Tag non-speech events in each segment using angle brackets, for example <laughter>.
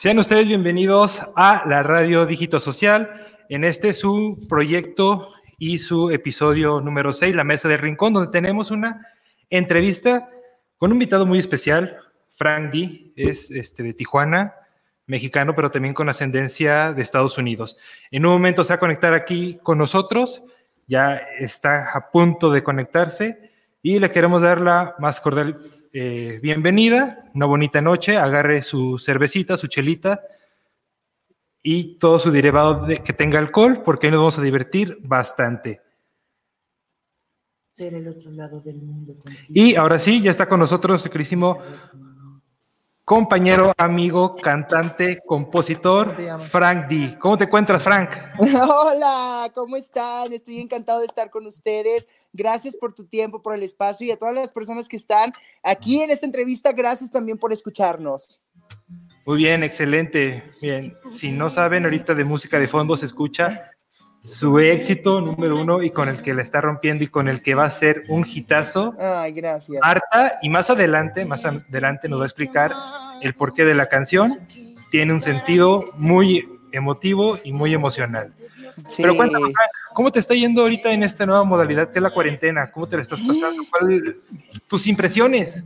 Sean ustedes bienvenidos a la Radio Dígito Social, en este su proyecto y su episodio número 6, La Mesa del Rincón, donde tenemos una entrevista con un invitado muy especial, Frank D, es este, de Tijuana, mexicano, pero también con ascendencia de Estados Unidos. En un momento se va a conectar aquí con nosotros, ya está a punto de conectarse y le queremos dar la más cordial eh, bienvenida, una bonita noche, agarre su cervecita, su chelita y todo su derivado de, que tenga alcohol, porque hoy nos vamos a divertir bastante. Ser el otro lado del mundo. Y ahora sí, ya está con nosotros el querísimo compañero, amigo, cantante, compositor, Frank D. ¿Cómo te encuentras, Frank? <laughs> Hola, ¿cómo están? Estoy encantado de estar con ustedes. Gracias por tu tiempo, por el espacio y a todas las personas que están aquí en esta entrevista, gracias también por escucharnos. Muy bien, excelente. Bien, si no saben, ahorita de música de fondo se escucha su éxito número uno y con el que la está rompiendo y con el que va a ser un hitazo. Ay, gracias. Marta, y más adelante, más adelante nos va a explicar el porqué de la canción. Tiene un sentido muy emotivo y muy emocional. Pero cuéntame, ¿cómo te está yendo ahorita en esta nueva modalidad que es la cuarentena? ¿Cómo te la estás pasando? ¿Cuáles tus impresiones?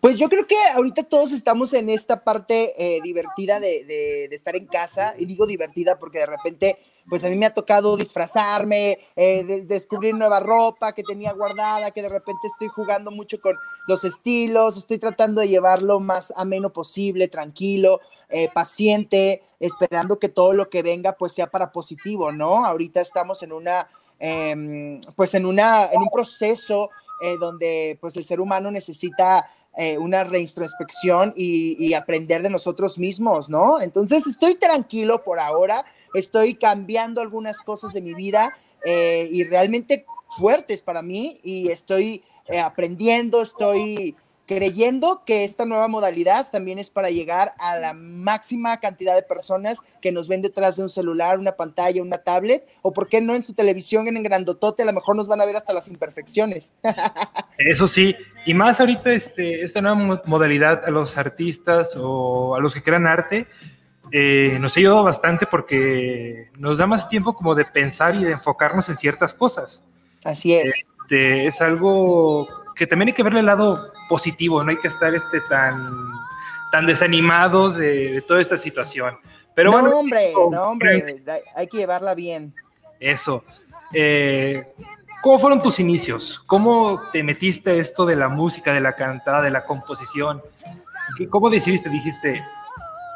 Pues yo creo que ahorita todos estamos en esta parte eh, divertida de, de, estar en casa, y digo divertida porque de repente pues a mí me ha tocado disfrazarme, eh, descubrir nueva ropa que tenía guardada, que de repente estoy jugando mucho con los estilos, estoy tratando de llevarlo más ameno posible, tranquilo, eh, paciente, esperando que todo lo que venga pues sea para positivo, ¿no? Ahorita estamos en una, em, pues en una, en un proceso eh, donde pues el ser humano necesita una reintrospección y, aprender de nosotros mismos, ¿no? Entonces estoy tranquilo por ahora, estoy cambiando algunas cosas de mi vida eh, y realmente fuertes para mí y estoy eh, aprendiendo, estoy creyendo que esta nueva modalidad también es para llegar a la máxima cantidad de personas que nos ven detrás de un celular, una pantalla, una tablet, o por qué no en su televisión en grandotote, a lo mejor nos van a ver hasta las imperfecciones. <laughs> Eso sí, y más ahorita este, esta nueva modalidad a los artistas o a los que crean arte, eh, nos ha ayudado bastante porque nos da más tiempo como de pensar y de enfocarnos en ciertas cosas. Así es. Este, es algo que también hay que verle el lado positivo, no hay que estar este, tan, tan desanimados de, toda esta situación. Pero no, bueno, hombre, no, hombre, hay que llevarla bien. Eso. Eh, ¿Cómo fueron tus inicios? ¿Cómo te metiste esto de la música, de la cantada, de la composición? ¿Cómo decidiste? Dijiste,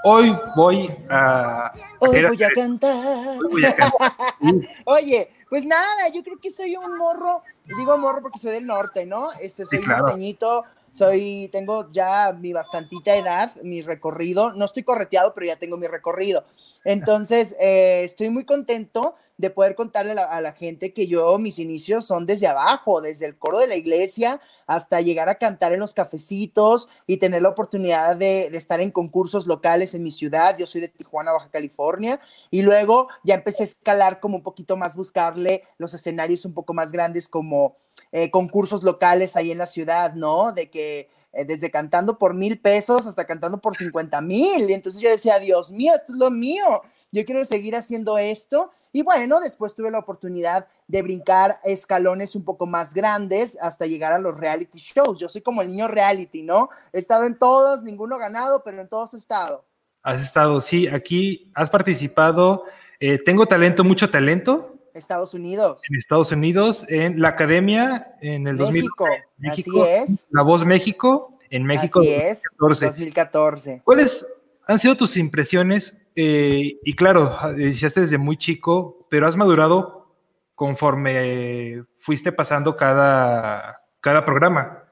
Hoy voy a... Hoy voy a cantar. <laughs> Oye, pues nada, yo creo que soy un morro, digo morro porque soy del norte, ¿no? Este, soy un norteñito, soy, tengo ya mi bastantita edad, mi recorrido, no estoy correteado, pero ya tengo mi recorrido. Entonces, eh, estoy muy contento de poder contarle a la, gente que yo, mis inicios son desde abajo, desde el coro de la iglesia hasta llegar a cantar en los cafecitos y tener la oportunidad de, estar en concursos locales en mi ciudad. Yo soy de Tijuana, Baja California, y luego ya empecé a escalar como un poquito más, buscarle los escenarios un poco más grandes como eh, concursos locales ahí en la ciudad, ¿no? De que eh, desde cantando por mil pesos hasta cantando por cincuenta mil. Y entonces yo decía, Dios mío, esto es lo mío. Yo quiero seguir haciendo esto. Y bueno, después tuve la oportunidad de brincar escalones un poco más grandes hasta llegar a los reality shows. Yo soy como el niño reality, ¿no? He estado en todos, ninguno ganado, pero en todos he estado. Has estado, sí, aquí has participado. Eh, tengo talento, mucho talento. Estados Unidos. En Estados Unidos, en la academia, en el México, México así es. La Voz México, en México. Así es, 2014. ¿Cuáles han sido tus impresiones? Eh, y claro, decías desde muy chico, pero has madurado conforme fuiste pasando cada, cada programa.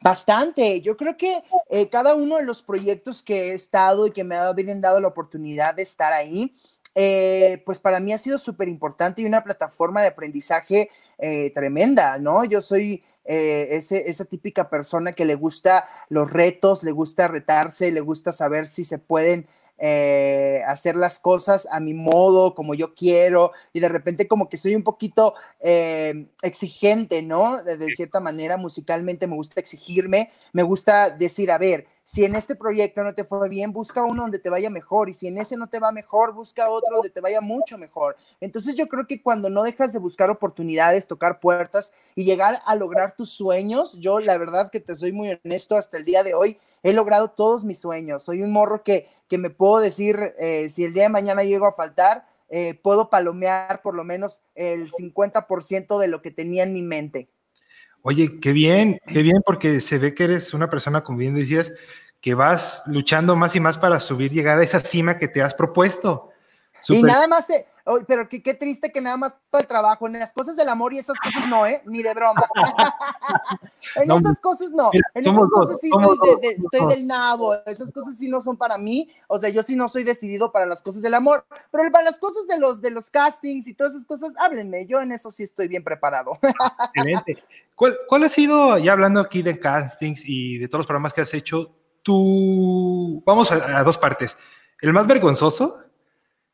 Bastante. Yo creo que eh, cada uno de los proyectos que he estado y que me ha dado la oportunidad de estar ahí, eh, pues para mí ha sido súper importante y una plataforma de aprendizaje eh, tremenda, ¿no? Yo soy eh, esa típica persona que le gusta los retos, le gusta retarse, le gusta saber si se pueden hacer las cosas a mi modo, como yo quiero, y de repente como que soy un poquito exigente, ¿no? De, de, cierta manera, musicalmente me gusta exigirme, me gusta decir, a ver, si en este proyecto no te fue bien, busca uno donde te vaya mejor y si en ese no te va mejor, busca otro donde te vaya mucho mejor. Entonces yo creo que cuando no dejas de buscar oportunidades, tocar puertas y llegar a lograr tus sueños, yo la verdad que te soy muy honesto, hasta el día de hoy he logrado todos mis sueños. Soy un morro que, que me puedo decir, eh, si el día de mañana llego a faltar, eh, puedo palomear por lo menos el 50% de lo que tenía en mi mente. Oye, qué bien, qué bien, porque se ve que eres una persona, como bien decías, que vas luchando más y más para subir, llegar a esa cima que te has propuesto. Y nada más, eh, pero qué, qué, triste que nada más para el trabajo, en las cosas del amor y esas cosas no, ¿eh? Ni de broma. <laughs> en esas cosas no, en esas cosas sí soy de, estoy del nabo, esas cosas sí no son para mí, o sea, yo sí no soy decidido para las cosas del amor, pero para las cosas de los, de los castings y todas esas cosas, háblenme, yo en eso sí estoy bien preparado. <laughs> Excelente. ¿Cuál, ¿Cuál ha sido, ya hablando aquí de castings y de todos los programas que has hecho, tu, vamos a, a dos partes, el más vergonzoso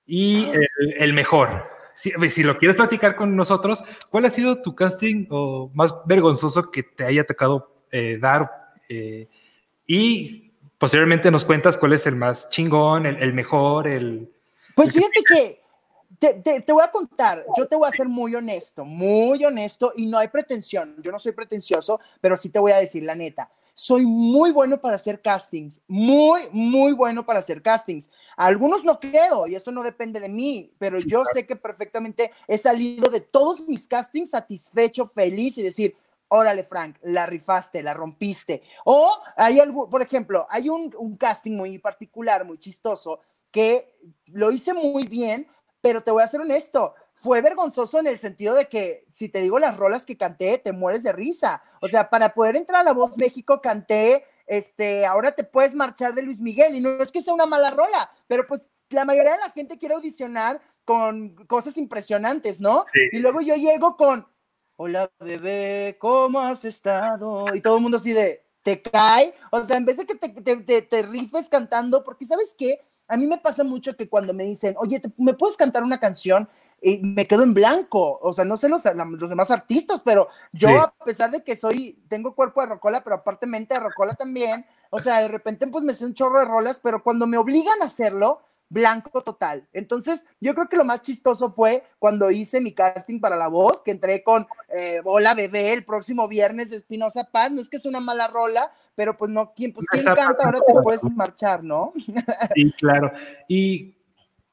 y el, mejor. Si, si, lo quieres platicar con nosotros, ¿cuál ha sido tu casting o más vergonzoso que te haya tocado eh, dar? Eh, y posteriormente nos cuentas cuál es el más chingón, el, mejor, el... Pues fíjate que te, te, voy a contar, yo te voy a ser muy honesto, muy honesto y no hay pretensión, yo no soy pretencioso, pero sí te voy a decir la neta soy muy bueno para hacer castings, muy, muy bueno para hacer castings. algunos no quedo y eso no depende de mí, pero yo sé que perfectamente he salido de todos mis castings satisfecho, feliz y decir, órale Frank, la rifaste, la rompiste. O hay algo, por ejemplo, hay un, un casting muy particular, muy chistoso, que lo hice muy bien, pero te voy a ser honesto, fue vergonzoso en el sentido de que, si te digo las rolas que canté, te mueres de risa. O sea, para poder entrar a La Voz México canté, este, ahora te puedes marchar de Luis Miguel y no es que sea una mala rola, pero pues la mayoría de la gente quiere audicionar con cosas impresionantes, ¿no? Y luego yo llego con, hola bebé, ¿cómo has estado? Y todo el mundo así de, ¿te cae? O sea, en vez de que te, te, te rifes cantando, porque sabes qué, a mí me pasa mucho que cuando me dicen, oye, ¿me puedes cantar una canción? Y me quedo en blanco, o sea, no sé los, los demás artistas, pero yo a pesar de que soy, tengo cuerpo de rocola, pero aparte mente de rocola también, o sea, de repente pues me sé un chorro de rolas, pero cuando me obligan a hacerlo, blanco total. Entonces, yo creo que lo más chistoso fue cuando hice mi casting para la voz, que entré con eh, Hola Bebé el próximo viernes de Espinosa Paz. No es que es una mala rola, pero pues no, ¿quién, pues, ¿quién canta? Ahora te puedes marchar, ¿no? Sí, claro. ¿Y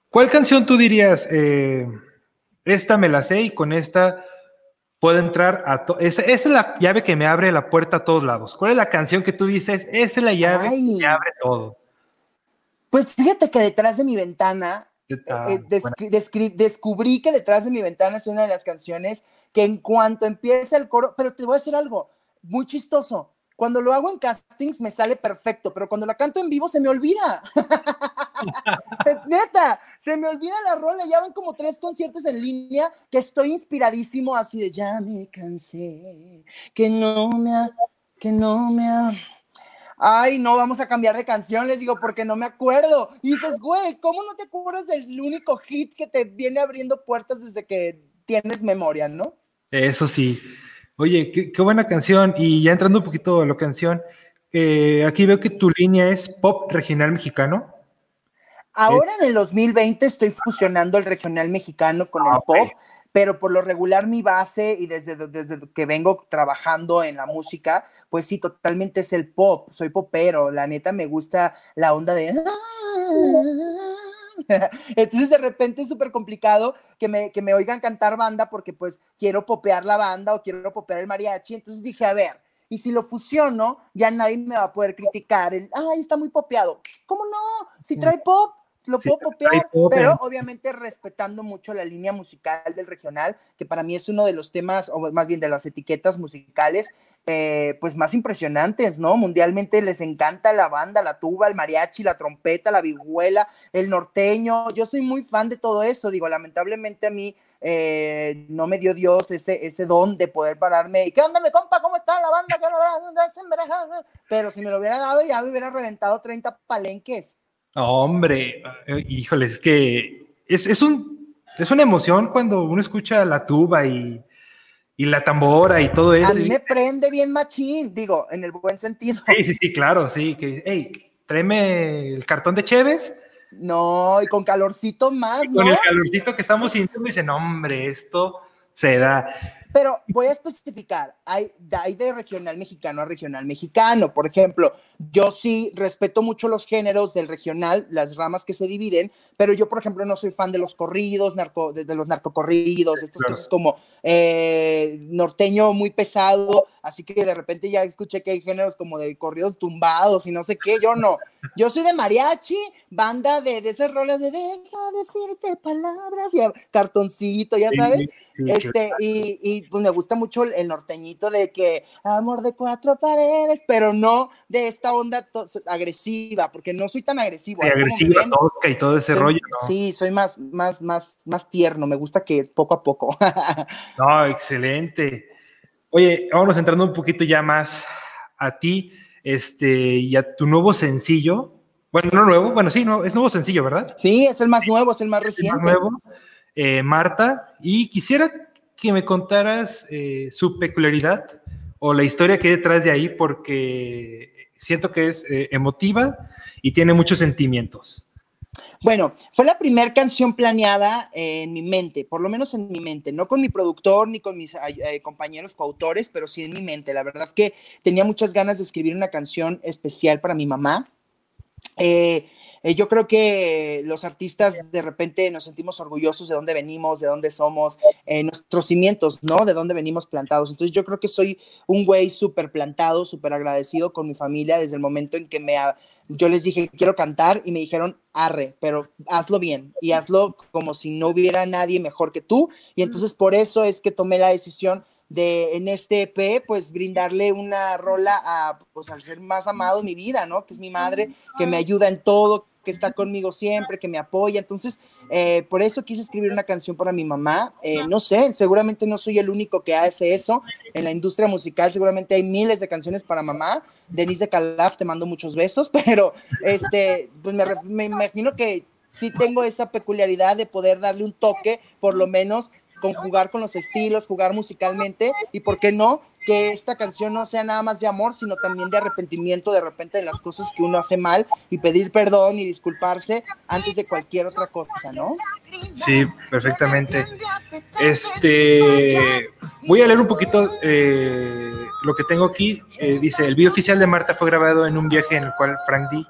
cuál canción tú dirías? Eh, esta me la sé y con esta puedo entrar a todo. Esa, es la llave que me abre la puerta a todos lados. ¿Cuál es la canción que tú dices? Esa es la llave que me abre todo. Pues fíjate que detrás de mi ventana, eh, eh, descubrí que detrás de mi ventana es una de las canciones que en cuanto empieza el coro, pero te voy a decir algo muy chistoso. Cuando lo hago en castings me sale perfecto, pero cuando la canto en vivo se me olvida. <laughs> Neta, se me olvida la rola. Ya van como tres conciertos en línea que estoy inspiradísimo así de ya me cansé, que no me ha, que no me ha ay, no, vamos a cambiar de canción, les digo, porque no me acuerdo. Y dices, güey, ¿cómo no te acuerdas del único hit que te viene abriendo puertas desde que tienes memoria, no? Eso sí. Oye, qué, buena canción. Y ya entrando un poquito a la canción, eh, aquí veo que tu línea es pop regional mexicano. Ahora en el 2020 estoy fusionando el regional mexicano con el ah, pop pero por lo regular mi base y desde, desde que vengo trabajando en la música, pues sí, totalmente es el pop, soy popero, la neta me gusta la onda de... <laughs> Entonces de repente es súper complicado que me, que me oigan cantar banda porque pues quiero popear la banda o quiero popear el mariachi, entonces dije, a ver, y si lo fusiono, ya nadie me va a poder criticar el, ay, está muy popeado. ¿Cómo no? Si trae pop, lo puedo copiar, pero obviamente respetando mucho la línea musical del regional, que para mí es uno de los temas, o más bien de las etiquetas musicales, eh, pues más impresionantes, ¿no? Mundialmente les encanta la banda, la tuba, el mariachi, la trompeta, la vihuela, el norteño. Yo soy muy fan de todo eso, digo, lamentablemente a mí eh, no me dio Dios ese, ese don de poder pararme y, ¿qué onda, mi compa? ¿Cómo está la banda? Pero si me lo hubiera dado, ya me hubiera reventado 30 palenques. Hombre, eh, híjole, es que es, un, es una emoción cuando uno escucha la tuba y, y la tambora y todo eso. A mí me prende bien machín, digo, en el buen sentido. Sí, sí, sí, claro, sí, que, hey, tráeme el cartón de Cheves. No, y con calorcito más, ¿no? Con el calorcito que estamos sintiendo, dicen, hombre, esto se da. Pero voy a especificar, hay, hay de regional mexicano a regional mexicano. Por ejemplo, yo sí respeto mucho los géneros del regional, las ramas que se dividen, pero yo, por ejemplo, no soy fan de los corridos, narco, de, los narcocorridos, estas cosas como eh, norteño muy pesado, así que de repente ya escuché que hay géneros como de corridos tumbados y no sé qué, yo no. Yo soy de mariachi, banda de, de esas roles de deja decirte palabras y cartoncito, ya sabes este, y, y, pues me gusta mucho el, norteñito de que amor de cuatro paredes, pero no de esta onda agresiva, porque no soy tan agresivo. agresiva, tosca y todo ese rollo, Sí, soy más, más, más, más tierno, me gusta que poco a poco. <laughs> no, excelente. Oye, vamos entrando un poquito ya más a ti, este, y a tu nuevo sencillo. Bueno, no nuevo, bueno, sí, no, es nuevo sencillo, ¿verdad? Sí, es el más nuevo, es el más reciente. El más nuevo. Eh, Marta, y quisiera que me contaras eh, su peculiaridad o la historia que hay detrás de ahí, porque siento que es eh, emotiva y tiene muchos sentimientos. Bueno, fue la primera canción planeada en mi mente, por lo menos en mi mente, no con mi productor ni con mis compañeros coautores, pero sí en mi mente. La verdad que tenía muchas ganas de escribir una canción especial para mi mamá. Eh, eh, yo creo que los artistas de repente nos sentimos orgullosos de dónde venimos, de dónde somos, eh, nuestros cimientos, ¿no? De dónde venimos plantados. Entonces yo creo que soy un güey súper plantado, súper agradecido con mi familia desde el momento en que me... yo les dije, quiero cantar y me dijeron, arre, pero hazlo bien y hazlo como si no hubiera nadie mejor que tú. Y entonces por eso es que tomé la decisión de en este EP, pues brindarle una rola a, pues al ser más amado en mi vida, ¿no? Que es mi madre, que me ayuda en todo, que está conmigo siempre, que me apoya. Entonces, eh, por eso quise escribir una canción para mi mamá. Eh, no sé, seguramente no soy el único que hace eso. En la industria musical seguramente hay miles de canciones para mamá. Denise de Calaf, te mando muchos besos, <laughs> pero este, pues me, me imagino que sí tengo esa peculiaridad de poder darle un toque, por lo menos con jugar con los estilos, jugar musicalmente y, ¿por qué no? Que esta canción no sea nada más de amor, sino también de arrepentimiento de repente de las cosas que uno hace mal y pedir perdón y disculparse antes de cualquier otra cosa, ¿no? Sí, perfectamente. Este, voy a leer un poquito eh, lo que tengo aquí. Eh, dice, el video oficial de Marta fue grabado en un viaje en el cual Frank D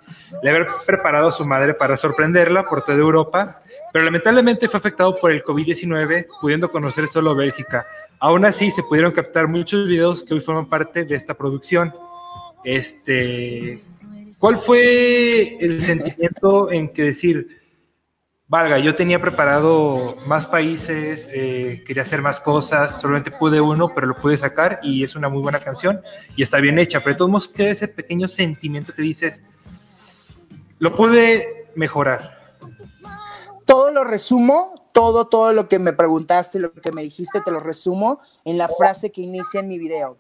le había preparado a su madre para sorprenderla por toda Europa pero lamentablemente fue afectado por el COVID-19, pudiendo conocer solo Bélgica. Aún así, se pudieron captar muchos videos que hoy forman parte de esta producción. Este, ¿Cuál fue el sentimiento en que decir, valga, yo tenía preparado más países, eh, quería hacer más cosas, solamente pude uno, pero lo pude sacar y es una muy buena canción y está bien hecha, pero de todos modos queda ese pequeño sentimiento que dices, lo pude mejorar todo lo resumo, todo, todo lo que me preguntaste, lo que me dijiste, te lo resumo en la frase que inicia en mi video.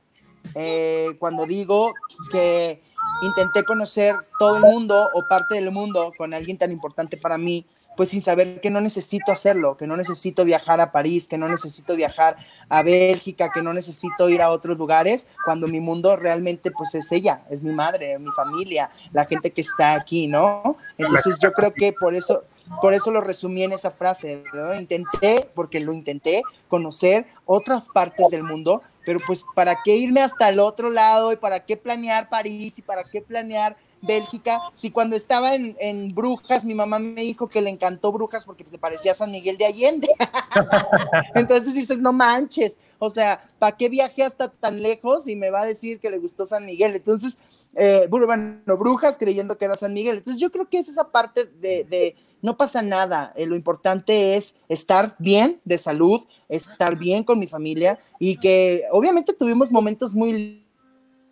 Eh, cuando digo que intenté conocer todo el mundo o parte del mundo con alguien tan importante para mí, pues sin saber que no necesito hacerlo, que no necesito viajar a París, que no necesito viajar a Bélgica, que no necesito ir a otros lugares, cuando mi mundo realmente pues es ella, es mi madre, mi familia, la gente que está aquí, ¿no? Entonces yo creo que por eso, por eso lo resumí en esa frase. Intenté, porque lo intenté, conocer otras partes del mundo, pero pues ¿para qué irme hasta el otro lado y para qué planear París y para qué planear Bélgica? Si cuando estaba en, Brujas, mi mamá me dijo que le encantó Brujas porque se parecía a San Miguel de Allende. <laughs> Entonces dices, no manches, o sea, ¿para qué viaje hasta tan lejos y me va a decir que le gustó San Miguel? Entonces, eh, bueno, Brujas creyendo que era San Miguel. Entonces yo creo que es esa parte de no pasa nada. Eh, lo importante es estar bien de salud, estar bien con mi familia y que obviamente tuvimos momentos muy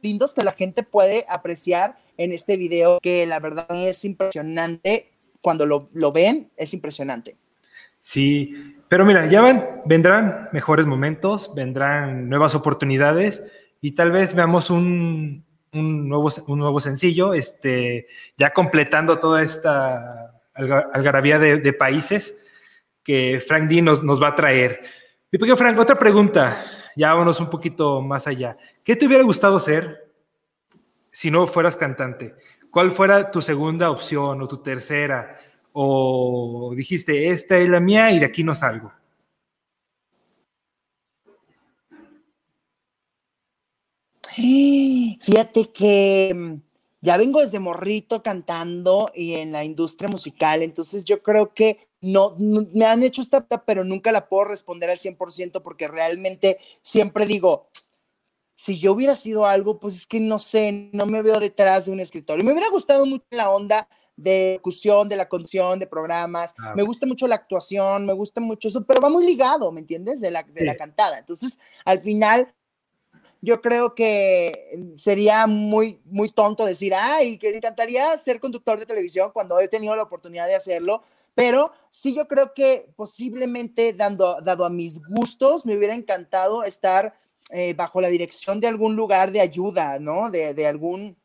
lindos que la gente puede apreciar en este video, que la verdad es impresionante. Cuando lo, ven, es impresionante. Sí, pero mira, ya vendrán mejores momentos, vendrán nuevas oportunidades y tal vez veamos un, un, nuevo, un nuevo sencillo, este, ya completando toda esta algarabía de, de países que Frank D nos, nos va a traer. Y porque Frank, otra pregunta. ya vámonos un poquito más allá. ¿Qué te hubiera gustado ser si no fueras cantante? ¿Cuál fuera tu segunda opción o tu tercera? ¿O dijiste, esta es la mía y de aquí no salgo? Fíjate que ya vengo desde morrito cantando y en la industria musical, entonces yo creo que no, me han hecho esta, pero nunca la puedo responder al 100% porque realmente siempre digo, si yo hubiera sido algo, pues es que no sé, no me veo detrás de un escritorio. Me hubiera gustado mucho la onda de ejecución, de la conducción, de programas. Ah, me gusta mucho la actuación, me gusta mucho eso, pero va muy ligado, ¿me entiendes? De la, de la cantada. Entonces, al final, yo creo que sería muy, muy tonto decir, ay, que encantaría ser conductor de televisión cuando he tenido la oportunidad de hacerlo, pero sí yo creo que posiblemente dando, dado a mis gustos, me hubiera encantado estar eh, bajo la dirección de algún lugar de ayuda, ¿no? De, de algún,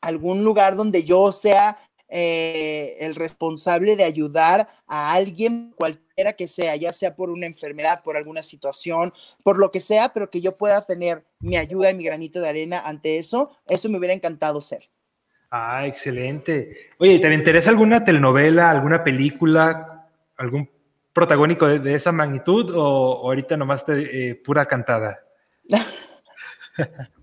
algún lugar donde yo sea eh, el responsable de ayudar a alguien, que sea, ya sea por una enfermedad, por alguna situación, por lo que sea, pero que yo pueda tener mi ayuda y mi granito de arena ante eso, eso me hubiera encantado ser. Ah, excelente. Oye, ¿te interesa alguna telenovela, alguna película, algún protagónico de, esa magnitud o, ahorita nomás te, eh, pura cantada? <laughs>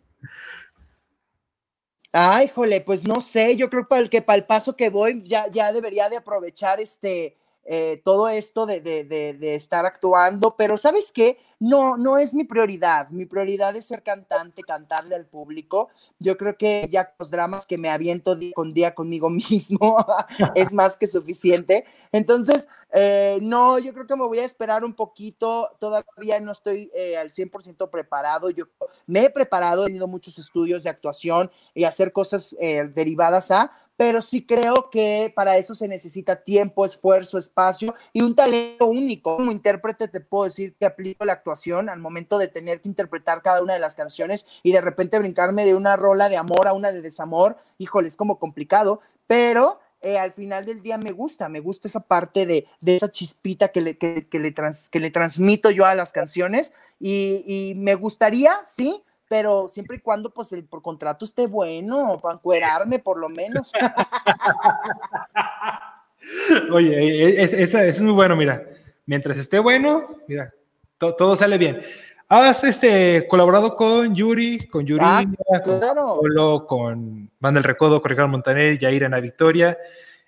Ay, jole, pues no sé, yo creo que para el paso que voy ya, ya debería de aprovechar este, eh, todo esto de, de, de, estar actuando, pero ¿sabes qué? No, no es mi prioridad. Mi prioridad es ser cantante, cantarle al público. Yo creo que ya los dramas que me aviento día con día conmigo <laughs> mismo <laughs> es más que suficiente. Entonces, eh, no, yo creo que me voy a esperar un poquito. Todavía no estoy eh, al 100% preparado. Yo me he preparado, he tenido muchos estudios de actuación y hacer cosas derivadas a, pero sí creo que para eso se necesita tiempo, esfuerzo, espacio y un talento único. Como intérprete te puedo decir que aplico la actuación al momento de tener que interpretar cada una de las canciones y de repente brincarme de una rola de amor a una de desamor, híjole, es como complicado, pero eh, al final del día me gusta, me gusta esa parte de, esa chispita que le, que, le que le transmito yo a las canciones y, y me gustaría, sí, pero siempre y cuando pues el por contrato esté bueno, para encuerarme por lo menos. <laughs> Oye, e, e, eso es, muy bueno, mira, mientras esté bueno, mira, todo sale bien. Has este, colaborado con Yuri, con Yuri, ah, con con Van del Recodo, con Ricardo Montaner, Yair Ana Victoria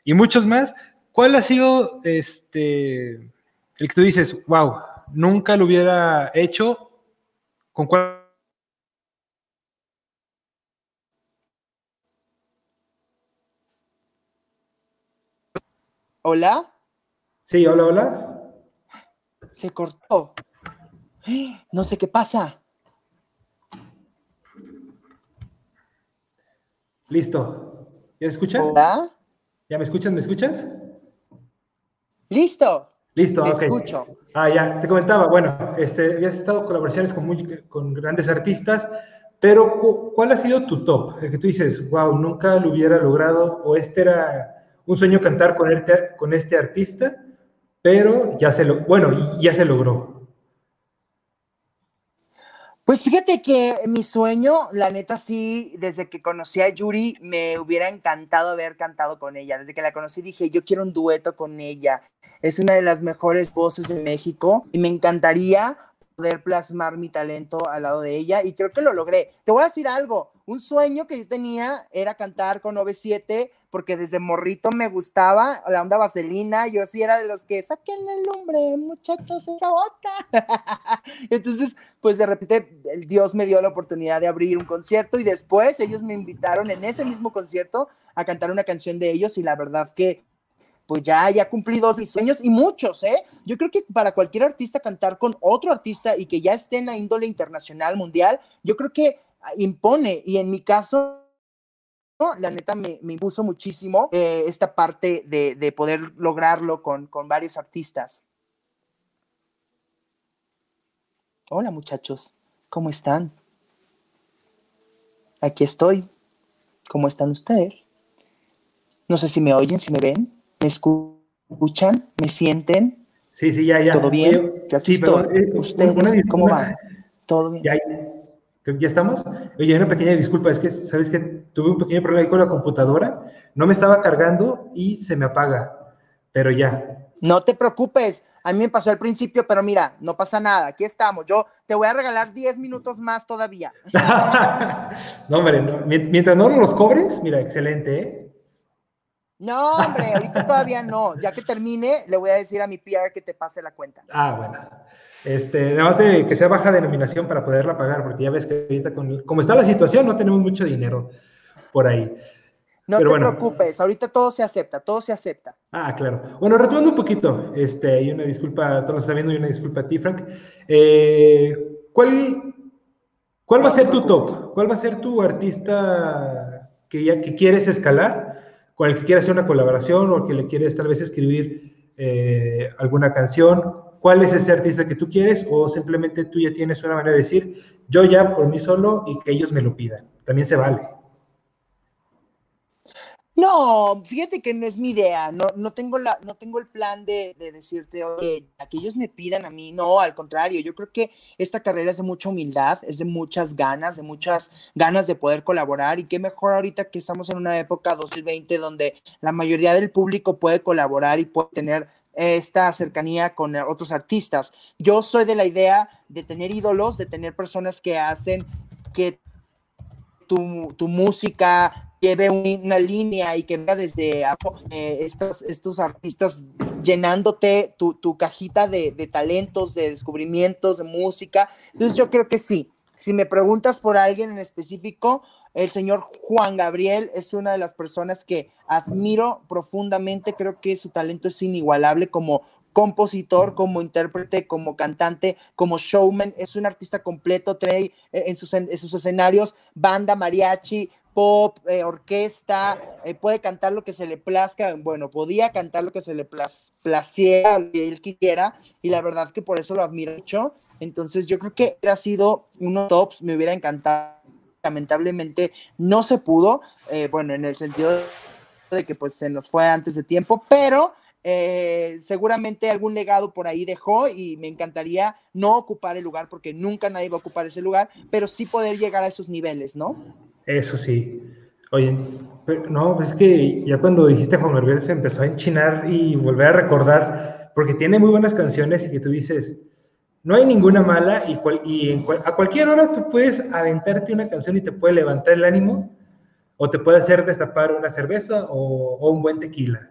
y muchos más. ¿Cuál ha sido este, el que tú dices, wow, nunca lo hubiera hecho? ¿Con cuál ¿Hola? Sí, hola, hola. Se cortó. No sé qué pasa. Listo. ¿Ya escuchas? ¿Hola? ¿Ya me escuchas? ¿Me escuchas? Listo. Listo, Te escucho. Ah, ya, te comentaba, bueno, este, habías estado colaboraciones con, con grandes artistas, pero ¿cuál ha sido tu top? El que tú dices, wow, nunca lo hubiera logrado, o este era un sueño cantar con este, con este artista, pero ya se lo, bueno, ya se logró. Pues fíjate que mi sueño, la neta sí, desde que conocí a Yuri, me hubiera encantado haber cantado con ella. Desde que la conocí dije, yo quiero un dueto con ella. Es una de las mejores voces de México y me encantaría poder plasmar mi talento al lado de ella y creo que lo logré. Te voy a decir algo, un sueño que yo tenía era cantar con OV7 porque desde morrito me gustaba la onda vaselina, yo sí era de los que saquen el nombre, muchachos, esa bota. <laughs> Entonces, pues de repente Dios me dio la oportunidad de abrir un concierto y después ellos me invitaron en ese mismo concierto a cantar una canción de ellos y la verdad que pues ya, ya cumplí dos mis sueños y muchos, ¿eh? Yo creo que para cualquier artista cantar con otro artista y que ya esté en la índole internacional, mundial, yo creo que impone y en mi caso la neta me, impuso muchísimo eh, esta parte de, poder lograrlo con, con, varios artistas. Hola muchachos, ¿cómo están? Aquí estoy. ¿Cómo están ustedes? No sé si me oyen, si me ven, me escuchan, me sienten. Sí, sí, ya, ya. ¿Todo bien? Yo aquí estoy. Eh, ¿Ustedes cómo van? Todo bien. ¿Ya, ¿Ya estamos? Oye, una pequeña disculpa, es que, ¿sabes que Tuve un pequeño problema ahí con la computadora, no me estaba cargando y se me apaga, pero ya. No te preocupes, a mí me pasó al principio, pero mira, no pasa nada, aquí estamos. Yo te voy a regalar 10 minutos más todavía. <laughs> no, hombre, mientras no los cobres, mira, excelente, ¿eh? No, hombre, ahorita todavía no. Ya que termine, le voy a decir a mi PR que te pase la cuenta. Ah, bueno. Este, nada más de que sea baja denominación para poderla pagar, porque ya ves que ahorita, con, como está la situación, no tenemos mucho dinero por ahí. No te preocupes, ahorita todo se acepta, todo se acepta. Ah, claro. Bueno, retomando un poquito, este, y una disculpa a todos los que viendo y una disculpa a ti, Frank. Eh, ¿Cuál, cuál va a ser tu top? ¿Cuál va a ser tu artista que, ya, que quieres escalar? con el que quieres hacer una colaboración o que le quieres tal vez escribir eh, alguna canción, ¿cuál es ese artista que tú quieres? O simplemente tú ya tienes una manera de decir, yo ya por mí solo y que ellos me lo pidan. También se vale. No, fíjate que no es mi idea, no, no, tengo, la, no tengo el plan de, decirte, oye, que ellos me pidan a mí, no, al contrario, yo creo que esta carrera es de mucha humildad, es de muchas ganas, de muchas ganas de poder colaborar y qué mejor ahorita que estamos en una época 2020 donde la mayoría del público puede colaborar y puede tener esta cercanía con otros artistas. Yo soy de la idea de tener ídolos, de tener personas que hacen que tu, tu música lleve una línea y que venga desde eh, estos, estos artistas llenándote tu, tu cajita de, de, talentos, de descubrimientos, de música. Entonces yo creo que sí. Si me preguntas por alguien en específico, el señor Juan Gabriel es una de las personas que admiro profundamente. Creo que su talento es inigualable como compositor, como intérprete, como cantante, como showman, es un artista completo, trae eh, en sus, en sus escenarios banda, mariachi, pop, eh, orquesta, eh, puede cantar lo que se le plazca, bueno, podía cantar lo que se le placiera, lo que él quisiera, y la verdad que por eso lo admiro mucho. Entonces yo creo que ha sido uno de tops, me hubiera encantado. Lamentablemente no se pudo, eh, bueno, en el sentido de que pues se nos fue antes de tiempo, pero seguramente algún legado por ahí dejó y me encantaría no ocupar el lugar porque nunca nadie va a ocupar ese lugar, pero sí poder llegar a esos niveles, ¿no? Eso sí. Oye, no, es que ya cuando dijiste Juan Gabriel se empezó a enchinar y volver a recordar, porque tiene muy buenas canciones y que tú dices, no hay ninguna mala y, y a cualquier hora tú puedes aventarte una canción y te puede levantar el ánimo o te puede hacer destapar una cerveza o, o un buen tequila.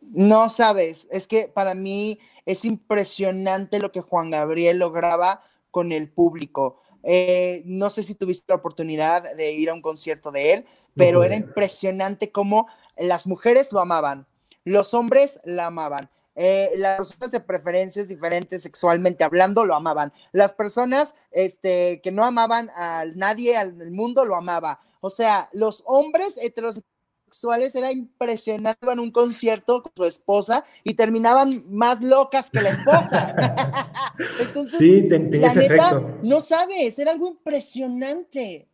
No sabes, es que para mí es impresionante lo que Juan Gabriel lograba con el público. Eh, no sé si tuviste la oportunidad de ir a un concierto de él, pero era impresionante cómo las mujeres lo amaban, los hombres la amaban. Eh, las personas de preferencias diferentes sexualmente hablando lo amaban. Las personas este, que no amaban a nadie al mundo lo amaba. O sea, los hombres heterosexuales era impresionante en un concierto con su esposa y terminaban más locas que la esposa. <laughs> Entonces, sí, la neta, no sabes, era algo impresionante.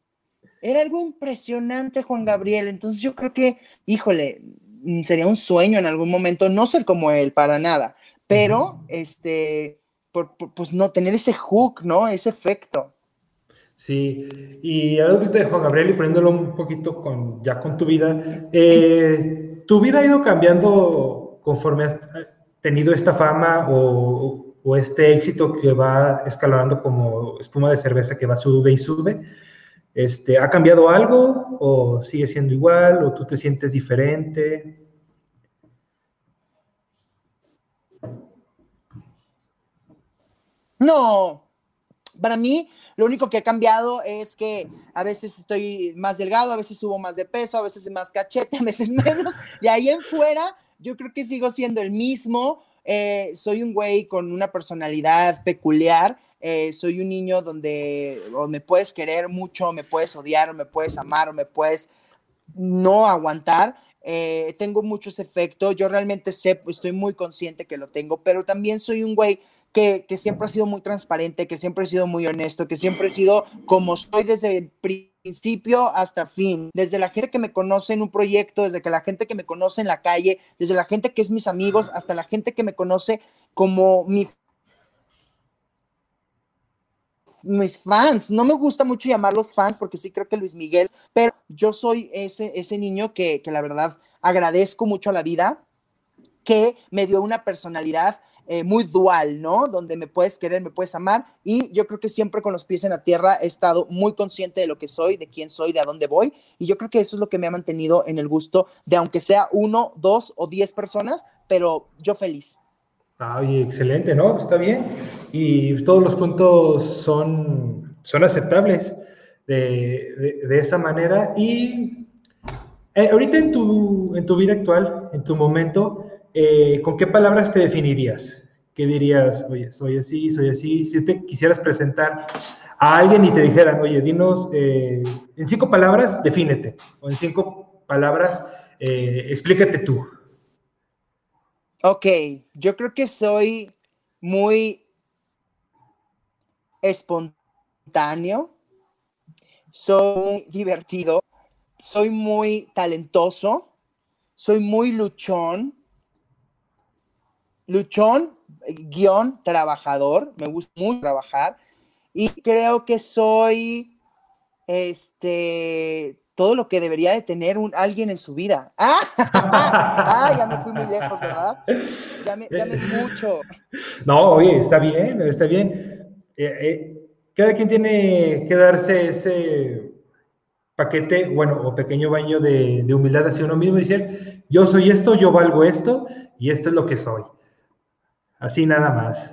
Era algo impresionante, Juan Gabriel. Entonces yo creo que, híjole, sería un sueño en algún momento no ser como él, para nada. Pero, este, pues no, tener ese hook, ¿no? Ese efecto. Sí, y algo de Juan Gabriel y poniéndolo un poquito con, ya con tu vida, eh, ¿tu vida ha ido cambiando conforme has tenido esta fama o, o, este éxito que va escalando como espuma de cerveza que va sube y sube? Este, ¿Ha cambiado algo o sigue siendo igual o tú te sientes diferente? No, para mí lo único que ha cambiado es que a veces estoy más delgado, a veces subo más de peso, a veces más cachete, <laughs> a veces menos. Y ahí en fuera, yo creo que sigo siendo el mismo. Eh, soy un güey con una personalidad peculiar. Eh, soy un niño donde me puedes querer mucho, me puedes odiar, o me puedes amar, o me puedes no aguantar. Eh, tengo muchos efectos. Yo realmente sé, estoy muy consciente que lo tengo, pero también soy un güey que, siempre ha sido muy transparente, que siempre ha sido muy honesto, que siempre he sido como soy desde el principio hasta fin, desde la gente que me conoce en un proyecto, desde que la gente que me conoce en la calle, desde la gente que es mis amigos, hasta la gente que me conoce como mi mis fans. No me gusta mucho llamarlos fans porque sí creo que Luis Miguel, pero yo soy ese, ese niño que, que la verdad agradezco mucho a la vida, que me dio una personalidad eh, muy dual, ¿no? Donde me puedes querer, me puedes amar. Y yo creo que siempre con los pies en la tierra he estado muy consciente de lo que soy, de quién soy, de a dónde voy. Y yo creo que eso es lo que me ha mantenido en el gusto de, aunque sea uno, dos o diez personas, pero yo feliz. Ah, excelente, ¿no? Está bien. Y todos los puntos son, son aceptables de, de, esa manera. Y eh, ahorita en tu, en tu vida actual, en tu momento, eh, ¿con qué palabras te definirías? ¿Qué dirías? Oye, soy así, soy así. Si te quisieras presentar a alguien y te dijeran, oye, dinos, eh, en cinco palabras, defínete. O en cinco palabras, explícate tú. Ok, yo creo que soy muy espontáneo, soy divertido, soy muy talentoso, soy muy luchón, luchón, guion, trabajador, me gusta mucho trabajar y creo que soy este todo lo que debería de tener un, alguien en su vida. <laughs> ¡Ah! ya me fui muy lejos, ¿verdad? Ya me, ya me di mucho. <laughs> No, oye, está bien, está bien. Eh, eh, cada quien tiene que darse ese paquete, bueno, o pequeño baño de, humildad hacia uno mismo y decir, yo soy esto, yo valgo esto y esto es lo que soy. Así nada más.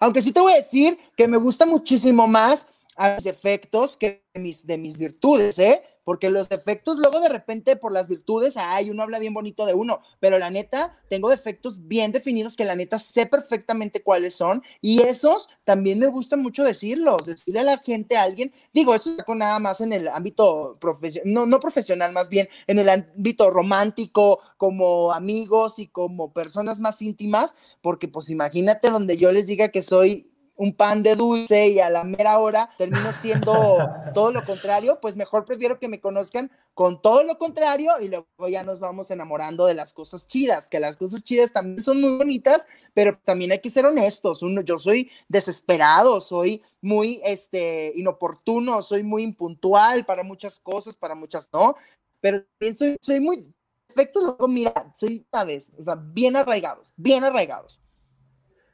Aunque sí te voy a decir que me gusta muchísimo más a mis efectos que mis, de mis virtudes, ¿eh? Porque los defectos luego de repente por las virtudes, ay, uno habla bien bonito de uno, pero la neta, tengo defectos bien definidos que la neta sé perfectamente cuáles son y esos también me gusta mucho decirlos, decirle a la gente a alguien, digo, eso con nada más en el ámbito profesional, no, no profesional, más bien en el ámbito romántico, como amigos y como personas más íntimas, porque pues imagínate donde yo les diga que soy un pan de dulce y a la mera hora termino siendo <laughs> todo lo contrario, pues mejor prefiero que me conozcan con todo lo contrario y luego ya nos vamos enamorando de las cosas chidas, que las cosas chidas también son muy bonitas, pero también hay que ser honestos. Uno, yo soy desesperado, soy muy este, inoportuno, soy muy impuntual para muchas cosas, para muchas no, pero también soy, soy muy perfecto, luego mira, soy, sabes, o sea, bien arraigados, bien arraigados.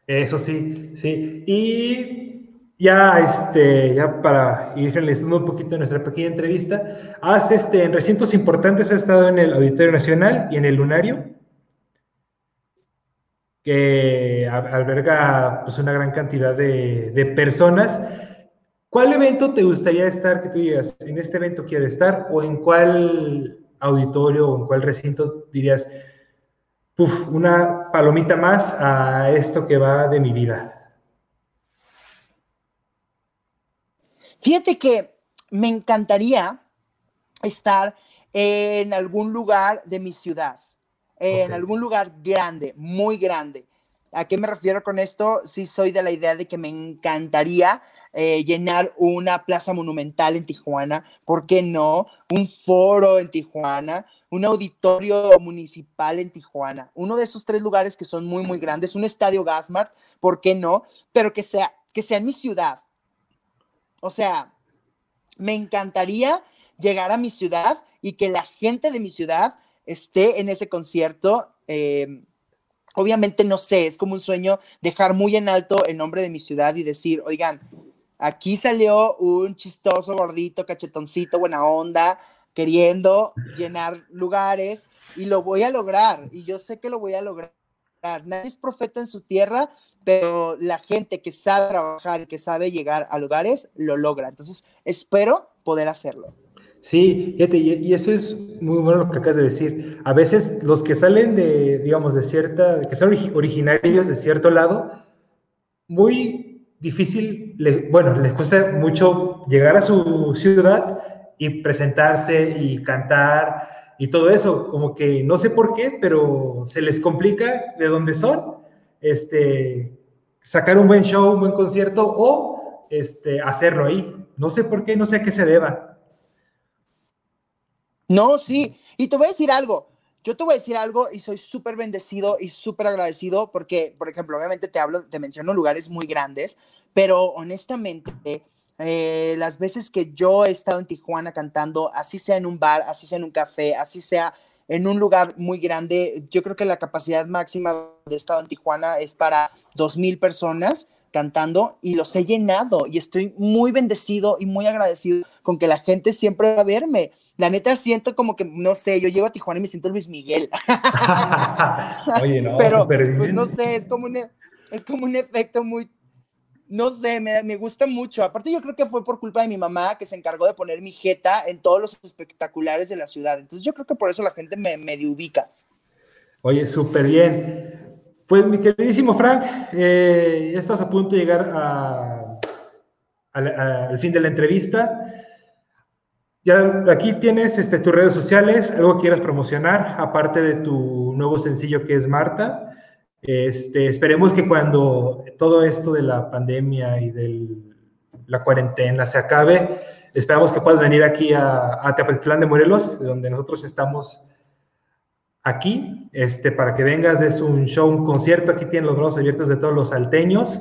Eso sí, sí. Y ya, este, ya para ir finalizando un poquito nuestra pequeña entrevista, has, este, en recintos importantes, has estado en el Auditorio Nacional y en el Lunario, que alberga pues, una gran cantidad de, de personas. ¿Cuál evento te gustaría estar, que tú digas, en este evento quiero estar, o en cuál auditorio o en cuál recinto dirías, una palomita más a esto que va de mi vida. Fíjate que me encantaría estar en algún lugar de mi ciudad, en algún lugar grande, muy grande. ¿A qué me refiero con esto? Sí soy de la idea de que me encantaría eh, llenar una plaza monumental en Tijuana, ¿por qué no? Un foro en Tijuana, un auditorio municipal en Tijuana, uno de esos tres lugares que son muy, muy grandes, un estadio Gasmart, ¿por qué no? Pero que sea, que sea en mi ciudad. O sea, me encantaría llegar a mi ciudad y que la gente de mi ciudad esté en ese concierto. Em, obviamente no sé, es como un sueño dejar muy en alto el nombre de mi ciudad y decir, oigan, aquí salió un chistoso, gordito, cachetoncito, buena onda, queriendo llenar lugares y lo voy a lograr y yo sé que lo voy a lograr. Nadie es profeta en su tierra, pero la gente que sabe trabajar y que sabe llegar a lugares lo logra. Entonces, espero poder hacerlo. Sí, y eso es muy bueno lo que acabas de decir. A veces los que salen de, digamos, de cierta, que son originarios de cierto lado, muy difícil, bueno, les cuesta mucho llegar a su ciudad y presentarse y cantar y todo eso, como que no sé por qué, pero se les complica de dónde son, este, sacar un buen show, un buen concierto o este, hacerlo ahí. No sé por qué, no sé a qué se deba. No, sí, y te voy a decir algo, yo te voy a decir algo y soy súper bendecido y súper agradecido porque, por ejemplo, obviamente te hablo, te menciono lugares muy grandes, pero honestamente, eh, las veces que yo he estado en Tijuana cantando, así sea en un bar, así sea en un café, así sea en un lugar muy grande, yo creo que la capacidad máxima de estado en Tijuana es para dos mil personas cantando y los he llenado y estoy muy bendecido y muy agradecido con que la gente siempre va a verme. La neta siento como que, no sé, yo llego a Tijuana y me siento Luis Miguel. <laughs> <laughs> Oye, no, pero pues, no sé, es como, un, es como un efecto muy, no sé, me, me, gusta mucho. Aparte yo creo que fue por culpa de mi mamá que se encargó de poner mi jeta en todos los espectaculares de la ciudad. Entonces yo creo que por eso la gente me medio ubica. Oye, súper bien. Pues mi queridísimo Frank, eh, ya estás a punto de llegar al fin de la entrevista. Ya aquí tienes este, tus redes sociales, algo quieras promocionar, aparte de tu nuevo sencillo que es Marta. Este, esperemos que cuando todo esto de la pandemia y de la cuarentena se acabe, esperamos que puedas venir aquí a, a de Morelos, de donde nosotros estamos aquí, este, para que vengas, es un show, un concierto, aquí tienen los brazos abiertos de todos los salteños,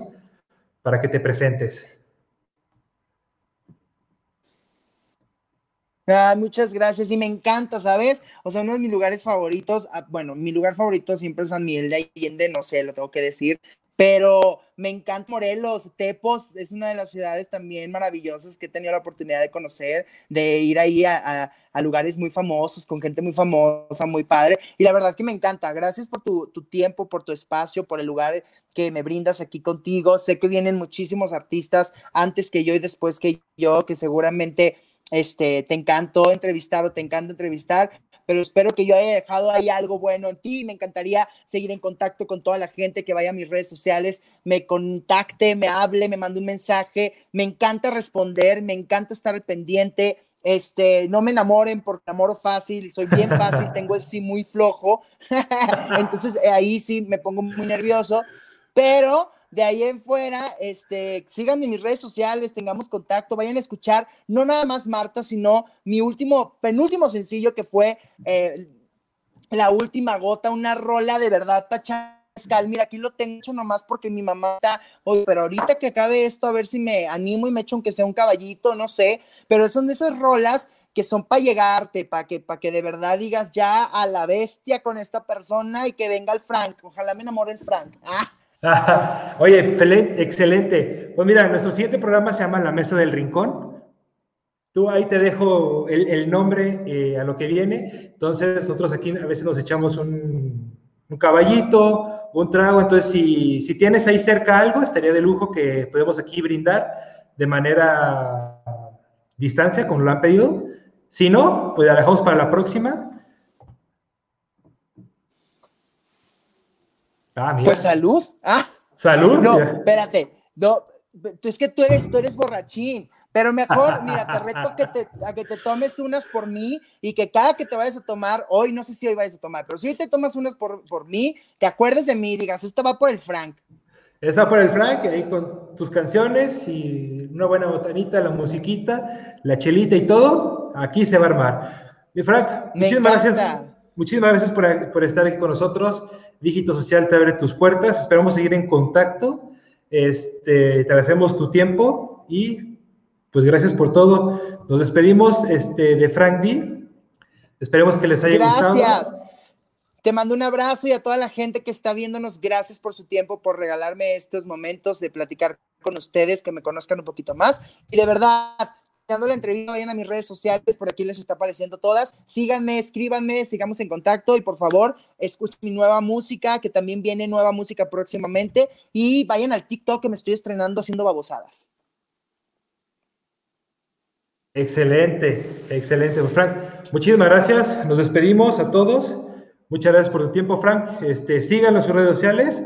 para que te presentes. Ah, muchas gracias y me encanta, ¿sabes? O sea, uno de mis lugares favoritos, ah, bueno, mi lugar favorito siempre es San Miguel de Allende, no sé, lo tengo que decir, pero me encanta Morelos, Tepos es una de las ciudades también maravillosas que he tenido la oportunidad de conocer, de ir ahí a, lugares muy famosos, con gente muy famosa, muy padre, y la verdad que me encanta. Gracias por tu, tu, tiempo, por tu espacio, por el lugar que me brindas aquí contigo. Sé que vienen muchísimos artistas antes que yo y después que yo, que seguramente este, te encantó entrevistar o te encanta entrevistar, pero espero que yo haya dejado ahí algo bueno en ti. Me encantaría seguir en contacto con toda la gente que vaya a mis redes sociales, me contacte, me hable, me mande un mensaje. Me encanta responder, me encanta estar al pendiente. Este, no me enamoren porque enamoro fácil, soy bien fácil, tengo el sí muy flojo. <laughs> Entonces ahí sí me pongo muy nervioso, pero de ahí en fuera, este, síganme en mis redes sociales, tengamos contacto, vayan a escuchar, no nada más Marta, sino mi último, penúltimo sencillo que fue eh, La Última Gota, una rola de verdad Pachascal. Mira, aquí lo tengo hecho nomás porque mi mamá está, oye, pero ahorita que acabe esto, a ver si me animo y me echo aunque sea un caballito, no sé, pero son de esas rolas que son para llegarte, para que, para que de verdad digas ya a la bestia con esta persona y que venga el Frank. Ojalá me enamore el Frank. Ah. <laughs> Oye, excelente. Pues mira, nuestro siguiente programa se llama La Mesa del Rincón. Tú ahí te dejo el, nombre eh, a lo que viene. Entonces, nosotros aquí a veces nos echamos un, caballito, un trago. Entonces, si, tienes ahí cerca algo, estaría de lujo que podemos aquí brindar de manera distancia, como lo han pedido. Si no, pues la dejamos para la próxima. Ah, pues salud. Ah. Salud. No, espérate. No, es que tú eres, tú eres borrachín. Pero mejor, <laughs> mira, te reto que te, a que te tomes unas por mí y que cada que te vayas a tomar, hoy no sé si hoy vayas a tomar, pero si hoy te tomas unas por, por mí, te acuerdes de mí y digas, esto va por el Frank. Está por el Frank, ahí con tus canciones y una buena botanita, la musiquita, la chelita y todo, aquí se va a armar. Mi Frank, muchísimas gracias. Muchísimas gracias por, por estar aquí con nosotros. Dígito Social te abre tus puertas. Esperamos seguir en contacto. Este, te agradecemos tu tiempo y pues gracias por todo. Nos despedimos este, de Frank D. Esperemos que les haya gustado. Gracias. Te mando un abrazo y a toda la gente que está viéndonos, gracias por su tiempo, por regalarme estos momentos de platicar con ustedes, que me conozcan un poquito más. Y de verdad, la entrevista, vayan a mis redes sociales, por aquí les está apareciendo todas. Síganme, escríbanme, sigamos en contacto y por favor, escuchen mi nueva música, que también viene nueva música próximamente. Y vayan al TikTok que me estoy estrenando haciendo babosadas. Excelente, excelente, Frank. Muchísimas gracias. Nos despedimos a todos. Muchas gracias por tu tiempo, Frank. Este, síganos en sus redes sociales.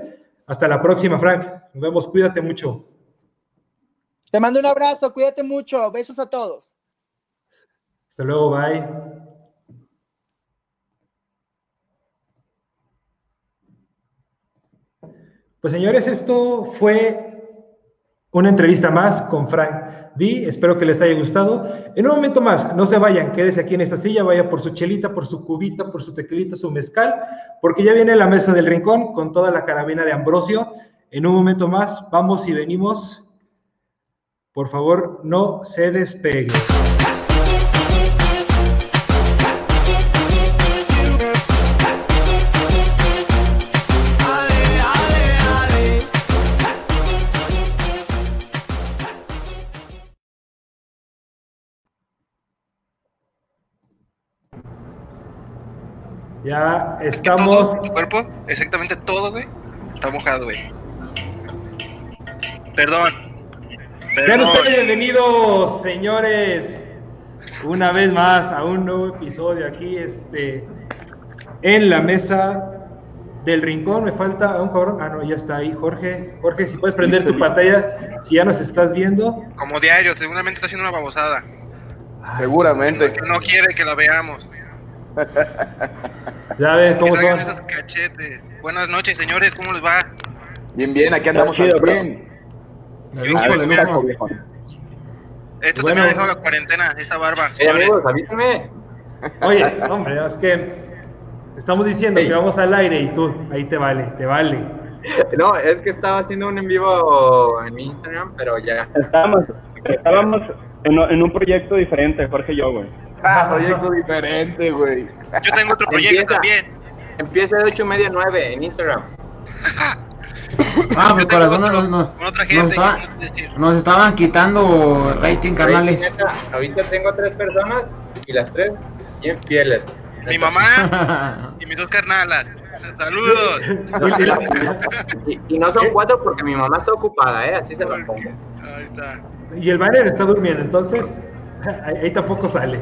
Hasta la próxima, Frank. Nos vemos. Cuídate mucho. Te mando un abrazo, cuídate mucho, besos a todos. Hasta luego, bye. Pues señores, esto fue una entrevista más con Frank Di. Espero que les haya gustado. En un momento más, no se vayan, quédese aquí en esta silla, vaya por su chelita, por su cubita, por su tequilita, su mezcal, porque ya viene la mesa del rincón con toda la carabina de Ambrosio. En un momento más, vamos y venimos Por favor, no se despegue. Ya estamos. ¿Tu cuerpo? Exactamente todo, güey. Está mojado, güey. Perdón. Sean ustedes bienvenidos, señores, una vez más a un nuevo episodio aquí, este, en la mesa del rincón. Me falta un cabrón. Ah, no, ya está ahí, Jorge. Jorge, si puedes prender tu pantalla, si ya nos estás viendo. Como diario, seguramente está haciendo una babosada. Seguramente. Que no quiere que la veamos. Ya ves cómo son. esos cachetes. Buenas noches, señores, ¿cómo les va? Bien, bien, aquí andamos al 100. Esto también ha dejado la cuarentena, esta barba. Hey, amigos, avísenme. Oye, hombre, es que estamos diciendo que vamos al aire y tú, ahí te vale, te vale. No, es que estaba haciendo un en vivo en mi Instagram, pero ya. Estábamos, estábamos en, en un proyecto diferente, Jorge y yo, güey. Ah, proyecto diferente, güey. Yo tengo otro proyecto Empieza. también. Empieza de 8 y media a 9 en Instagram. <laughs> <laughs> Ah, pues corazón, otro nos, nos, estaban quitando rating, carnales. Neta, ahorita tengo tres personas y las tres bien fieles. Mi mamá <laughs> y mis dos carnalas. Saludos. <laughs> Y, y no son cuatro porque mi mamá está ocupada, ¿eh? Así se lo pongo. Ahí está. Y el banner está durmiendo, entonces ahí, ahí tampoco sale.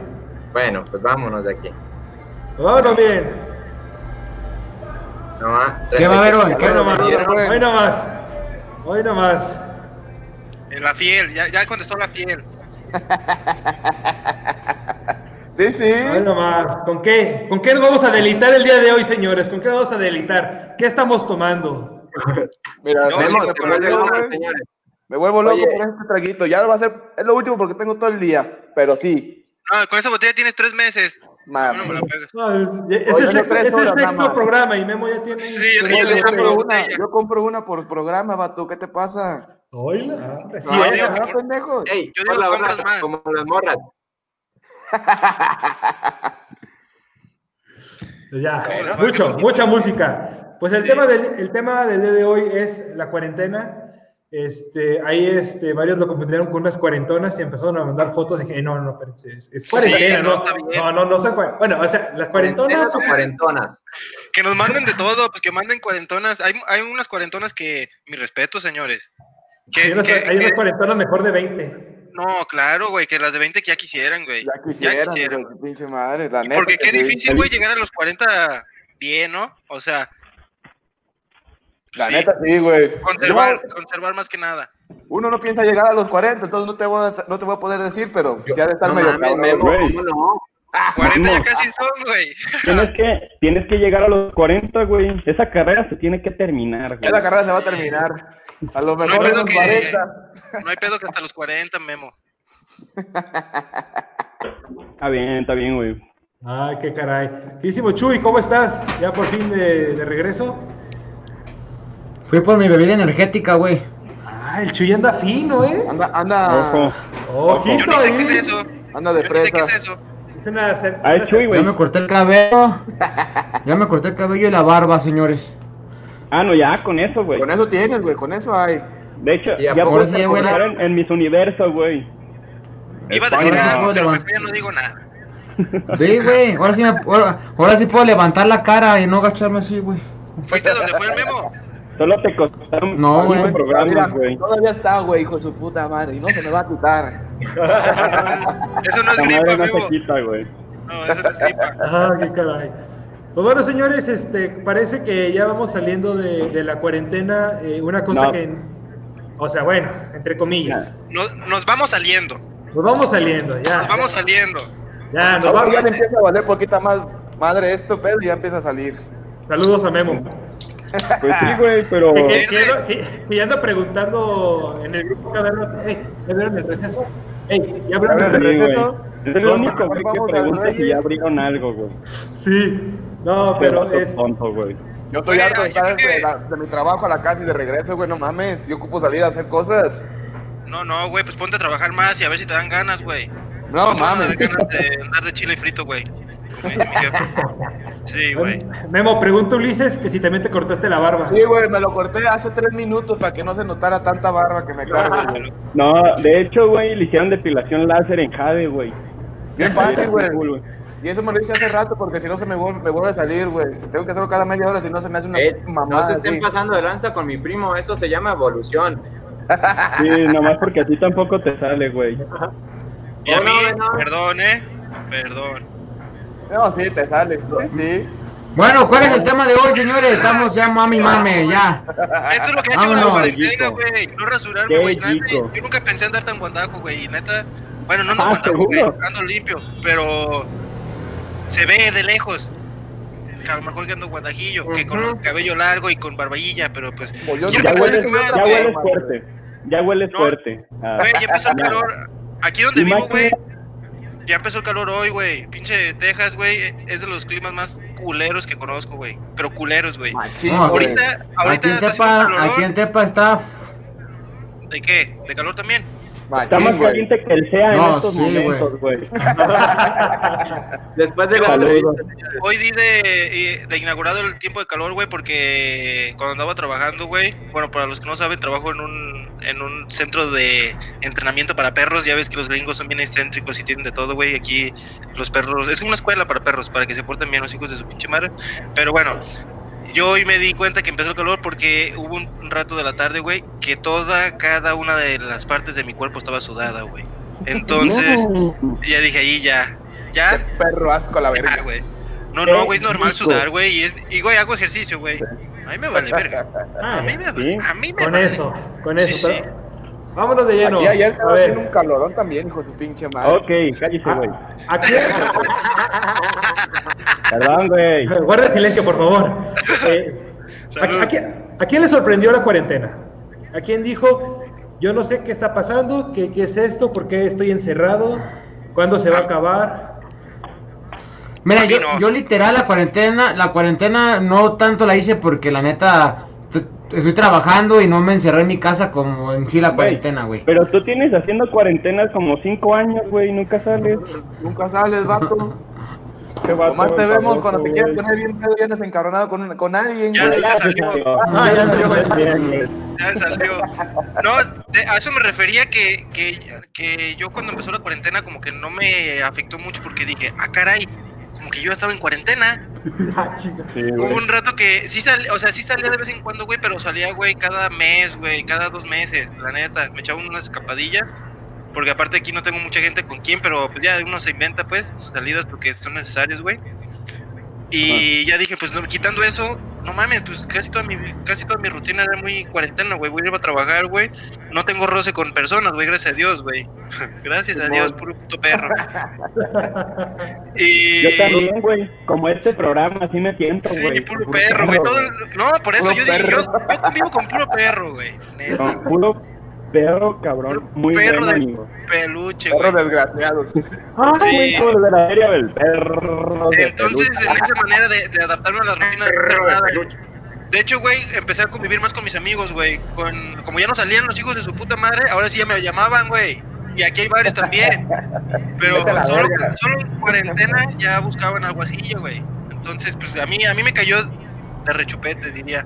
Bueno, pues vámonos de aquí. Vámonos bien. No, ah, ¿Qué va a haber hoy? ¿Qué nomás, hoy nomás. Hoy nomás. La fiel, ya, ya contestó la fiel. <laughs> Sí, sí. Hoy nomás. ¿Con qué? ¿Con qué nos vamos a delitar el día de hoy, señores? ¿Con qué nos vamos a delitar? ¿Qué estamos tomando? <laughs> Mira, No, vemos, sí, me vuelvo loco, señores. Me vuelvo loco Oye. por este traguito. Ya va a ser, es lo último porque tengo todo el día, pero sí. No, con esa botella tienes tres meses. Ma- No. No, es, el sexto, es el programa y Memo ya tiene. Sí, yo, compro una, yo compro una por programa, vato. ¿Qué te pasa? Sí, No, digo ¿Ah, que- pendejo? Ey, Yo por digo la más. como las morras. <laughs> Ya, Bueno, mucho, mucha música. Pues el Sí. tema del el tema del día de hoy es la cuarentena. Este, ahí este, varios lo confundieron con unas cuarentonas y empezaron a mandar fotos y dije, no, no, espérense, es, es Sí, cuarentena, no, no, está bien. no, no, no son cuar- Bueno, o sea, las cuarentonas, ¿Cuarentenas o cuarentonas? Que nos manden de todo, pues que manden cuarentonas. Hay, hay unas cuarentonas que, mi respeto, señores. Que, hay unas, que- hay unas que- cuarentonas mejor de 20. no, claro, güey, que las de 20 que ya quisieran, güey. Ya quisieran, güey, qué pinche madre. La neta. Porque que qué sí. difícil, güey, llegar a los 40 bien, ¿no? O sea, La sí, neta, sí, güey. conservar, más que nada. Uno no piensa llegar a los 40, entonces no te voy a, no te voy a poder decir, pero ha de estar No medio mames, cabrón. Memo, güey. ¿cómo no? 40 ya casi son, güey. Tienes que, tienes que llegar a los 40, güey. Esa carrera se tiene que terminar, güey. Ya la carrera se va a terminar. A lo mejor en los que- 40. No hay pedo que hasta los 40, Memo. Está bien, está bien, güey. Ay, qué caray. ¿Qué hicimos, Chuy? ¿Cómo estás? ¿Ya por fin de, de regreso? Fui por mi bebida energética, güey. Ah, el Chuy anda fino, ¿eh? Anda, anda, Ojo. Ojito Yo ni sé qué es eso. anda de Yo ni sé qué es fresa. eso. Es una Ah, Chuy, güey. Ya me corté el cabello. <laughs> Ya me corté el cabello y la barba, señores. Ah, no, ya, con eso, güey. Con eso tienes, güey, con eso hay. De hecho, ya puedes lleva la- en, en mis universos, güey. Iba a decir sí algo, puedo pero mejor ya no digo nada. <laughs> Sí, güey. Ahora sí, me, ahora, ahora sí puedo levantar la cara y no agacharme así, güey. ¿Fuiste donde fue el Memo? Solo te costaron No, güey. Programas, güey. todavía está, güey, hijo de su puta madre, y no se me va a quitar. <laughs> Eso no es La gripa, no Memo. se quita, güey. No, eso no es gripa. Ah, qué caray. Pues bueno, señores, este, parece que ya vamos saliendo de, de la cuarentena. eh, una cosa No. que, o sea, bueno, entre comillas. Nos, nos vamos saliendo. Nos vamos saliendo, ya. Nos vamos saliendo. Ya, nos vamos. ya le empieza a valer poquita más madre esto, pero ya empieza a salir. Saludos a Memo. Pues sí, güey, pero. Que, que- que anda- que- que ya anda preguntando en el grupo cada rato, hey, ¿ya vieron el receso? Hey, ¿ya vieron A el Sí, receso? Es el único, güey, que pregunta si ya abrieron algo, güey. Sí, no, Pero pero es... tonto, güey. Yo estoy harto de estar de, la- de mi trabajo a la casa y de regreso, güey, no mames. Yo ocupo salir a hacer cosas. No, no, güey, pues ponte a trabajar más y a ver si te dan ganas, güey. No, a mames. ganas de andar de chile frito, güey. Sí, güey. Memo, pregunta Ulises que si también te cortaste la barba. Sí, güey, me lo corté hace tres minutos para que no se notara tanta barba que me carga. No, de hecho, güey, le hicieron depilación láser en Jade, güey. Bien fácil, güey. Y eso me lo hice hace rato porque si no se me vuelve, me vuelve a salir, güey. Tengo que hacerlo cada media hora, si no se me hace una Eh, puta no mamada se estén así. pasando de lanza con mi primo, eso se llama evolución. Sí, nomás porque a ti tampoco te sale, güey. Y a No, mí, no, no. perdón, eh. Perdón. No, sí, te sale. Sí, sí. Bueno, ¿cuál es el tema de hoy, señores? Estamos ya mami mame, ya. Esto es lo que ha hecho la cuarentena, güey. No rasurarme, güey. Yo nunca pensé andar tan guandajo, güey. Y neta, bueno, no ando Ah, guandajo, güey. Ando limpio. Pero se ve de lejos. A lo mejor que ando guandajillo, que con el cabello largo y con barbilla, pero pues. Pues yo Ya hueles, más, ya güey. hueles fuerte. Ya hueles No. fuerte. Ah. Güey, ya empezó el calor. Aquí donde vivo, güey. Ya empezó el calor hoy, güey. Pinche Texas, güey. Es de los climas más culeros que conozco, güey. Pero culeros, güey. Machín, No. Ahorita, ahorita Aquí en está Tepa, calor. aquí en Tepa está. ¿De qué? ¿De calor también? Está más Machín, caliente que el SEA en estos sí, momentos, güey. <laughs> Después de entrevista, Hoy di de, de inaugurado el tiempo de calor, güey, porque cuando andaba trabajando, güey, bueno, para los que no saben, trabajo en un, en un centro de entrenamiento para perros. Ya ves que los gringos son bien excéntricos y tienen de todo, güey. Aquí los perros, es como una escuela para perros, para que se porten bien los hijos de su pinche madre. Pero bueno, yo hoy me di cuenta que empezó el calor porque hubo un, rato de la tarde, güey, que toda, cada una de las partes de mi cuerpo estaba sudada, güey. Entonces, <laughs> ya dije ahí, ya, ya, Qué perro asco la verga. güey. No, no, güey, es normal sudar, güey. Y, es- y, güey, hago ejercicio, güey. A mí me vale verga. <laughs> A mí me sí. vale. A mí me Con vale. eso, con Sí, eso. sí. Vámonos de lleno. Aquí ayer A estaba haciendo un calorón también, hijo de su pinche madre. Ok, cállese, güey. ¿a quién? <laughs> Perdón, güey. Guarda silencio, por favor. Eh, ¿a, a quién, a quién le sorprendió la cuarentena? ¿A quién dijo, yo no sé qué está pasando, qué, qué es esto, por qué estoy encerrado, cuándo se va a acabar? Mira, yo, no. yo literal la cuarentena, la cuarentena no tanto la hice porque la neta estoy trabajando y no me encerré en mi casa como en sí la cuarentena, güey. Pero tú tienes haciendo cuarentenas como cinco años, güey, y nunca sales. Nunca sales, vato. <laughs> Vato, Nomás te vemos cuando te quieres poner bien pedo, vienes encabronado con, con alguien, Ya, sí, se salió. <laughs> Ah, ya salió. Ya salió. No, de- a eso me refería que, que, que yo cuando empezó la cuarentena como que no me afectó mucho porque dije, ah, caray, como que yo estaba en cuarentena. <laughs> Ah, chica. Sí, Hubo un rato que sí salía, o sea, sí salía de vez en cuando, güey, pero salía, güey, cada mes, güey, cada dos meses, la neta. Me echaba unas escapadillas, porque aparte aquí no tengo mucha gente con quien, pero pues ya uno se inventa, pues, sus salidas porque son necesarias, güey. Y ya dije, pues no, quitando eso, no mames, pues casi toda mi, casi toda mi rutina era muy cuarentena, güey. Voy a ir a trabajar, güey. No tengo roce con personas, güey, gracias a Dios, güey. <laughs> gracias a Dios, puro puto perro. <laughs> y... Yo también, güey. Como este programa, así me siento, Sí, güey. puro perro, güey. todo No, por eso Puro yo dije, yo, perro. yo convivo con puro perro, güey. No, puro perro, cabrón. Muy perro bueno, de amigo. peluche, Perros güey. desgraciados. Ah, Sí. güey, como de la feria del perro. de Entonces, peluche. en esa manera de, de adaptarme a la rutina de no hacer nada, De hecho, güey, empecé a convivir más con mis amigos, güey. Con, como ya no salían los hijos de su puta madre, ahora sí ya me llamaban, güey. Y aquí hay varios también. Pero solo, verga. solo en cuarentena ya buscaban algo así, güey. Entonces, pues a mí, a mí me cayó de rechupete, diría.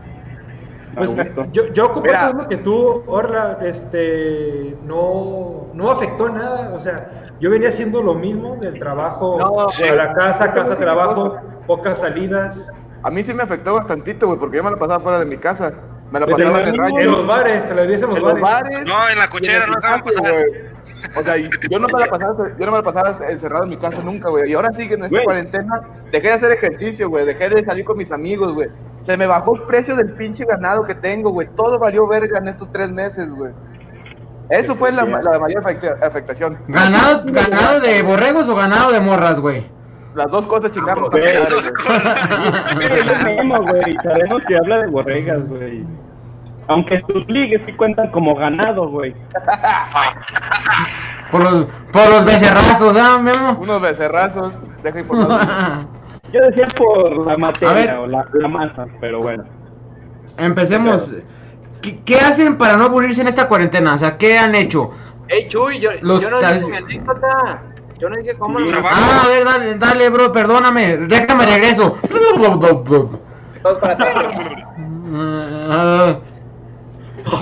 Pues, yo, yo comparto Mira. lo que tú, Orla, este, no, no afectó nada, o sea, yo venía haciendo lo mismo del trabajo No, a güey. la casa, casa, trabajo, pocas salidas, A mí sí me afectó bastantito, güey, porque yo me la pasaba fuera de mi casa. Me la Pues pasaba en, el los- rancho. en los bares, te lo dirías en los en los bares. bares. No, en la cochera, en no dejaban pasar. güey. O sea, yo no me la pasaba, yo no me la pasaba encerrado en mi casa nunca, güey. Y ahora sí que en esta Güey. cuarentena dejé de hacer ejercicio, güey. Dejé de salir con mis amigos, güey. Se me bajó el precio del pinche ganado que tengo, güey. Todo valió verga en estos tres meses, güey. Eso fue la, la mayor afecta- afectación. ¿Ganado, ¿Ganado de borregos o ganado de morras, güey? Las dos cosas chingamos. güey. Esas dos cosas. Güey. Sabemos que habla de borregas, güey. Aunque sus ligues sí cuentan como ganado, güey. Por los, por los becerrazos, ¿ah, Memo? Unos becerrazos. Deja ir por los... Yo decía por la materia o la, la masa, pero bueno. Empecemos. ¿qué, qué hacen para no aburrirse en esta cuarentena? O sea, ¿qué han hecho? Ey, Chuy, yo, Los yo no dije mi anécdota. Yo no dije cómo lo Trabajo. Ah, a ver, dale, dale, bro, perdóname. Déjame regreso. Todos para atrás. <laughs>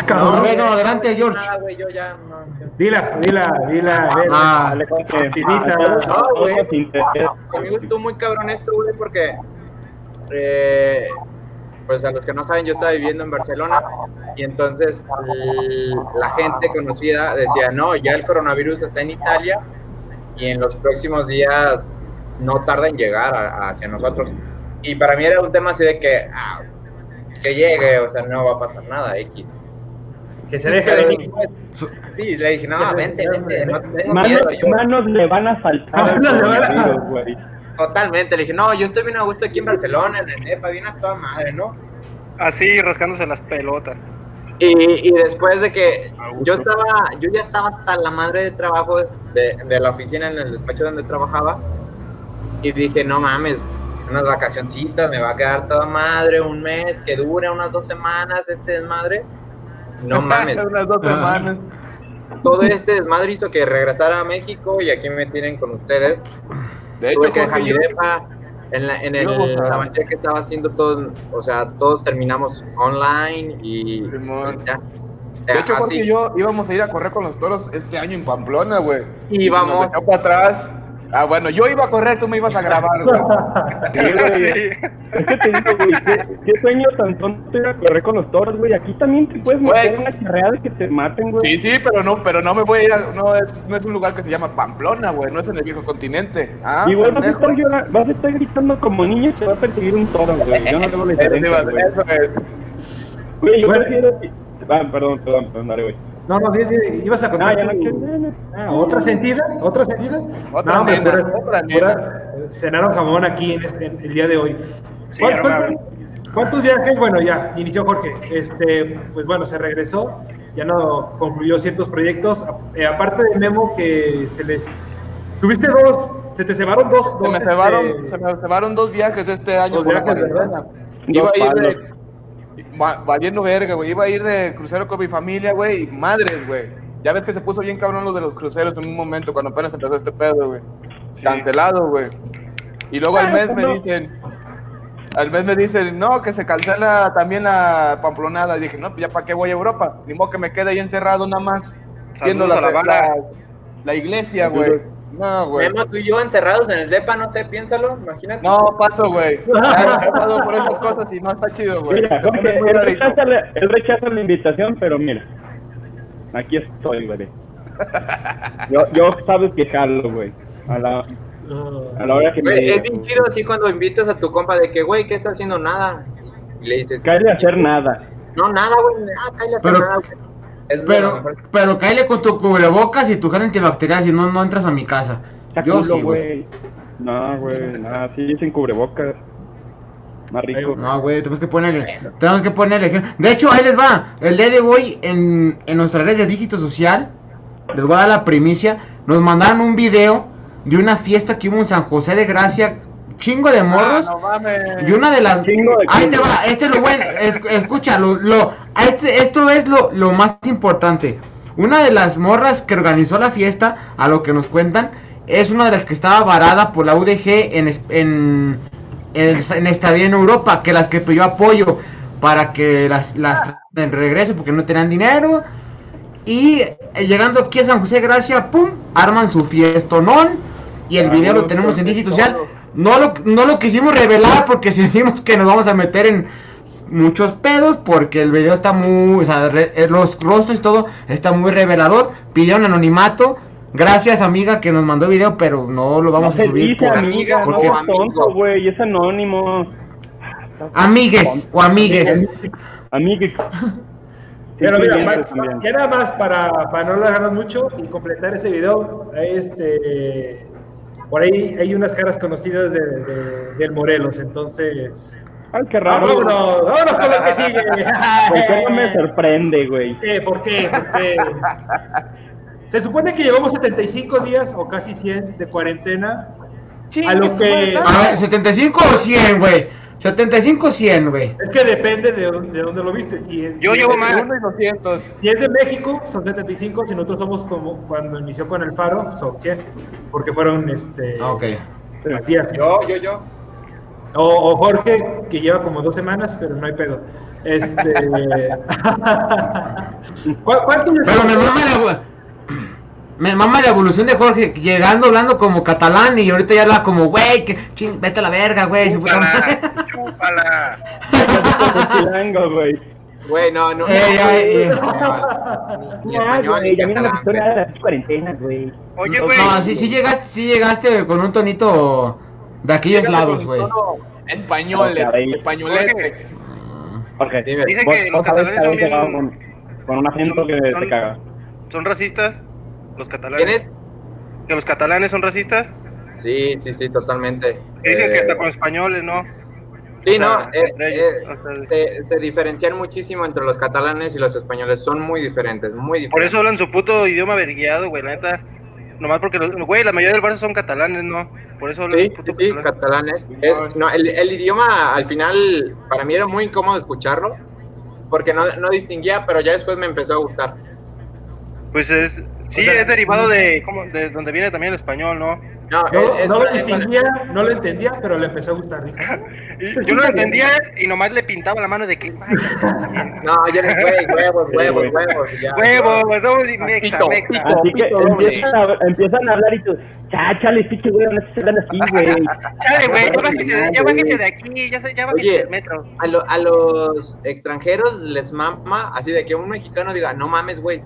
Ah, a ver, no, adelante, George. Nada, güey, yo ya. no, ya. Dila, dila, dila. Ah, Dale, Jorge. Finita. Ah, No, güey. Conmigo estuvo muy cabrón esto, güey, porque. eh, pues a los que no saben, yo estaba viviendo en Barcelona y entonces la gente conocida decía: No, ya el coronavirus está en Italia y en los próximos días no tarda en llegar a- hacia nosotros. Y para mí era un tema así de que. ah, que llegue, o sea, no va a pasar nada, X. Que se deje de después- sí, le dije, no, vente, vente, no tengo Manos, miedo. Yo, manos le van a faltar al Manos le van a- coronavirus, güey. totalmente, le dije, no, yo estoy bien a gusto aquí en Barcelona, en el DEPA, bien a toda madre, ¿no? Así, rascándose las pelotas. Y, y después de que yo estaba, yo ya estaba hasta la madre de trabajo de, de la oficina en el despacho donde trabajaba, y dije, no mames, unas vacacioncitas, me va a quedar toda madre, un mes, que dure unas dos semanas este desmadre. No <laughs> mames. Unas dos semanas. todo este desmadre hizo que regresara a México y aquí me tienen con ustedes. De Tuve hecho, que dejar mi depa. En, la, en el- Yo, la maestría que estaba haciendo todos, o sea, todos terminamos online y Simón. ya. de hecho, Así. Jorge y yo íbamos a ir a correr con los toros este año en Pamplona, güey. Y se nos vamos. echó para atrás. Ah, bueno, yo iba a correr, tú me ibas a grabar, güey. <laughs> Sí, güey. Es que te digo, güey, qué, qué sueño tan tonto ir a correr con los toros, güey. Aquí también te puedes meter en una carrera de que te maten, güey. Sí, sí, pero no, pero no me voy a ir a, no es, no es un lugar que se llama Pamplona, güey, no es en el viejo continente. Ah, Igual vas a, estar llora- vas a estar gritando como niño y te va a perseguir un toro, güey. Yo no tengo la <laughs> diferencia, a güey. ser, eso es. Güey, yo Bueno. prefiero... Ah, perdón, perdón, perdón, dale, güey. No, no, ibas a contar. ya no tu- no, no. Ah, ¿Otra sentida? ¿Otra sentida? Otra no, nena, pura- otra pura- cenaron jamón aquí en este, en el día de hoy. Sí, ¿Cuál- ya no cuál- me ¿Cuántos viajes? Bueno, ya inició Jorge. Este, pues bueno, se regresó, ya no concluyó ciertos proyectos. Eh, aparte de Memo, que se les. Tuviste dos, se te cebaron dos. Se dos, me este, cebaron, se me cebaron dos viajes este año Dos por la viajes. Dos Iba a ir palos. de valiendo verga, güey. Iba a ir de crucero con mi familia, güey, y madres, güey. Ya ves que se puso bien cabrón lo de los cruceros en un momento cuando apenas empezó este pedo, güey. Cancelado, güey. Y luego al mes me dicen, al mes me dicen, no, que se cancela también la pamplonada. Y dije, no, pues ya para qué voy a Europa. Ni modo que me quede ahí encerrado nada más. Viendo la, la iglesia, güey. No, güey. Memo, tú y yo encerrados en el DEPA, no sé, piénsalo, imagínate. No, paso, güey. Ya he pasado por esas cosas y no está chido, güey. Mira, Jorge, él rechaza, la, él rechaza la invitación, pero mira, aquí estoy, güey. Yo, yo sabes que jalo, güey. A la, a la hora que me Güey, es digas. bien chido así cuando invitas a tu compa de que, güey, ¿qué está haciendo? Nada. Y le dices, Cállate a hacer nada. no, nada, güey, ah, cállate a hacer Pero- nada, güey. Es Pero, pero cáele con tu cubrebocas y tu gel antibacterial, si no, no entras a mi casa. Yo culo, sí, güey. No, güey, nada, sí, sin cubrebocas. Más rico. No, güey, tenemos que ponerle, tenemos que ponerle ejemplo. De hecho, ahí les va. El día de hoy, en, en nuestras redes de dígito social, les voy a dar la primicia. Nos mandaron un video de una fiesta que hubo en San José de Gracia. Chingo de morros. Ah, no mames. Y una de las. De Ahí te va, este es lo bueno. es- escucha, lo, lo- a este, esto es lo, lo más importante. Una de las morras que organizó la fiesta, a lo que nos cuentan, es una de las que estaba varada por la UDG en, en, en, en estadía en Europa, que las que pidió apoyo para que las, las en regreso porque no tenían dinero. Y eh, llegando aquí a San José de Gracia, pum, arman su fiestonón. Y el Ah, video lo tenemos en social. No lo, no lo quisimos revelar porque <laughs> sentimos que nos vamos a meter en muchos pedos porque el video está muy, o sea, re- eh, los rostros y todo está muy revelador. Pidieron anonimato. Gracias amiga que nos mandó el video, pero no lo vamos no a se subir dice, por amiga, no porque- amigo. tonto, güey, es anónimo. amigues o amigues. Amigue. Pero mira, sí, pa- también. ya nada más para, para no alargarnos mucho y completar ese video, este, por ahí hay unas caras conocidas de, de- del Morelos, entonces... Ay, qué raro. Vámonos, vámonos con lo que sigue. ¿Por qué no me sorprende, güey? Eh, ¿Por qué? ¿Por qué? Se supone que llevamos 75 días o casi 100 de cuarentena. A lo que... A ver, 75 o 100, güey. 75-100, güey. Es que depende de, dónde- de dónde lo viste. Si es, Yo si llevo más. Uno y 200. Si es de México, son 75. Si nosotros somos como cuando inició con el Faro, son 100. Porque fueron este, Ah, Ok. así, así. Yo, yo, yo. O, o Jorge, que lleva como dos semanas, pero no hay pedo. Este. <laughs> <laughs> ¿Cuál- ¿Cuánto les Pero me mama la, me mama la evolución de Jorge, llegando hablando como catalán y ahorita ya habla como, güey, que ching, vete a la verga, güey. su puta madre". Chúpala, chúpala. Güey. Güey, no, no. no, Ey, ey, ey. Español, ya viene la historia güey. de las cuarentenas, güey. Oye, güey. No, sí, sí llegaste, sí llegaste con un tonito de aquellos lados, güey. Español, españolete. Jorge. Dije que vos los catalanes que son con, con un acento que te caga. ¿Son racistas? ¿Los catalanes? ¿Quién es? ¿Que los catalanes son racistas? Sí, sí, sí, totalmente. Dicen que Eh, hasta con españoles, ¿no? Sí, o sea, no, eh, eh, o sea, se, se diferencian muchísimo entre los catalanes y los españoles. Son muy diferentes, muy diferentes. Por eso hablan su puto idioma verguiado, güey, la neta. Nomás porque, los, güey, la mayoría del Barça son catalanes, ¿no? Por eso hablan Sí, sí, catalanes. Es- no, el, el idioma al final para mí era muy incómodo escucharlo porque no, no distinguía, pero ya después me empezó a gustar. Pues es, sí, es derivado de, ¿cómo? de donde viene también el español, ¿no? No, No, es- es- no lo distinguía, no lo entendía, pero le empezó a gustar. <laughs> yo no lo entendía y nomás le pintaba la mano de que, "Ay, <laughs> No, ya eres güey, huevos, huevos, huevos. ya, huevo, somos mexa, mexa. Así que empiezan a, empiezan a hablar y tú, cháchale, pinche güey, no se dan así, güey. <laughs> Chale, güey, ya bájese, ya bájese de aquí, ya, se- ya bájese Oye. del metro. A, lo- a los extranjeros les mama así de que un mexicano diga, no mames, güey.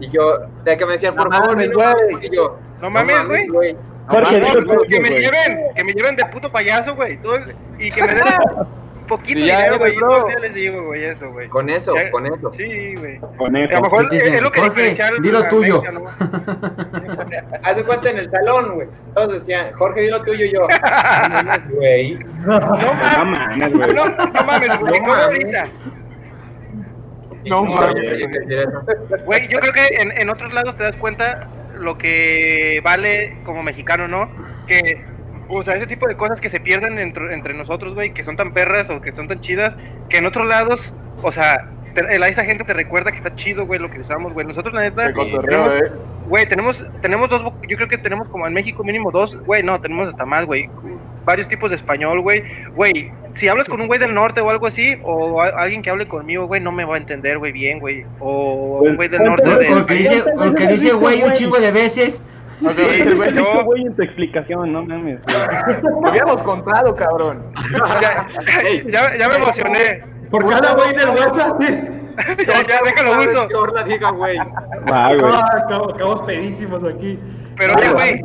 Y yo, de que me decían, por No favor, mames, no güey. mames", Y yo, No mames, güey. No Jorge, mames, güey. tú. Que me güey. lleven, que me lleven de puto payaso, güey. Y que me den un <laughs> poquito Sí, dinero, güey. Yo les digo, güey, eso, güey. Con eso, Ya- con eso. Sí, güey. Con A eso. lo mejor ¿Qué es, dicen? es lo que Jorge, dilo al tuyo. ¿no? <laughs> Haz de cuenta en el salón, güey. Todos decían, Jorge, dilo tuyo y yo. No mames, güey. <laughs> No No mames, mames, güey. no, no mames, güey. No ¿Cómo mames. ahorita? No. Güey, yo creo que en, en otros lados te das cuenta lo que vale como mexicano, ¿no? Que, o sea, ese tipo de cosas que se pierden entre, entre nosotros, güey, que son tan perras o que son tan chidas, que en otros lados, o sea, te- el- esa gente te recuerda que está chido, güey, lo que usamos, güey. Nosotros, la neta, tenemos- eh. güey, tenemos, tenemos dos, yo creo que tenemos como en México mínimo dos, güey, no, tenemos hasta más, güey. Varios tipos de español, güey. Güey, si hablas con un güey del norte o algo así, o a- alguien que hable conmigo, güey, no me va a entender, güey, bien, güey. O un güey del norte Pues, de... O que dice, o que dice güey un chingo de veces. No, Sí, el güey, yo- en tu explicación, no mames. güey. Lo habíamos contado, cabrón. ya, ya, ya me emocioné. Por cada güey del WhatsApp. <laughs> ya, ya, déjalo ¿Sabes uso. Orla diga, güey. Güey. Ah, acabo- acabamos pedísimos aquí. Pero güey,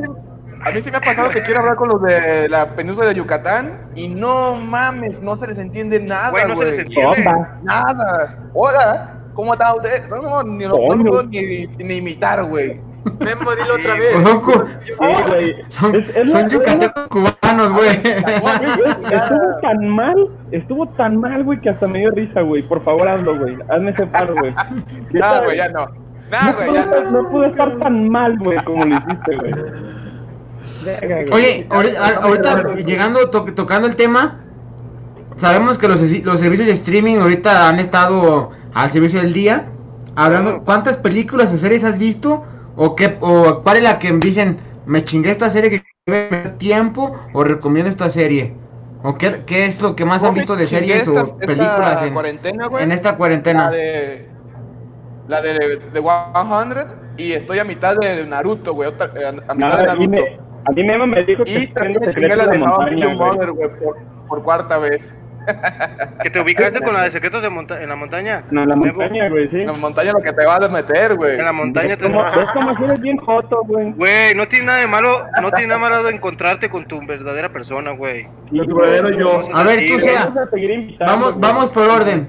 A mí sí me ha pasado que quiero hablar con los de la península de Yucatán y no mames, no se les entiende nada, güey, no se les entiende. Bomba. Nada. Hola, ¿cómo está usted? No, no, ni, lo, no lo puedo ni, ni imitar, güey. Memo, dilo otra vez. Son, son, Es- es son la- yucatecos cubanos, güey. <laughs> Estuvo tan mal, estuvo tan mal, güey, que hasta me dio risa, güey. Por favor, hazlo, güey. Hazme ese paro, güey. Nada, güey, ya no. Nada, güey, ya No, no. no pudo estar tan mal, güey, como lo hiciste, güey. Oye, ahorita, ahorita llegando, to- tocando el tema, sabemos que los, los servicios de streaming ahorita han estado al servicio del día. Hablando, ¿cuántas películas o series has visto? ¿O qué, o cuál es la que dicen, me chingué esta serie que me tiempo o recomiendo esta serie? ¿O qué, qué es lo que más han visto de series esta- o esta películas en, cuarentena, güey. en esta La cuarentena? de. La de, de 100 y estoy a mitad de Naruto, güey. eh, A, a mitad de Nada, Naruto. A mí Memo me dijo que Y también chingué secretos la de How I. Mother, güey, por, por cuarta vez. Que te ubicaste con la de secretos de monta en la montaña. No, en la montaña, güey, sí. En la montaña lo que te vas a meter, güey. En la montaña te... Es como, es como si eres bien joto, güey. Güey, no tiene nada de malo, no tiene nada malo de encontrarte con tu verdadera persona, güey. Con tu verdadero yo. A ver, así, tú sea. Vamos Vamos, por orden.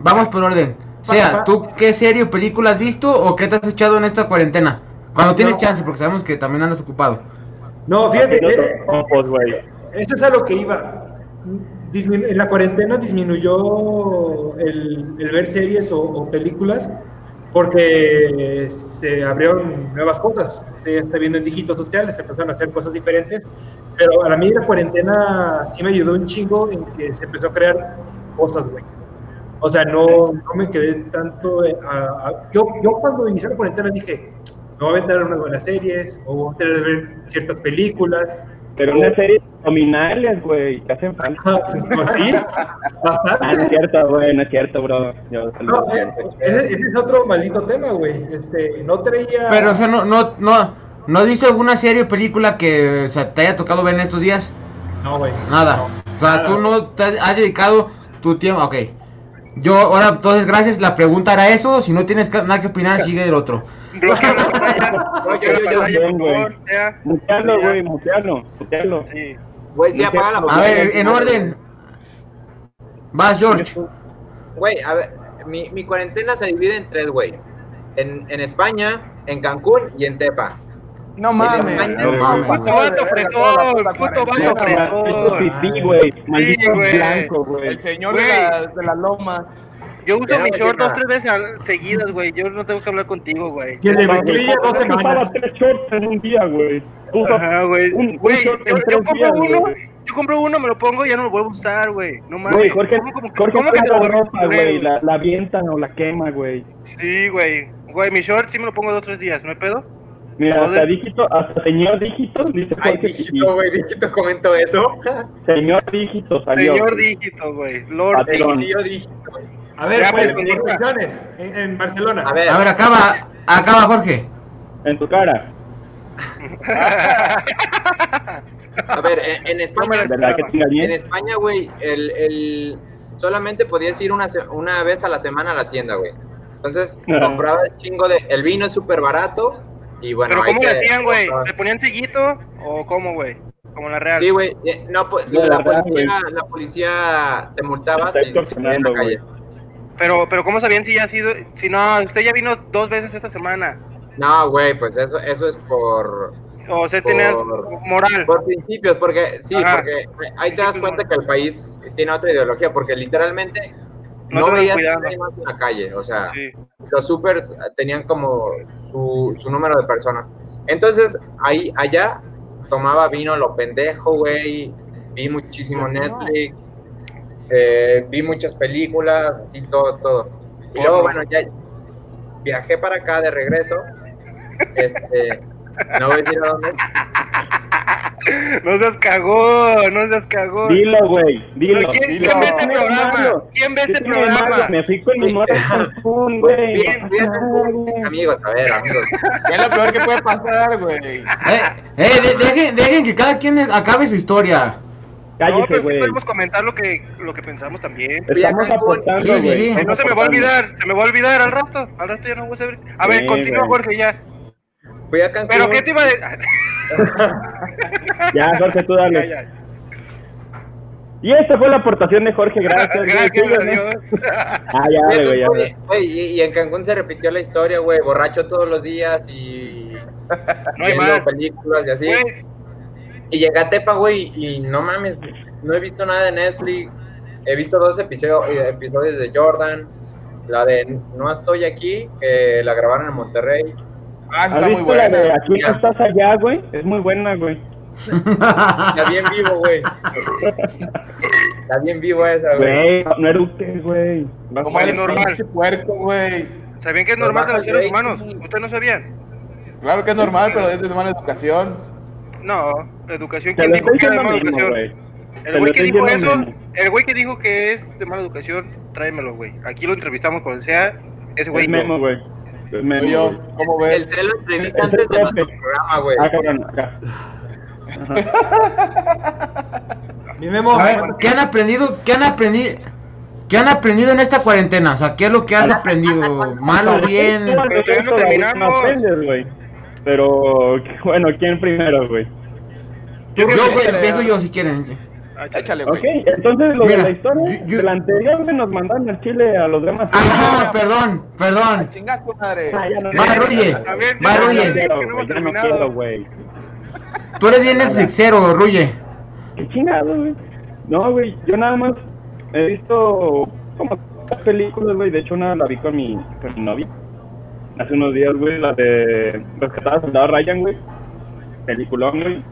Vamos por orden. Sea, ¿tú qué serie o película has visto o qué te has echado en esta cuarentena? Cuando tienes chance, porque sabemos que también andas ocupado. No, fíjate, eh. Esto es a lo que iba. Disminu- en la cuarentena disminuyó el, el ver series o, o películas porque se abrieron nuevas cosas. ya está viendo en dígitos sociales, se empezaron a hacer cosas diferentes, pero a mí la cuarentena sí me ayudó un chingo en que se empezó a crear cosas, güey. O sea, no, no me quedé tanto... eh, a- a- yo, yo cuando inicié la cuarentena dije, me voy a aventar unas buenas series, o voy a tener que ver ciertas películas. Pero o- una serie nominales, güey, que hacen falta. Pues sí, Ah, no es bastante. cierto, güey, no es cierto, bro. Yo No, eh, ese, ese es otro maldito tema, güey. Este, no traía... Pero, o sea, no, no, no, ¿no has visto alguna serie o película que o sea, te haya tocado ver en estos días? No, güey. Nada. O sea, Nada. tú no te has dedicado tu tiempo. Ok. Yo, ahora, entonces, gracias. La pregunta era eso. Si no tienes nada que opinar, sigue el otro. Mutealo, güey, mutealo, mutealo. Sí. Güey, sí, apaga la A ver, en orden. Vas, George. Güey, a ver, mi, mi cuarentena se divide en tres, güey. En, en España, en Cancún y en Tepa. No mames. Ay, no mames. Puto vato fresón, puto vato fresón. pipí, güey. Maldito blanco, güey. El señor de, la- de las lomas. Yo uso Ya no mi me short queda. dos, tres veces seguidas, güey. Yo no tengo que hablar contigo, güey. Que le mezclilla dos semanas. tres shorts en un día, güey. Ajá, güey. un- un Güey, short yo, en yo tres compro días, uno, yo compro uno, me lo pongo y ya no lo vuelvo a usar, güey. No mames. Güey, Jorge, ¿Cómo, cómo, Jorge cómo que te compra lo voy a ropa, güey. La, la avientan o la quema, güey. Sí, güey. Güey, mi short sí me lo pongo dos, tres días, ¿no hay pedo? Mira, hasta dígito, hasta señor dígito, dice Ay, dígito, güey, dígito comentó eso. <laughs> Señor dígito salió. Señor dígito, güey. Lord dígito. A ver, pues, en, en Barcelona. A ver, A ver, acaba, acaba, Jorge. En tu cara. a ver, en, en España, ¿Verdad que tenga en? España, güey, el, el, solamente podías ir una, una vez a la semana a la tienda, güey. Entonces, compraba el chingo de... El vino es súper barato y bueno... Pero ¿cómo le hacían, güey? ¿Le ponían sellito o cómo, güey? Como la real. Sí, güey, eh, no, pues, la, verdad, policía, la policía te multaba si en la calle. Pero, pero ¿cómo sabían si ya ha sido? Si no, usted ya vino dos veces esta semana. No, güey, pues eso, eso es por, O sea, tenías Por- moral. por principios, porque sí, Ajá. porque ahí te das cuenta que el país tiene otra ideología, porque literalmente No no, veías a nadie más en la calle, o sea, Sí. los supers tenían como su, su número de personas. Entonces, ahí, allá, tomaba vino lo pendejo, güey, vi muchísimo Netflix, eh, vi muchas películas, así todo, todo. Y luego, bueno, ya viajé para acá de regreso, este, <laughs> no voy a decir a dónde, No seas cagón, no seas cagón. Dilo, güey. Dilo. Pero ¿quién, dilo. quién ve este ¿Qué programa? ¿Quién ve ¿Qué este programa? Me fui con mi morra <laughs> Cancún, güey. Bien, güey. amigos, a ver, amigos. ¿Qué <laughs> es lo peor que puede pasar, güey? Eh, eh, de- dejen, dejen que cada quien acabe su historia. no, Cállese, pero sí güey. podemos comentar lo que, lo que pensamos también. Estamos aportando, Sí, sí, sí. Eh, no se me va a olvidar, se me va a olvidar al rato. Al rato ya no voy a saber. A ver, Sí, continúa. Jorge, ya. Fui a Cancún. ¿Pero qué te iba a decir? <laughs> Ya, Jorge, tú dale. <laughs> Ya, ya. Y esta fue la aportación de Jorge, gracias. güey. <laughs> Gracias, adiós. Ah, ya, dale, güey, ya. Y- güey, y, y en Cancún se repitió la historia, güey, borracho todos los días y No hay más. películas y así. Y llegué a Tepa, güey, y no mames, no he visto nada de Netflix. He visto dos episodios, episodios de Jordan. La de No estoy aquí, que la grabaron en Monterrey. Ah, ¿Has está muy visto la de buena. Aquí no estás allá, güey? Es muy buena, güey. <laughs> Está bien vivo, güey. <laughs> Está bien vivo esa, güey. Güey, no eructes, güey. Vale, el normal. pinche puerco, güey. ¿sabían que es normal de los seres humanos? ¿Ustedes no sabían? Claro que es normal, pero es de mala educación. No, educación. ¿Quién dijo que era de mala mismo, educación? El güey que dijo eso, mismo. el güey que dijo que es de mala educación, tráemelo, güey. Aquí lo entrevistamos con el SEA, ese güey. Es memo, güey. Yo, güey. ¿cómo El ves? celo entrevista antes de nuestro programa, güey. Ah, cabrón, acá. <laughs> Mi memo, ¿qué han aprendido? ¿Qué han aprendido? ¿Qué han aprendido en esta cuarentena? O sea, ¿qué es lo que has aprendido? ¿Malo, bien? Pero todavía no terminamos. Pero, <laughs> bueno, ¿quién primero, güey? Yo, creo que güey, empiezo yo si quieren. Ah, chale. Échale, Ok, entonces lo Mira, de la historia yo- la anterior, güey, nos mandaron al Chile a los demás. Ah, no, perdón, perdón. Chingas tu madre. Ah, no. Ruye. Va, Ruye. no güey. Tú eres bien Netflixero, Ruye. Qué chingado, güey. No, güey, yo nada más he visto como tres películas, güey. De hecho, una la vi con mi, con mi novia. hace unos días, güey, la de Rescatadas Soldado Ryan, güey. Peliculón, güey.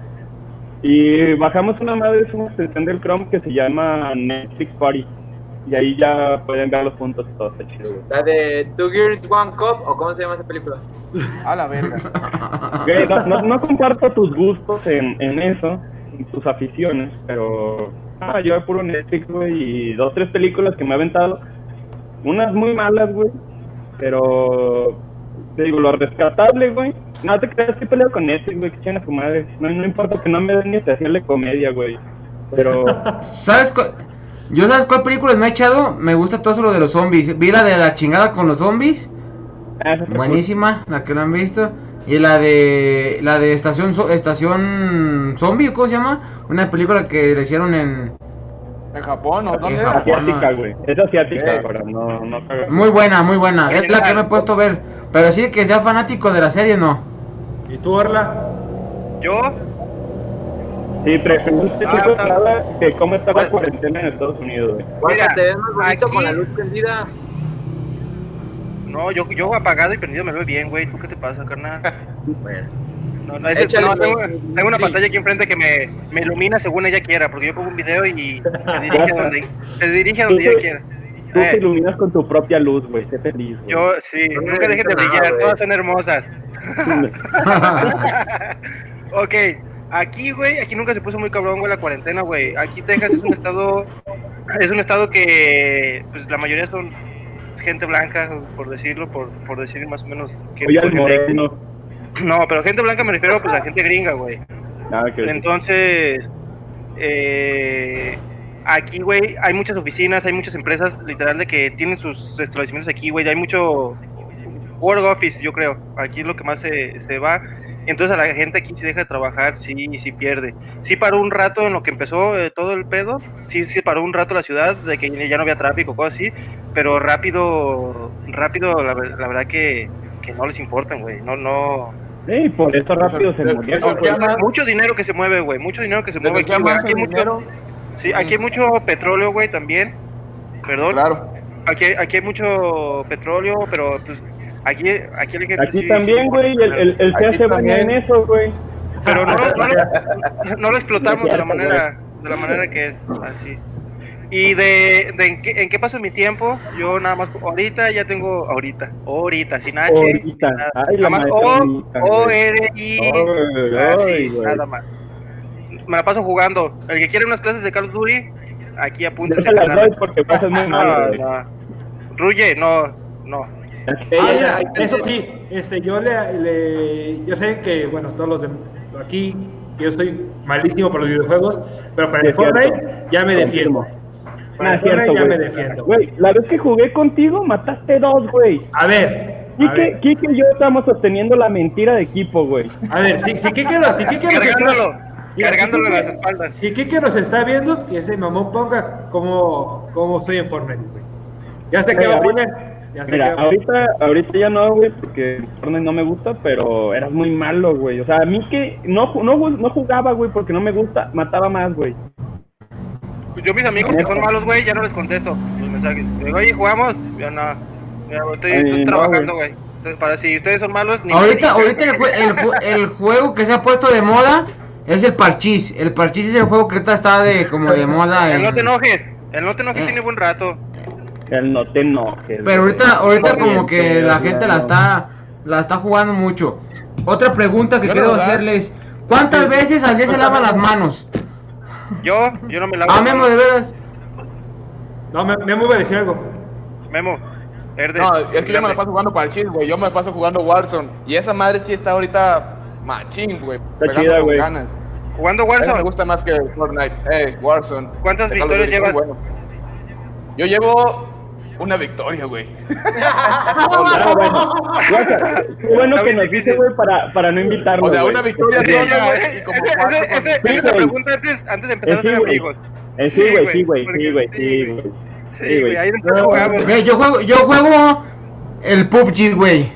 Y bajamos una madre, es una extensión del Chrome que se llama Netflix Party. Y ahí ya pueden ver los puntos y todo, está chido, güey. La de Two Gears One Cup, o cómo se llama esa película. A la verga. Güey, no, no- no comparto tus gustos en, en eso, en tus aficiones, pero ah, yo puro Netflix, güey, y dos, tres películas que me he aventado. Unas muy malas, güey, pero te digo, lo rescatable, güey. No te creas que peleo con Netflix, güey, que chingan a su madre. No, no importa que no me den ni de hacerle comedia, güey. Pero <laughs> ¿Sabes cuál? Yo sabes cuál película me he echado? Me gusta todo eso lo de los zombies. Vi la de la chingada con los zombies. ah, Buenísima, la que no han visto. Y la de la de estación estación zombie, ¿cómo se llama? Una película que le hicieron en ¿En Japón o dónde? Japón. asiática, güey. Es asiática, ahora, no, no muy buena, muy buena. Es la que me he puesto a ver. Pero sí que sea fanático de la serie no. ¿Y tú, Orla? Yo, Sí, pregunté Ah, está- que cómo está la cuarentena en Estados Unidos, güey. Mira, te ves más bonito aquí- con la luz prendida. no, yo, yo apagado y prendido me veo bien, güey. ¿Tú qué te pasa, carnal? <laughs> Bueno. No, no, Échale, no, tengo, una Sí. pantalla aquí enfrente que me, me ilumina según ella quiera, porque yo pongo un video y se dirige a <laughs> donde, se dirige a donde ella quiera. Tú te Eh, iluminas con tu propia luz, güey. Sé feliz, güey. yo, sí, No nunca dejen de brillar, todas son hermosas. <laughs> ok, aquí, güey, aquí nunca se puso muy cabrón, güey, la cuarentena, güey. Aquí Texas es un estado, es un estado que, pues, la mayoría son gente blanca, por decirlo, por, por decir más o menos que Oye, porque- moreno. No, pero gente blanca me refiero, pues, a gente gringa, güey. Ver. Entonces, eh, aquí, güey, hay muchas oficinas, hay muchas empresas, literal, de que tienen sus establecimientos aquí, güey. Hay mucho work office, yo creo. Aquí es lo que más se, se va. Entonces, a la gente aquí si deja de trabajar, sí, sí pierde. Sí paró un rato en lo que empezó eh, todo el pedo. Sí, sí paró un rato la ciudad, de que ya no había tráfico, cosas así. Pero rápido, rápido, la, la verdad que, que no les importan, güey. No, no, Sí, por eso rápido se murió. mucho dinero que se mueve, güey. Mucho dinero que se mueve aquí, que güey. Aquí hay el mucho, dinero, sí, aquí hay mucho petróleo, güey, también. Perdón. claro. Aquí, hay- aquí hay mucho petróleo, pero pues aquí, aquí la gente Aquí sí- también, sí- güey. El, el, el Aquí CA se baña en también. eso, güey. Pero no, lo- no, lo, <laughs> no lo explotamos de la manera, de la manera que es, así. Y de, de en, qué, en qué paso mi tiempo, yo nada más, ahorita ya tengo, ahorita, ahorita, sin H, Ahorita. nada. Ay, la Nada más O, O. R, I, Ay, así, nada más. Me la paso jugando. El que quiere unas clases de Call of Duty, aquí apúntese. te las doy porque pasas muy No, mal, güey. no. Ruye, no, no. Ah, mira, eso sí, este, yo le, le- yo sé que, bueno, todos los de aquí, que yo soy malísimo para los videojuegos, pero para el. Fortnite ya me defiendo. Para Fortnite cierto, ya me güey. defiendo. Güey, la vez que jugué contigo, mataste dos, güey. A ver, a Kike, ver, Kike y yo estamos sosteniendo la mentira de equipo, güey. a ver, si, si Kike nos, si Kike Cargándolo, cargándolo las espaldas. Si Kike nos está viendo, que ese mamón ponga cómo, cómo soy en Fortnite, güey. Ya sé qué Güey, va a ahorita- poner. Ya Mira, ahorita, ahorita ya no, güey, porque Fortnite no me gusta, pero eras muy malo, güey. O sea, a mí que no, no, no jugaba, güey, porque no me gusta, mataba más, güey. Yo mis amigos que son malos, güey, ya no les contesto los mensajes. Digo, oye, ¿jugamos? Ya no. Ya, estoy, Ay, estoy no, trabajando, güey. Entonces, Para si ustedes son malos, ni Ahorita, ni- ahorita el, jue- el jue- el juego que se ha puesto de moda es el parchís. El parchís es el juego que ahorita está de como de moda. El en- no te enojes. El no te enojes Eh. tiene buen rato. El no te enojes. Pero ahorita, ahorita como que la gente la no. está, la está jugando mucho. Otra pregunta que quiero hacerles: ¿Cuántas veces al día se lava las manos? Yo, yo no me lavo. Ah, Memo, de veras. No, me, me voy a decir algo. Memo. Herde. No, es que yo me la paso jugando para el chill, güey. Yo me la paso jugando Warzone. Y esa madre sí está ahorita machín, güey. pegando chida, con güey. ganas. Jugando Esa me Warzone. gusta más que Fortnite. Eh, Warzone. ¿Cuántas victorias llevas? bueno. Yo llevo una victoria, güey. Ah, bueno. Qué bueno que nos dice, güey, para, para no invitarlo. O sea, una victoria Sí, sola, güey. Y como cuatro ese- Sí, esa pregunta antes, antes de empezar a sí, ser güey. amigos. Eh, sí, güey, sí, güey, sí, güey, sí, güey. Sí, güey, ahí después No, jugamos. Yo juego, yo juego el PUBG, güey.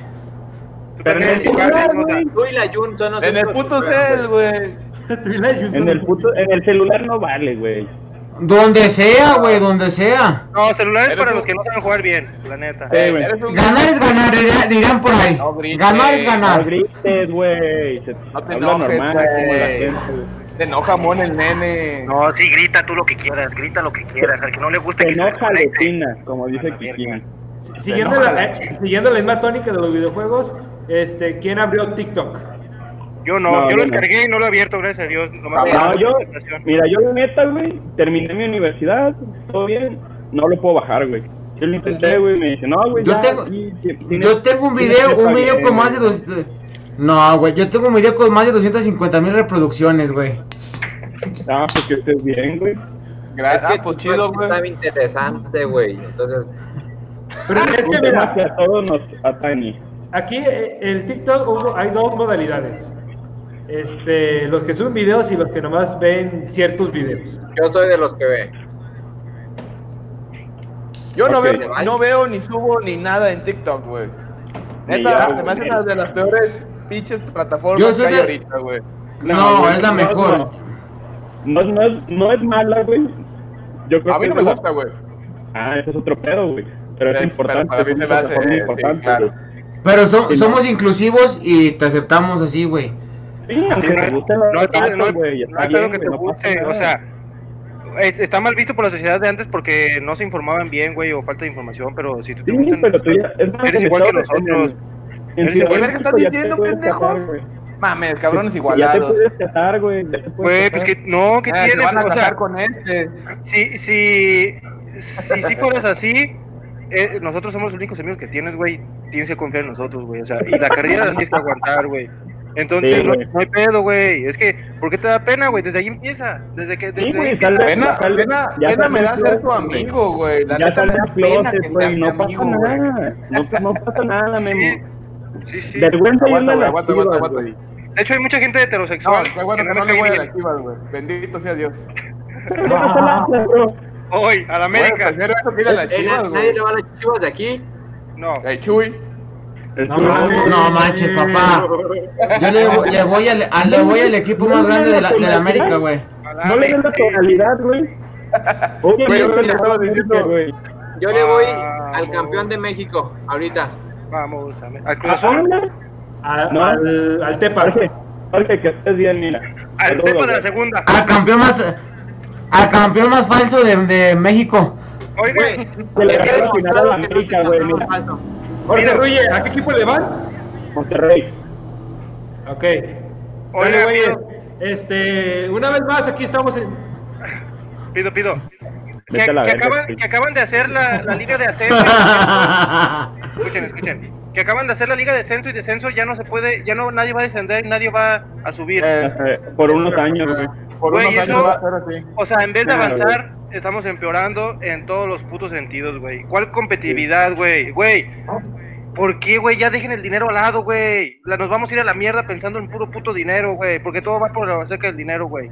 Pero en el. Tú y la Jun son En el puto cel, güey. <laughs> En el puto, en el celular no vale, güey. Donde sea, güey, donde sea. No, celulares para un- los que no saben jugar bien, la neta. Sí, un- Ganar es ganar, dirá- dirán por ahí. No grites. Ganar es No ganar. grites, güey. Se No te habla enojes, normal como la gente. Se enoja mon el nene. No, sí, grita tú lo que quieras, grita lo que quieras. Al que no le guste Se que se enoja. Lecina, como dice A la Kikín. Siguiendo la, eh, siguiendo la misma tónica de los videojuegos, este, ¿quién abrió TikTok? Yo no, No, yo lo no. descargué y no lo he abierto, gracias a Dios. Ah, me No, yo, mira, yo la neta, güey, terminé mi universidad, todo bien, no lo puedo bajar, güey. Yo lo intenté, güey, me dice, no, güey, Yo ya, tengo- Yo tengo un video, un video con más de dos... No, güey, yo tengo un video con más de 250 mil reproducciones, güey. Ah, pues que estés bien, güey. Gracias. es que Ah, pues chido, podcast güey. Está bien interesante, güey. Entonces, Pero es que mira, a todos nos atañe. aquí eh, el TikTok hubo- hay dos modalidades. Este, los que suben videos y los que nomás ven ciertos videos. yo soy de los que ve. Yo no, veo, no veo ni subo ni nada en TikTok, güey. Neta, se me hace una de las peores pinches plataformas que hay de- ahorita, güey. No, es la mejor. No, no, no es, no es mala, güey. Yo creo A mí no me gusta, güey. Ah, eso es otro pedo, güey. Pero es, Es- importante. pero para mí se me hace, eh, sí, claro. güey. Pero so- Sí, no. somos inclusivos y te aceptamos así, güey. Sí, aunque te guste No no güey, no está bien, que te no guste, o sea, es- está mal visto por la sociedad de antes porque no se informaban bien, güey, o falta de información, pero si tú te Sí, gustan, pero tú ya... Es más, eres igual que el- nosotros. En Eres Ciudad igual de que México estás diciendo, pendejos. Mames, cabrones Ya te igualados. puedes casar, güey. ya te puedes Güey, pues que no, que Ah, tiene, van a o sea, con este. si, si, si, si fueras así, eh, nosotros somos los únicos amigos que tienes, güey, tienes que confiar en nosotros, güey, o sea, y la carrera la tienes que aguantar, güey. Entonces, Sí, no, no hay pedo, güey. Es que, ¿por qué te da pena, güey? Desde ahí empieza. Desde que. Desde Sí, güey, sale-. Pena, sale- pena, ya pena me da ser tu amigo, güey. La Ya neta me da pena que seas mi no pasa amigo, güey. nada. No, <laughs> no pasa nada, Memo. sí, sí. Vergüenza Aguanta, güey, aguanta, aguanta, aguanta. güey. De hecho, hay mucha gente No, heterosexual. qué bueno que no le voy a la chivas, güey. Bendito sea Dios. ¿Por qué no? Hoy, <laughs> a la Bueno, América. prefiero eso que ir a las Eh, chivas, nadie güey. le va a las chivas de aquí. No. Ey, Chuy. No. No manches, papá. Yo le, le voy al, a- le voy al equipo más grande de la, de la América, güey. No le des la tonalidad, güey. <laughs> Yo le le estaba diciendo- güey. Yo le voy al campeón de México ahorita. Vamos, a- al Cruz al, al Tepa. Jorge, que estés bien, mira. Al Tepa de la segunda. Al campeón más, al campeón más falso de, de México. Oiga, le que no es América, güey, mira. Jorge. Ruye, ¿a qué equipo le van? Monterrey. Ok. Oiga, pido. Este, una vez más, aquí estamos en. pido, pido. Que, verga, acaban, güey. que acaban de hacer la, la liga de ascenso. <laughs> escuchen, escuchen. Que acaban de hacer la liga de ascenso y descenso, ya no se puede, ya no, nadie va a descender, nadie va a subir. Eh, Eh, Por unos años, güey. por Güey, unos eso- años va a ser así. O sea, en vez de avanzar, estamos empeorando en todos los putos sentidos, güey. ¿Cuál competitividad, güey? Güey, ¿por qué, güey? Ya dejen el dinero al lado, güey. Nos vamos a ir a la mierda pensando en puro puto dinero, güey. Porque todo va por acerca del dinero, güey.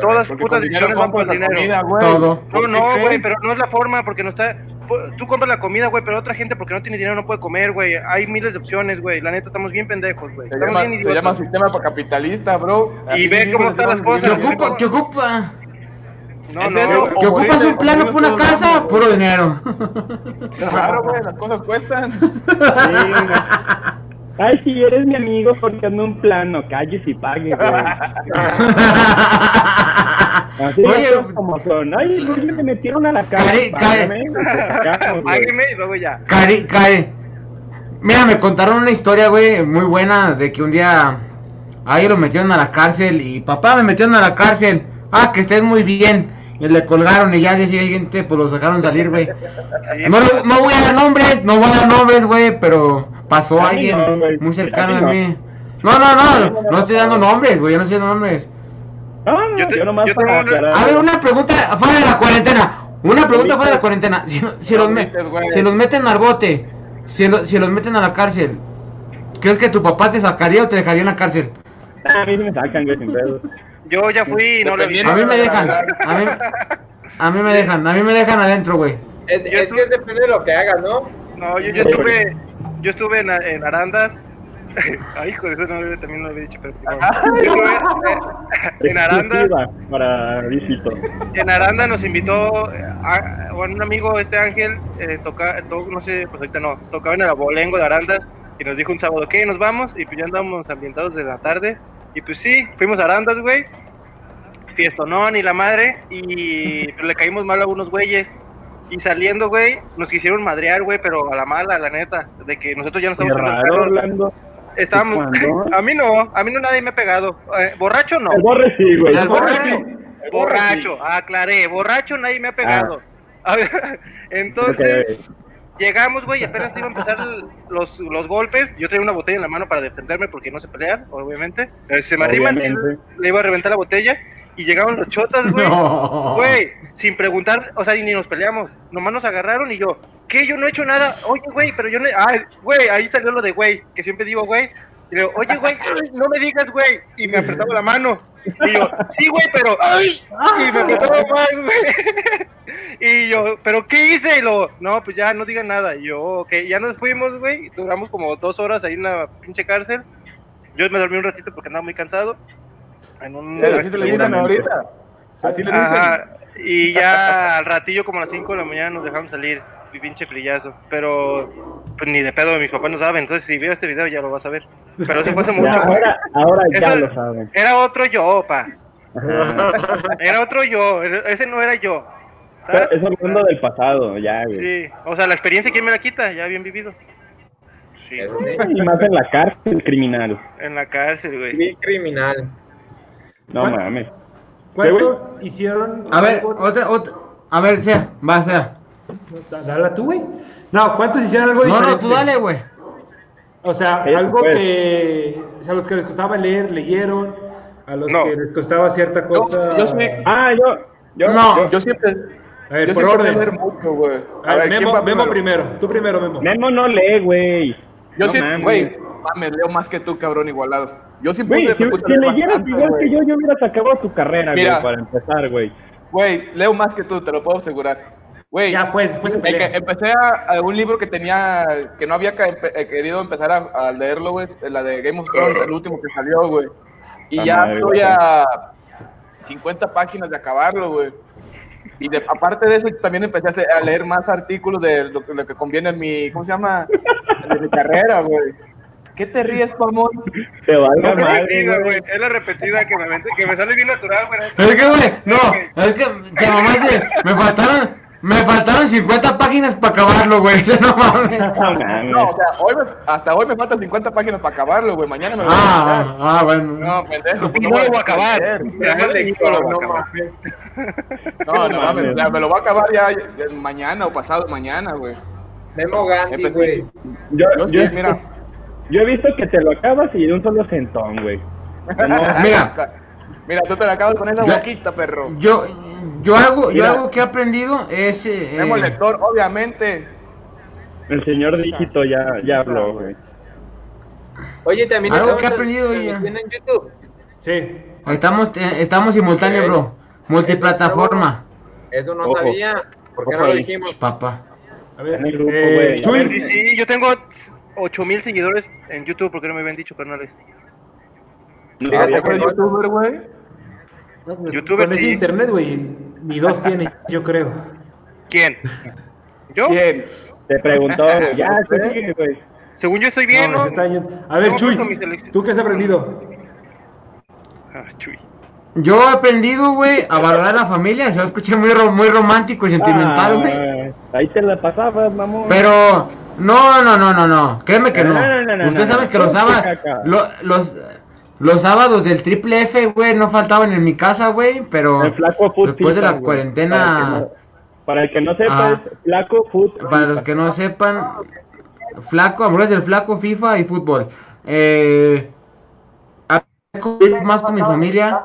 Todas las putas decisiones van por el dinero. comida. Todo. No, ¿Por no, güey, pero no es la forma, porque no está. Tú compras la comida, güey, pero otra gente porque no tiene dinero no puede comer, güey. Hay miles de opciones, güey. La neta, estamos bien pendejos, güey. Se Estamos llama, bien se llama sistema capitalista, bro. Así ve cómo están las cosas, ¿Qué ocupa? ¿Qué ocupa? No, ¿Es no, eso? güey. ¿Qué O ocupas un plano por una casa? Puro dinero. Claro, güey, las cosas cuestan. <laughs> Ay, si eres mi amigo porque ando un plano, calles y pague, güey. <laughs> Así Oye, como son. Ay, güey, me metieron a la sacamos, <laughs> güey. Págueme y luego ya. Cari, Cari. Mira, me contaron una historia, güey, muy buena de que un día ahí lo metieron a la cárcel y papá me metieron a la cárcel. Ah, que estés muy bien. Y le colgaron y ya al día siguiente pues lo sacaron salir, güey. No, lo- no voy a dar nombres, no voy a dar nombres, güey, pero pasó A alguien no, muy cercano A mí no. mí. No, no, no, no estoy dando nombres, güey, yo no estoy dando nombres. No, no, Yo yo, te- nomás yo te para voy a- aclarar. A ver, una pregunta fuera de la cuarentena. Una pregunta fuera de la cuarentena. Si, si los, me- si los meten al bote, si, lo- si los meten a la cárcel, ¿crees que tu papá te sacaría o te dejaría en la cárcel? A mí sí me sacan, güey, sin pedo. Yo ya fui y no le vi. A mí me dejan. A mí, a mí me dejan. A mí me dejan adentro, güey. Es, que depende de lo que hagas, ¿no? No, yo, yo estuve, yo estuve en, en Arandas, <laughs> Ay, hijo, eso no, también lo había dicho, pero en Aranda. Para visito. En Aranda nos invitó a, bueno, un amigo, este Ángel, eh, toca, no sé, pues ahorita no, tocaba en el abolengo de Arandas y nos dijo un sábado, ¿qué? Nos vamos y pues ya andamos ambientados de la tarde. Y pues sí, fuimos a Arandas, güey. Fiestonón y la madre. Y <laughs> pues, le caímos mal a unos güeyes. Y saliendo, güey, nos quisieron madrear, güey, pero a la mala, la neta. De que nosotros ya no estamos carro. Orlando. Estábamos. <laughs> A mí no, a mí no nadie me ha pegado. Eh, borracho no. El borre sí, güey. El borracho. Borracho, aclaré. Borracho nadie me ha pegado. A ver, <laughs> entonces. Llegamos, güey, apenas iba a empezar los, los golpes. Yo tenía una botella en la mano para defenderme porque no se pelean, obviamente. Eh, Se me Obviamente. le iba a reventar la botella y llegaron los chotas, güey. <laughs> No. Güey, sin preguntar, o sea, ni nos peleamos. Nomás nos agarraron y yo, ¿qué? Yo no he hecho nada. Oye, güey, pero yo no. Ay, güey, ahí salió lo de güey, que siempre digo, güey. Y le digo, oye, güey, no me digas, güey. Y me apretaba la mano. Y yo, sí, güey, pero. ¡Ay! Y me apretaba más, güey. Y yo, ¿pero qué hice? Y lo, no, pues ya no digan nada. Y yo, ok, ya nos fuimos, güey. Duramos como dos horas ahí en la pinche cárcel. Yo me dormí un ratito porque andaba muy cansado. En un. Así le dicen ahorita. Así le dicen. Y ya al ratillo, como a las 5 de la mañana, nos dejaron salir. Pinche frillazo. Pero pues, ni de pedo, mis papás no saben. Entonces, si veo este video, ya lo vas a ver. Pero eso fue hace <laughs> mucho. ahora, ahora ya Eso- lo saben. Era otro yo, pa. Era otro yo. Ese no era yo. ¿sabes? Es hablando del pasado, ya, güey. Sí. O sea, la experiencia, ¿quién me la quita? Ya bien vivido. Sí. Y más en la cárcel criminal. En la cárcel, güey. Sí, criminal. No ¿Cuál? mames. ¿Cuántos hicieron? A ver, otra. A ver, sea, va, sea. Dale tú, güey. No, ¿cuántos hicieron algo No, diferente? no, tú dale, güey. O sea, Eso, algo pues. que a los que les costaba leer, leyeron. A los No. que les costaba cierta cosa. yo sí, Ah, yo. Yo, No. yo- yo siempre, A ver, yo por siempre sé orden. leer mucho, güey. A ver, ¿quién Memo, va Memo primero? primero. Tú primero, Memo. Memo no lee, güey. Yo No mames. güey, mames, leo más que tú, cabrón, igualado. Yo sí Güey, puse, si, puse si leyeras igual que yo, yo hubiera sacado tu carrera, güey, para empezar, güey. Güey, leo más que tú, te lo puedo asegurar. Güey, Ya, pues, pelea. empecé a, a un libro que tenía, que no había eh, querido empezar a, a leerlo, güey, la de Game of Thrones, el último que salió, güey. Y ya estoy a 50 páginas de acabarlo, güey. Y de, aparte de eso, también empecé a, leer más artículos de lo, que- lo que conviene en mi, ¿cómo se llama? De mi carrera, güey. ¿Qué te ríes, mamón? Te valga No es madre, repetida, güey. güey. Es la repetida que me, que me sale bien natural, güey. Es que, güey, no, es que te mamaste. Me faltaron, me faltaron 50 páginas para acabarlo, güey. <laughs> No mames. No mames. No, o sea, hoy me- hasta hoy me faltan 50 páginas para acabarlo, güey. Mañana me lo voy a Ah, acabar. ah, ah, bueno. No, pendejo. pues no lo voy a acabar. leer. Déjale, no lo voy a acabar. No, no mames, me lo voy a acabar ya, mañana o pasado mañana, güey. Memo Gandhi, güey. Yo, Yo yo, sí, mira. <laughs> yo he visto que te lo acabas y de un solo centón, güey. <laughs> Mira. Mira, tú te la acabas con esa boquita, perro. Yo, yo algo, yo algo que he aprendido es. eh, Tenemos eh, lector, obviamente. El señor dígito ya, ya habló, güey. Oye, también Algo estamos que he aprendido ya. en YouTube. Sí. estamos, eh, estamos simultáneos, bro. Multiplataforma. Eso no Ojo. sabía. ¿Por qué Ojo no lo dijimos? Papá. A ver, En el grupo, eh. Sí, sí, yo tengo 8000 seguidores en YouTube, porque no me habían dicho, carnales. No, Fíjate, youtuber, güey. No, pues, youtuber, Con ese internet, güey, ni dos tiene, <laughs> yo creo. ¿Quién? ¿Yo? Bien. Te preguntó, <laughs> ya, güey. Según yo estoy bien, No. A ver, Chuy. ¿tú qué has aprendido? Ah, Chuy. Yo he aprendido, güey, a valorar la familia. Se lo escuché muy, ro- muy romántico y sentimental, güey. Ah, ahí te la pasabas, mamón. Pero, no, no, no, no, no. Créeme que no. No, no, no, no, Usted no, sabe no. que los caca. lo- los, los sábados del triple F, güey, no faltaban en mi casa, güey. Pero El flaco food después de la güey. cuarentena, Para el que no, para el que no sepa, Ah. es flaco food. para los que no sepan, flaco, amores del flaco, FIFA y fútbol. Eh, más con mi familia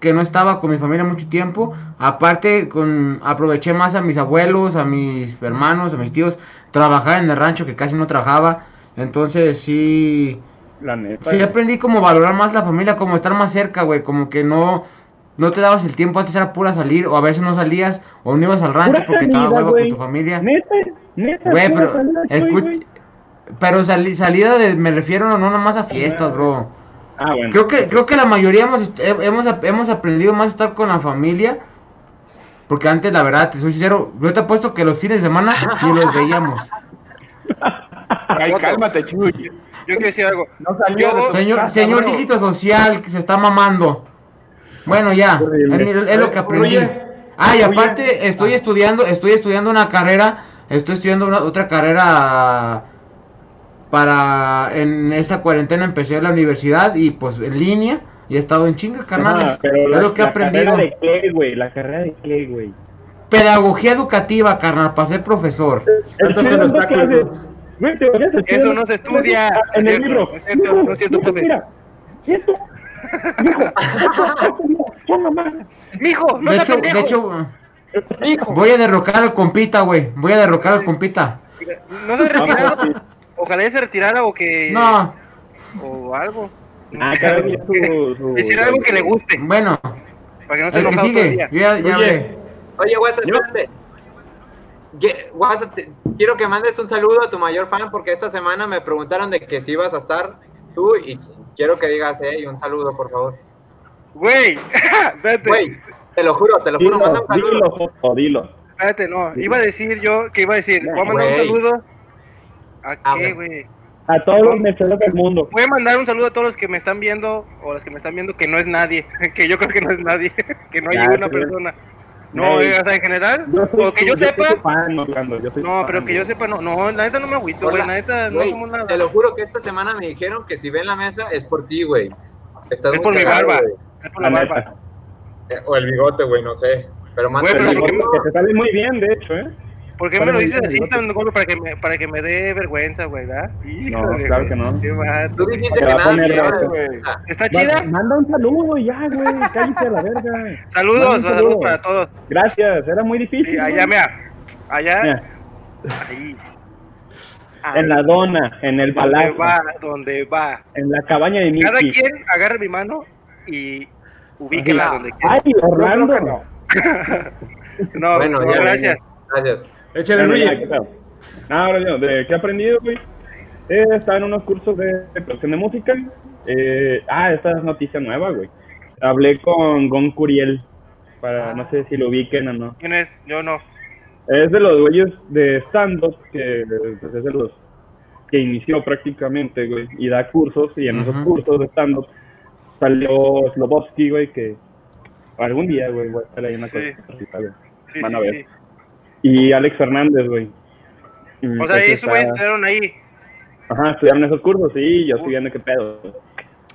que no estaba con mi familia mucho tiempo. Aparte, con aproveché más a mis abuelos, a mis hermanos, a mis tíos, trabajar en el rancho que casi no trabajaba. Entonces sí, La neta. sí aprendí como valorar más la familia, como estar más cerca, güey, como que no no te dabas el tiempo, antes era pura salir, o a veces no salías, o no ibas al rancho Pura porque estaba huevo con tu familia. Neta, neta. Güey, pero salida, escucha. Pero sali- salida de, me refiero no nomás a fiestas, bro. Ah, bueno. Creo que, creo que la mayoría hemos, hemos, hemos aprendido más a estar con la familia. Porque antes, la verdad, te soy sincero, yo te apuesto que los fines de semana ni los veíamos. <laughs> Ay, cálmate, Chuy. Yo quiero decir algo. No salió Señor, casa, señor bro. dígito social que se está mamando. Bueno, ya, es, es lo que aprendí. Oye, Ah, y oye. aparte estoy estudiando, estoy estudiando una carrera, estoy estudiando una, otra carrera para en esta cuarentena empecé la universidad y pues en línea y he estado en chinga, carnales. Pero es la, lo que he la aprendido. carrera de qué, güey, la carrera de qué, güey. Pedagogía educativa, carnal, para ser profesor. Tantos Güey, te Eso no se estudia. Ah, En No el libro. no es cierto, Mijo, no es cierto, mijo, profe. Mira, esto. Mijo, <laughs> esto no, son mamás. Mijo, no De hecho, de hecho, Hijo. voy a derrocar al compita, güey. Voy a derrocar al compita. No se ha retirado. Ojalá ya se retirara o que. No, O algo. Ah, su, su- Decir algo que le guste. bueno, Para que no esté el que sigue. día. Yo ya, ya Oye. Oye, WhatsApp, espérate. Te- quiero que mandes un saludo a tu mayor fan porque esta semana me preguntaron de que si ibas a estar tú y quiero que digas, hey, un saludo, por favor. Güey. <laughs> Güey, te lo juro, te lo juro, manda Dilo, un saludo. dilo, dilo. Espérate, no. Iba a decir yo que iba a decir, voy a mandar un saludo. ¿A Ah, qué, güey? A todos los meseros del mundo. Voy a mandar un saludo a todos los que me están viendo o las que me están viendo que no es nadie, <laughs> que yo creo que no es nadie, <laughs> que no hay sí. persona. No, Ey. eh, o sea, en general, Yo soy que yo sepa, tu fan, Orlando, yo soy tu no, fan, pero que yo sepa, no, no, la neta no me agüito, güey, la neta no Güey, somos nada. te lo juro que esta semana me dijeron que si ven la mesa es por ti, güey. Estás Es por mi barba. güey. Es por la La barba. neta. Eh, O el bigote, güey, no sé. Pero manda Güey, pero ¿por qué saludo. Que te sale muy bien, de hecho, ¿eh? ¿Por qué me lo dices es así el tan golpe para que me, para que me dé vergüenza, güey, ¿verdad? Híjole, claro que no. qué mal. Tú dijiste Te que va a nada, güey. ¿Está chida? Ma- Manda un saludo y ya, güey. Cállate a la verga. Saludos, saludos saludo. para todos. Gracias, era muy difícil. Sí, allá, mira, allá, Mira, ahí. En la dona, en el donde palacio, va, donde va. en la cabaña de Cada Mickey. quien agarre mi mano y ubíquela donde quiera. Ay, Orlando. no. <laughs> No, Bueno, no, ya, gracias. Gracias. Échale, Luis. ¿qué pedo? No, ahora yo, ¿de qué he aprendido, güey? Eh, estaba en unos cursos de, de producción de música. Eh, ah, esta es noticia nueva, güey. Hablé con Gon Curiel, para, no sé si lo ubiquen o no. ¿Quién es? Yo no. Es de los güeyes de stand-up, que pues, es de los que inició prácticamente, güey, y da cursos, y en esos cursos de stand-up salió Slobovsky, güey, que algún día, güey, voy a estar ahí en una Sí. cosa. Sí, Van a sí, ver. sí. Y Alex Fernández, güey. O sea, pues, esos güeyes estuvieron ahí. Ajá, estudiaron esos cursos, sí, yo estoy viendo qué pedo.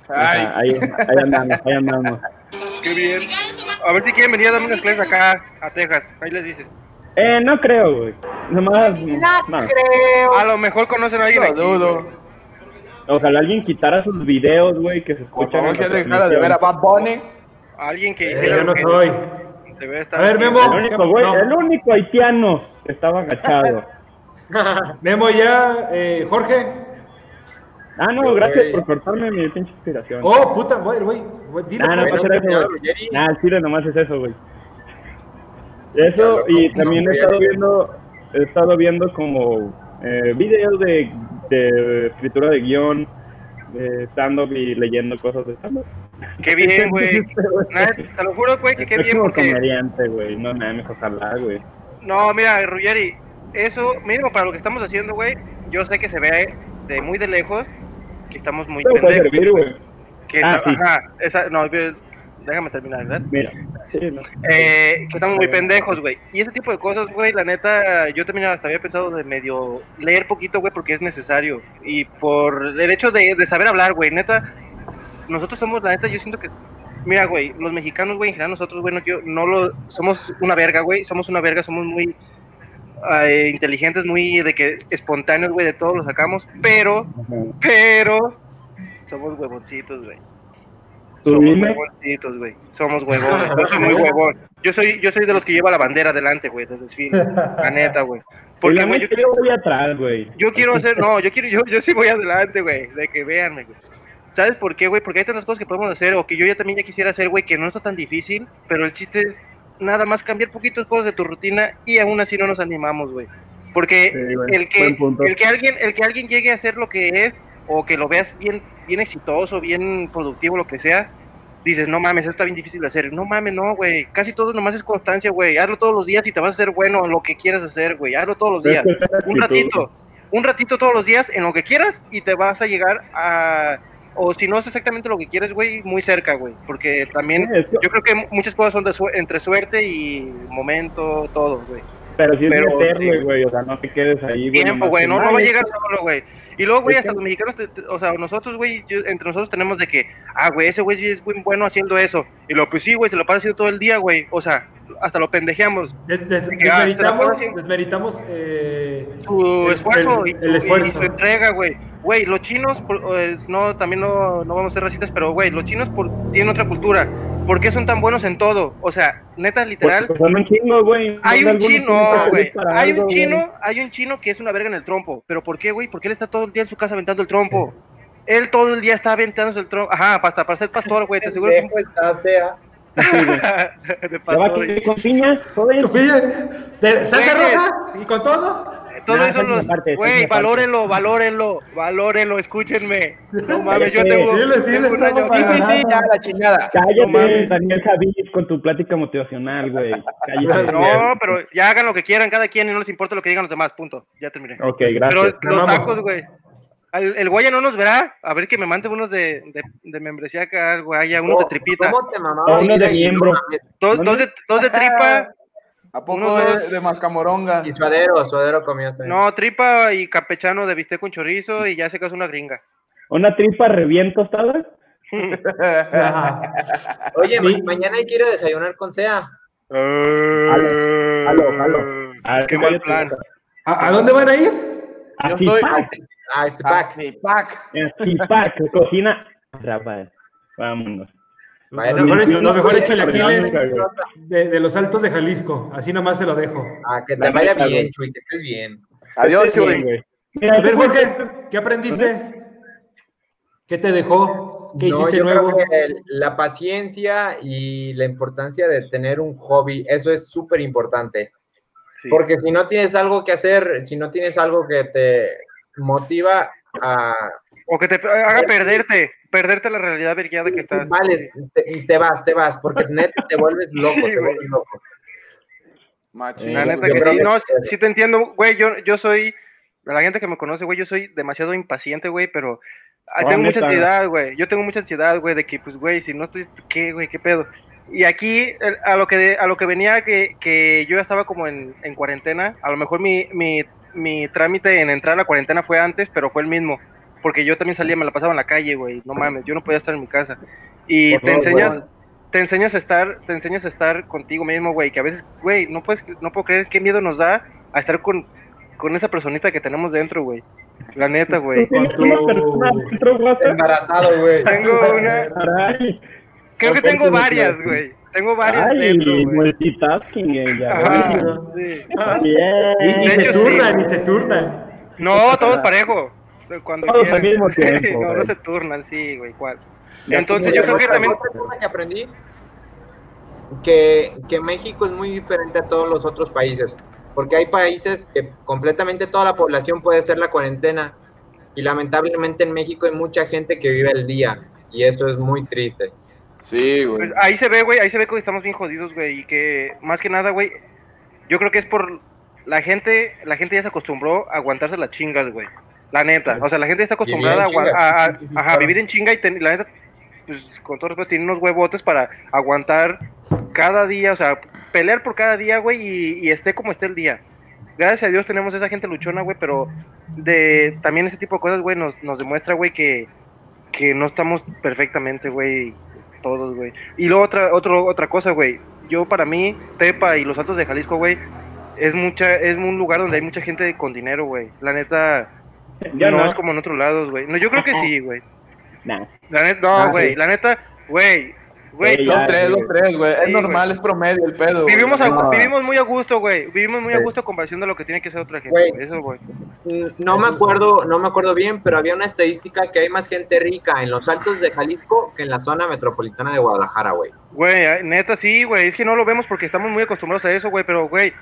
Ay. Ajá, ahí, ahí andamos, ahí andamos. Qué bien. A ver si quieren venir a darme unas clases acá a Texas. Ahí les dices. Eh, no creo, güey. Nomás, no. A lo mejor conocen a alguien Lo aquí. dudo. Ojalá alguien quitara sus videos, güey, que se Por escuchan. favor, en si de ver a. Bad Bunny. Alguien que Eh, hiciera yo no que debe estar A ver. Memo. El único, güey, No. el único haitiano que estaba agachado. <laughs> Memo ya, eh, Jorge. Ah, no, gracias Güey. por cortarme mi pinche inspiración. Oh, puta, güey, güey. güey, dile, Ah, no, a no, eso, güey. Nah, el chile nomás es eso, güey. Eso, y no, también no, he estado viendo, he estado viendo como eh, videos de, de escritura de guion, de stand-up y leyendo cosas de stand-up. Qué bien, <laughs> güey. Te lo juro, güey, que qué bien porque... comediante, güey, no mames, ojalá, güey. No, mira, Ruggeri, eso, mínimo para lo que estamos haciendo, güey, yo sé que se ve de muy de lejos que estamos muy pendejos. Ah, sí. Ajá, esa, no, déjame terminar, ¿verdad? Mira, sí, no. Eh, que estamos muy pendejos, güey. Y ese tipo de cosas, güey, la neta, yo también hasta había pensado de medio leer poquito, güey, porque es necesario. Y por el hecho de, de saber hablar, güey, neta, nosotros somos, la neta, yo siento que... Mira, güey, los mexicanos, güey, en general nosotros, güey, no, yo- no lo... Somos una verga, güey, somos una verga, somos muy eh, inteligentes, muy de que espontáneos, güey, de todos lo sacamos, pero, Ajá. pero, somos huevoncitos, güey. ¿Tú Somos dime? huevoncitos, güey. Somos huevones. Yo soy muy huevón. Yo soy, yo soy de los que lleva la bandera adelante, güey, del desfile. La neta, güey. Porque, Porque, güey, yo, yo voy atrás, güey. yo quiero hacer, no, yo quiero, yo, yo sí voy adelante, güey, de que véanme, güey. ¿Sabes por qué, güey? Porque hay tantas cosas que podemos hacer, o que yo ya también ya quisiera hacer, güey, que no está tan difícil, pero el chiste es nada más cambiar poquitas cosas de tu rutina y aún así no nos animamos, güey. Porque Sí, güey, el, que, el, que alguien, el que alguien llegue a hacer lo que es, o que lo veas bien, bien exitoso, bien productivo, lo que sea, dices, no mames, esto está bien difícil de hacer. No mames, no, güey. Casi todo nomás es constancia, güey. Hazlo todos los días y te vas a hacer bueno en lo que quieras hacer, güey. Hazlo todos los días. Un ratito, un ratito todos los días en lo que quieras y te vas a llegar a... O si no es exactamente lo que quieres, güey, muy cerca, güey. Porque también yo creo que muchas cosas son de su- entre suerte y momento, todo, güey. Pero sí es Pero, meterle, sí. güey, o sea, no te quedes ahí, güey. Tiempo, güey, no, no "Ay, va a llegar solo, güey. Y luego, güey, hasta que- los mexicanos, te- te- o sea, nosotros, güey, entre nosotros tenemos de que, ah, güey, ese güey es muy bueno haciendo eso. Y lo, pues sí, güey, se lo pasa haciendo todo el día, güey. O sea, hasta lo pendejeamos. Des- des- Que, ah, desmeritamos, eh, Su el- esfuerzo, el- y, su, el esfuerzo. y su entrega, güey. Güey, los chinos, pues, no, también no, no vamos a ser racistas, pero, güey, los chinos por- tienen otra cultura. ¿Por qué son tan buenos en todo? O sea, neta, literal, güey. Hay un chino, güey. Hay algo, un güey. chino, hay un chino que es una verga en el trompo. ¿Pero por qué, güey? Porque él está todo el día en su casa aventando el trompo. Él todo el día está aventándose el trompo. Ajá, hasta para ser pastor, güey. Te aseguro que. Pendejo está sea. <laughs> de ¿Te va pastor. aquí con piña? Todo ¿Tu eso. pilla? ¿De salsa roja? ¿Y con todo? Todo Nah, eso los. Güey, valórenlo, valórenlo, valórenlo, escúchenme. No <laughs> mames, yo tengo. dile, dile, tengo un año Sí, sí, sí, ya, la chingada. Cállate, No mames. Daniel Javid, con tu plática motivacional, güey. Cállate. No, pero ya hagan lo que quieran, cada quien, y no les importa lo que digan los demás, punto. Ya terminé. Ok, gracias. Pero los tacos, güey. El, el Guaya no nos verá. A ver que me mande unos de, de, de membresía acá, Guaya, unos de tripita. ¿Cómo te mamaba? Uno de miembro. Dos, dos, de, dos de tripa. <laughs> ¿A poco Unos de, dos. de mascamoronga? Y suadero, suadero comió también. No, tripa y campechano de bistec con chorizo y ya se casó una gringa. ¿Una tripa revién tostada? Oye, Sí. ma- mañana hay que ir a desayunar con Sea. Jalo, jalo. Ah, Qué mal plan. ¿A, a dónde van a ir? A Yo estoy- Ah, este Ah, pack. sí, pack. a Zipac, cocina. Rafael, vámonos. Bueno, lo mejor, es, yo lo no mejor voy es a chilaquiles Cabrón, güey. de, de los altos de Jalisco. Así nomás se lo dejo. Ah, que te vaya bien. Chuy, que estés bien. Adiós, bien, Chuy. güey. Mira, A ver, Jorge, ¿qué aprendiste? ¿Qué te dejó? ¿Qué No, hiciste yo nuevo? creo que la paciencia y la importancia de tener un hobby, eso es súper importante. Sí. Porque si no tienes algo que hacer, si no tienes algo que te motiva a... O que te haga perderte, perderte la realidad vergueada que estás. Vales, te, te vas, te vas, porque neta te vuelves <laughs> loco, Sí, te güey. vuelves loco. Machín. La neta yo que sí, que- no, sí te entiendo, güey, yo, yo soy, la gente que me conoce, güey, yo soy demasiado impaciente, güey, pero ah, tengo mucha ansiedad, güey, yo tengo mucha ansiedad, güey, de que, pues, güey, si no estoy, ¿qué, güey, qué pedo? Y aquí, a lo que, a lo que venía, que, que yo ya estaba como en, en cuarentena, a lo mejor mi, mi, mi trámite en entrar a la cuarentena fue antes, pero fue el mismo, porque yo también salía, me la pasaba en la calle, güey, no mames, yo no podía estar en mi casa. Y Por te favor, enseñas, te enseñas a estar, te enseñas a estar contigo mismo, güey, que a veces, güey, no puedes, no puedo creer qué miedo nos da a estar con, con esa personita que tenemos dentro, güey. La neta, güey. Embarazado, güey. Tengo una, Caray. creo que tengo varias, güey. Tengo varias Ay, dentro, multitasking, eh, ya. Ajá, sí. Bien. Y, y se hecho, turnan, sí. y se turnan. No, todos parejo. Cuando Todos al mismo <laughs> tiempo, no, no se turnan, sí, güey, ¿cuál? Ya Entonces yo creo que también... Otra cosa que aprendí, que, que México es muy diferente a todos los otros países, porque hay países que completamente toda la población puede hacer la cuarentena, y lamentablemente en México hay mucha gente que vive el día, y eso es muy triste. Sí, güey. Pues ahí se ve, güey, ahí se ve que estamos bien jodidos, güey, y que más que nada, güey, yo creo que es por la gente, la gente ya se acostumbró a aguantarse las chingas, güey. La neta, o sea, la gente ya está acostumbrada a, Vivir en agua- a- a- ajá, vivir en chinga y ten- la neta, pues con todo respeto, tiene unos huevotes para aguantar cada día, o sea, pelear por cada día, güey, y, y esté como esté el día. Gracias a Dios tenemos esa gente luchona, güey, pero de también ese tipo de cosas, güey, nos, nos demuestra, güey, que, que no estamos perfectamente, güey, todos, güey. Y luego otra, otro, otra cosa, güey. Yo para mí, Tepa y los Altos de Jalisco, güey, es mucha, es un lugar donde hay mucha gente con dinero, güey. La neta, <laughs> Ya no, no. es como en otros lados, güey. No, yo creo que sí, güey. Nah. La neta, Ah, no, güey. sí. La neta, güey. Güey, Dos, tres, dos, tres, güey. Sí, es normal, es promedio el pedo. vivimos, a- No. vivimos muy a gusto, güey. Vivimos muy a Sí. gusto a comparación de lo que tiene que ser otra gente, Güey. güey. Eso, güey. Mm, No me acuerdo, no me acuerdo bien, pero había una estadística que hay más gente rica en los altos de Jalisco que en la zona metropolitana de Guadalajara, güey. Güey, neta, sí, güey. Es que no lo vemos porque estamos muy acostumbrados a eso, güey. Pero, güey,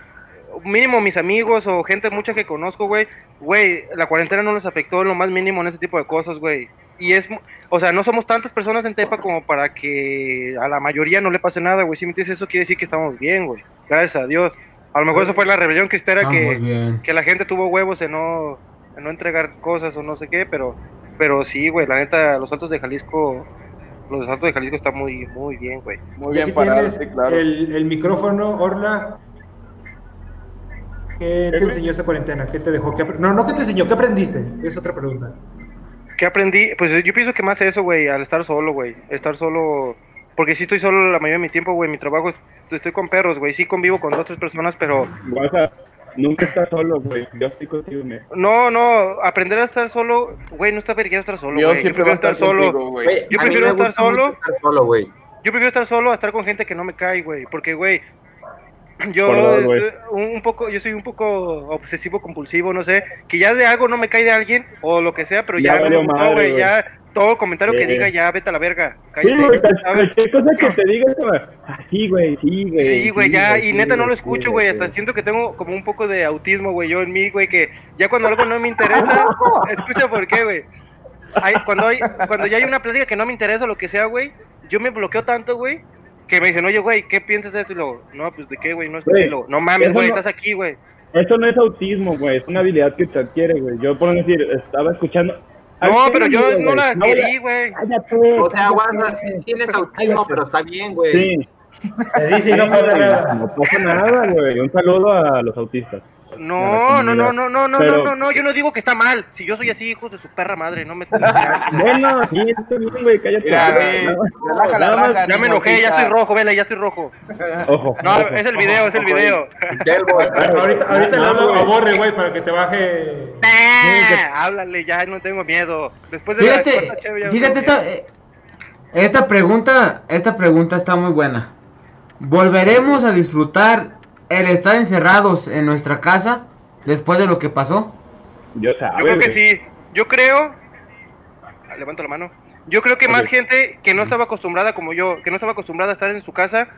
mínimo mis amigos o gente mucha que conozco, güey, güey, la cuarentena no les afectó en lo más mínimo en ese tipo de cosas, güey. Y es, o sea, no somos tantas personas en Tepa como para que a la mayoría no le pase nada, güey. Si me dices eso, quiere decir que estamos bien, güey. Gracias a Dios. A lo mejor eso fue la rebelión cristera que, que la gente tuvo huevos en no, en no entregar cosas o no sé qué, pero, pero sí, güey, la neta, los Altos de Jalisco, los Altos de Jalisco están muy, muy bien, güey. Muy bien parados, sí, claro. El, el micrófono, Orla. ¿Qué te enseñó esa cuarentena? ¿Qué te dejó? ¿Qué no, no, ¿qué te enseñó? ¿Qué aprendiste? Es otra pregunta. ¿Qué aprendí? Pues yo pienso que más eso, güey, al estar solo, güey. Estar solo. Porque sí estoy solo la mayoría de mi tiempo, güey. Mi trabajo, estoy con perros, güey. Sí convivo con dos, tres personas, pero. WhatsApp, nunca estás solo, güey. Yo estoy contigo, me. No, no, aprender a estar solo, güey, no está vergueado estar solo, Yo güey. Yo siempre voy a prefiero estar solo. Yo prefiero estar solo. Yo prefiero estar solo a estar con gente que no me cae, güey. Porque, güey, <clears throat> yo un, poco, yo soy un poco obsesivo compulsivo, no sé, que ya de algo no me cae de alguien o lo que sea, pero Ya no madre, todo comentario que Sí. diga ya vete a la verga, Sí, cállate, cualquier cosa que te diga, güey. Ah, sí, güey, sí, güey. Sí, güey, ya, y sí, neta no lo escucho, sí, güey, sí. hasta siento que tengo como un poco de autismo, güey, yo en mí, güey, que ya cuando algo no me interesa, <laughs> escucha por qué, güey. Hay- cuando, hay, cuando ya hay una plática que no me interesa o lo que sea, güey, yo me bloqueo tanto, güey, que me dicen, oye, güey, ¿qué piensas de esto? Y luego, no, pues, ¿de qué, güey? No es Güey, lo No mames, güey, no- estás aquí, güey. Eso no es autismo, güey, es una habilidad que te adquiere, güey. Yo, por decir, estaba escuchando. No, pero yo güey, no la no querí, güey. Cállate. O sea, sí tienes autismo, pero está bien, güey. Sí. Se dice y no pasa nada. No pasa nada, güey. Un saludo a los autistas. No, no, no, no, no, no, Pero- no, no, no, yo no digo que está mal. Si yo soy así, hijos de su perra madre, no me... <laughs> Bueno, sí, está bien, güey, cállate. Mira, nada- relaja la nada más- raja, Ya me enojé, ya estoy rojo, vela, ya estoy rojo. Ojo. No, ojo. es el video, es el video. Güey. Ahorita, ahorita le No, hablo a güey. Borre, güey, para que te baje. Nah, háblale, ya no tengo miedo. Después de la Fíjate, ya no fíjate esta, eh, esta pregunta, esta pregunta está muy buena. ¿Volveremos a disfrutar el estar encerrados en nuestra casa después de lo que pasó? Yo, sabe, Yo creo que güey. sí. Yo creo. Ah, Levanto la mano. Yo creo que más gente que no estaba acostumbrada como yo, que no estaba acostumbrada a estar en su casa,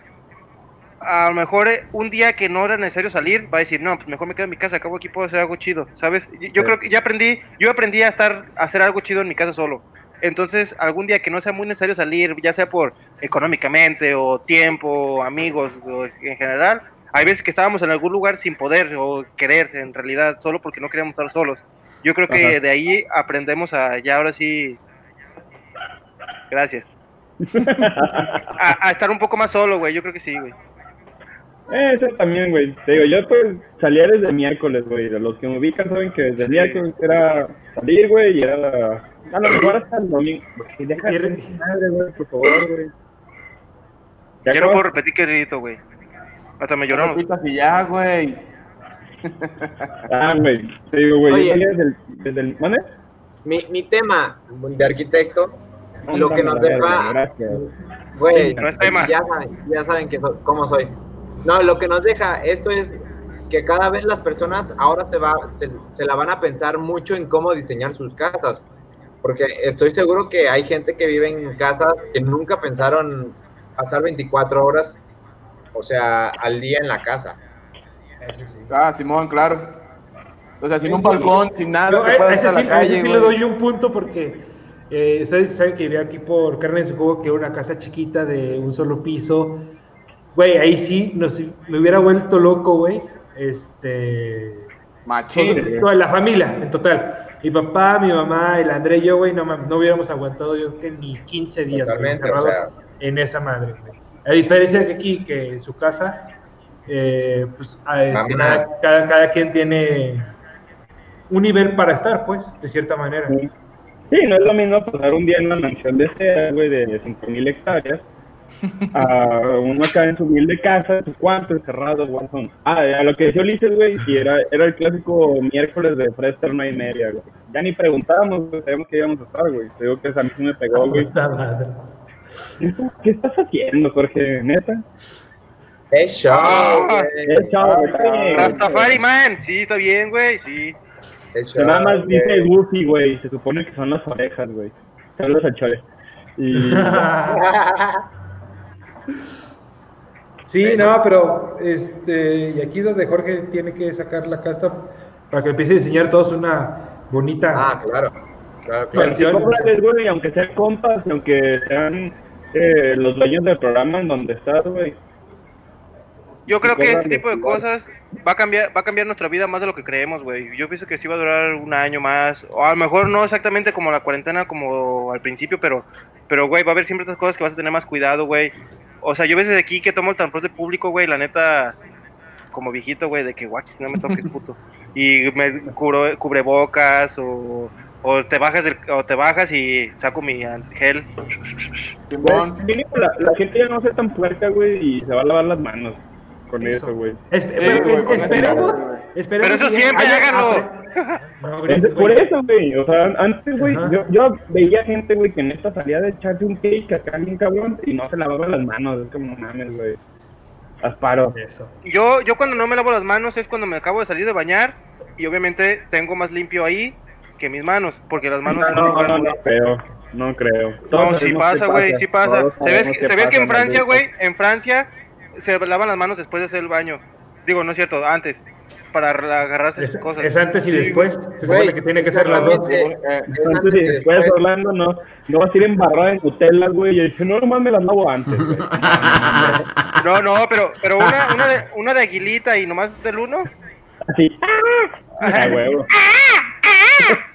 a lo mejor un día que no era necesario salir, va a decir, no, pues mejor me quedo en mi casa, acabo aquí puedo hacer algo chido, ¿sabes? Yo, Sí. creo que ya aprendí, yo aprendí a estar, a hacer algo chido en mi casa solo. Entonces, algún día que no sea muy necesario salir, ya sea por económicamente o tiempo, amigos o en general, hay veces que estábamos en algún lugar sin poder o querer, en realidad, solo porque no queríamos estar solos. Yo creo que Ajá. de ahí aprendemos a, ya ahora sí, gracias, <laughs> a, a estar un poco más solo, güey, yo creo que sí, güey. Eh, Eso también, güey. Te digo, yo pues salía desde miércoles, güey. De los que me ubican saben que desde miércoles era salir, güey, y era a lo mejor hasta el domingo. Güey, deja de madre, güey, por favor, güey. ¿Ya Ya no puedo repetir qué grito, güey. Hasta me repitas y ya, güey. <laughs> Ah, güey. Te digo, güey, Oye. yo desde el... Desde el ¿Mande? Mi, mi tema de arquitecto, lo que nos deja, Gracias. güey, No es tema. ya saben, ya saben que so- cómo soy. No, lo que nos deja esto es que cada vez las personas ahora se va, se, se la van a pensar mucho en cómo diseñar sus casas, porque estoy seguro que hay gente que vive en casas que nunca pensaron pasar 24 horas, o sea, al día en la casa. Ah, Simón, claro. O sea, sin un balcón, sin nada, eh, puedas a ese sí, a la a ese calle, sí le doy un punto porque eh, ustedes saben que vivía aquí por carne de su juego, que era una casa chiquita de un solo piso. Güey, ahí sí nos, me hubiera vuelto loco, güey. Este. Machín. Toda la familia, en total. Mi papá, mi mamá, el André y yo, güey, no, mames, no hubiéramos aguantado yo creo que ni 15 días encerrados o sea. en esa madre, güey. A diferencia de que aquí, que en su casa, eh, pues a- este, cada, cada, cada quien tiene un nivel para estar, pues, de cierta manera. Sí. Sí, no es lo mismo pasar un día en una mansión de SEA, güey, de 5000 hectáreas, <laughs> a uno acá en su humilde casa, en su cuarto, encerrado, Warzone. Ah, a lo que decía Ulises, güey, y era, era el clásico miércoles de Frester no y media, güey. Ya ni preguntábamos, güey, sabíamos que íbamos a estar, güey. Te digo que a mí sí me pegó, güey. ¿Qué estás haciendo, Jorge? ¿Neta? Es show, Ah, güey. Eh, chao, está bien. Rastafari, man. Sí, está bien, güey. Sí. Es Que nada show, más dice güey. Goofy, güey, se supone que son las orejas, güey. Saludos al Chole. Y... <laughs> Sí, no, pero este, y aquí donde Jorge tiene que sacar la casta para que empiece a diseñar todos una bonita. Ah, claro. Claro, güey, aunque sean compas, y aunque sean eh, los dueños del programa en donde estás, güey. Yo creo que este tipo de cosas va a cambiar, va a cambiar nuestra vida más de lo que creemos, güey. Yo pienso que sí va a durar un año más, o a lo mejor no exactamente como la cuarentena como al principio, pero, pero güey, va a haber siempre estas cosas que vas a tener más cuidado, güey. O sea, yo veces aquí que tomo el transporte público, güey, la neta, como viejito, güey, de que guachi, no me toques, puto. <laughs> Y me cubro, cubrebocas o, o te bajas del- o te bajas y saco mi gel. Simón. La, la gente ya no va a tan puerca, güey, y se va a lavar las manos con Eso. eso, güey. Es- pero, güey, es- con esperemos, eso, güey. esperemos Pero eso que siempre, háganlo. <laughs> No, Es por eso, güey. O sea, antes, güey, yo, yo veía gente, güey, que neta salía de echarse un cake acá bien cabrón y no se lavaba las manos. Es como, mames, güey. Asparo. Eso. Yo, yo cuando no me lavo las manos es cuando me acabo de salir de bañar y obviamente tengo más limpio ahí que mis manos, porque las manos... No, no, no, no creo. No creo. No, sí pasa, güey, sí pasa. Todos ¿Sabes, sabemos que- qué ¿sabes que en Francia, ¿no? güey, en Francia se lavan las manos después de hacer el baño? Digo, no es cierto, antes, para agarrarse Es, sus cosas. es antes y después. Se Güey, supone que tiene que ser las dos. eh, es Antes antes y después, después. Orlando, no, no vas a ir embarrada en Nutella, güey. Y dice, no, nomás me las lavo antes, güey. <laughs> No, no, pero, pero una, una, de, una de aguilita y nomás del uno. Así. ¡Ah! huevo. <laughs>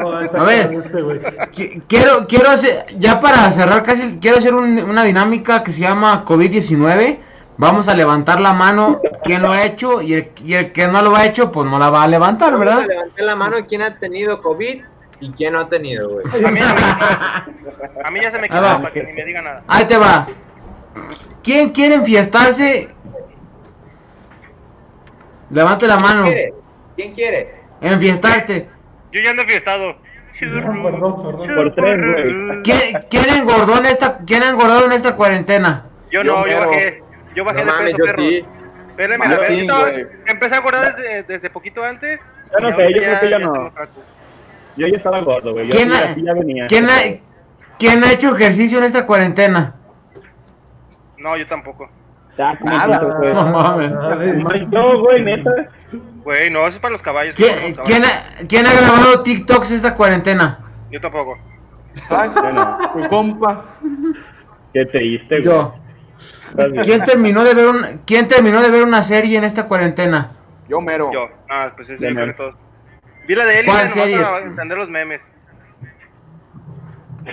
No, A ver. este, Quiero, quiero hacer, ya para cerrar casi, quiero hacer un- una dinámica que se llama COVID-19. Vamos a levantar la mano, quién lo ha hecho, y el, y el que no lo ha hecho, pues no la va a levantar, Vamos a ¿verdad? levantar la mano quién ha tenido COVID y quién no ha tenido, güey. A mí, a ya se me quitó para que ni me diga nada. Ahí te va. ¿Quién quiere enfiestarse? Levante la mano. ¿Quién quiere? ¿Quién quiere? Enfiestarte. Yo ya ando fiestado. No, perdón, perdón. Por tres, güey. ¿Quién, quién engordó en esta, quién ha engordado en esta cuarentena? Yo Yo no, yo bajé. Yo bajé No de mames, peso, yo perro. sí. Espérame, Yo a ver, sí, yo empecé a acordar desde, desde poquito antes. Yo no sé, yo creo que ya no. Yo ya estaba gordo, güey. Yo ¿Quién ha- ya venía. ¿Quién ha, quién ha hecho ejercicio en esta cuarentena? No, yo tampoco. Ya, Nada. No mames. No, güey, neta. Güey, no, eso es para los caballos. ¿Quién, los quién caballos. ha, quién ha grabado TikToks esta cuarentena? Yo tampoco. Ay, Bueno, tu compa. ¿qué te diste, güey? Yo. ¿Quién terminó de ver un, quién terminó de ver una serie en esta cuarentena? Yo mero. Yo. Ah, pues es Ya, que todos. Vi la de él y ¿Cuál nomás serie? para entender los memes.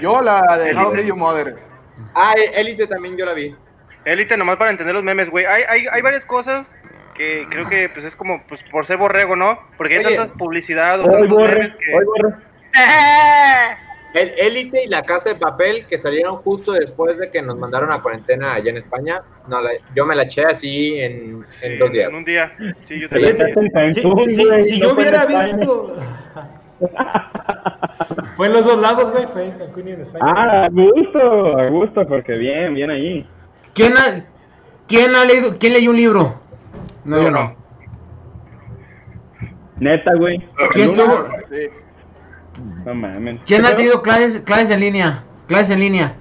Yo la de How Your Mother. Ah, Élite también yo la vi. Élite nomás para entender los memes, güey. Hay, hay, hay varias cosas que creo que pues es como pues por ser borrego, ¿no? Porque hay Oye. tanta publicidad o Hoy tantos borre, memes que... hoy borre. <laughs> El Élite y la Casa de Papel que salieron justo después de que nos mandaron a cuarentena allá en España. No, la- yo me la eché así en, en Sí, dos días. En un día. Sí, yo también. estás en Si, yo hubiera visto. <laughs> Fue en los dos lados, güey. Fue en Cancún y en España. Ah, a gusto, a gusto, porque bien, bien ahí. ¿Quién ha, quién ha leído, quién leyó un libro? No, yo no. Neta, güey. ¿Quién tuvo, Sí, No mames. quién ha tenido clases, clases en línea? Clases en línea.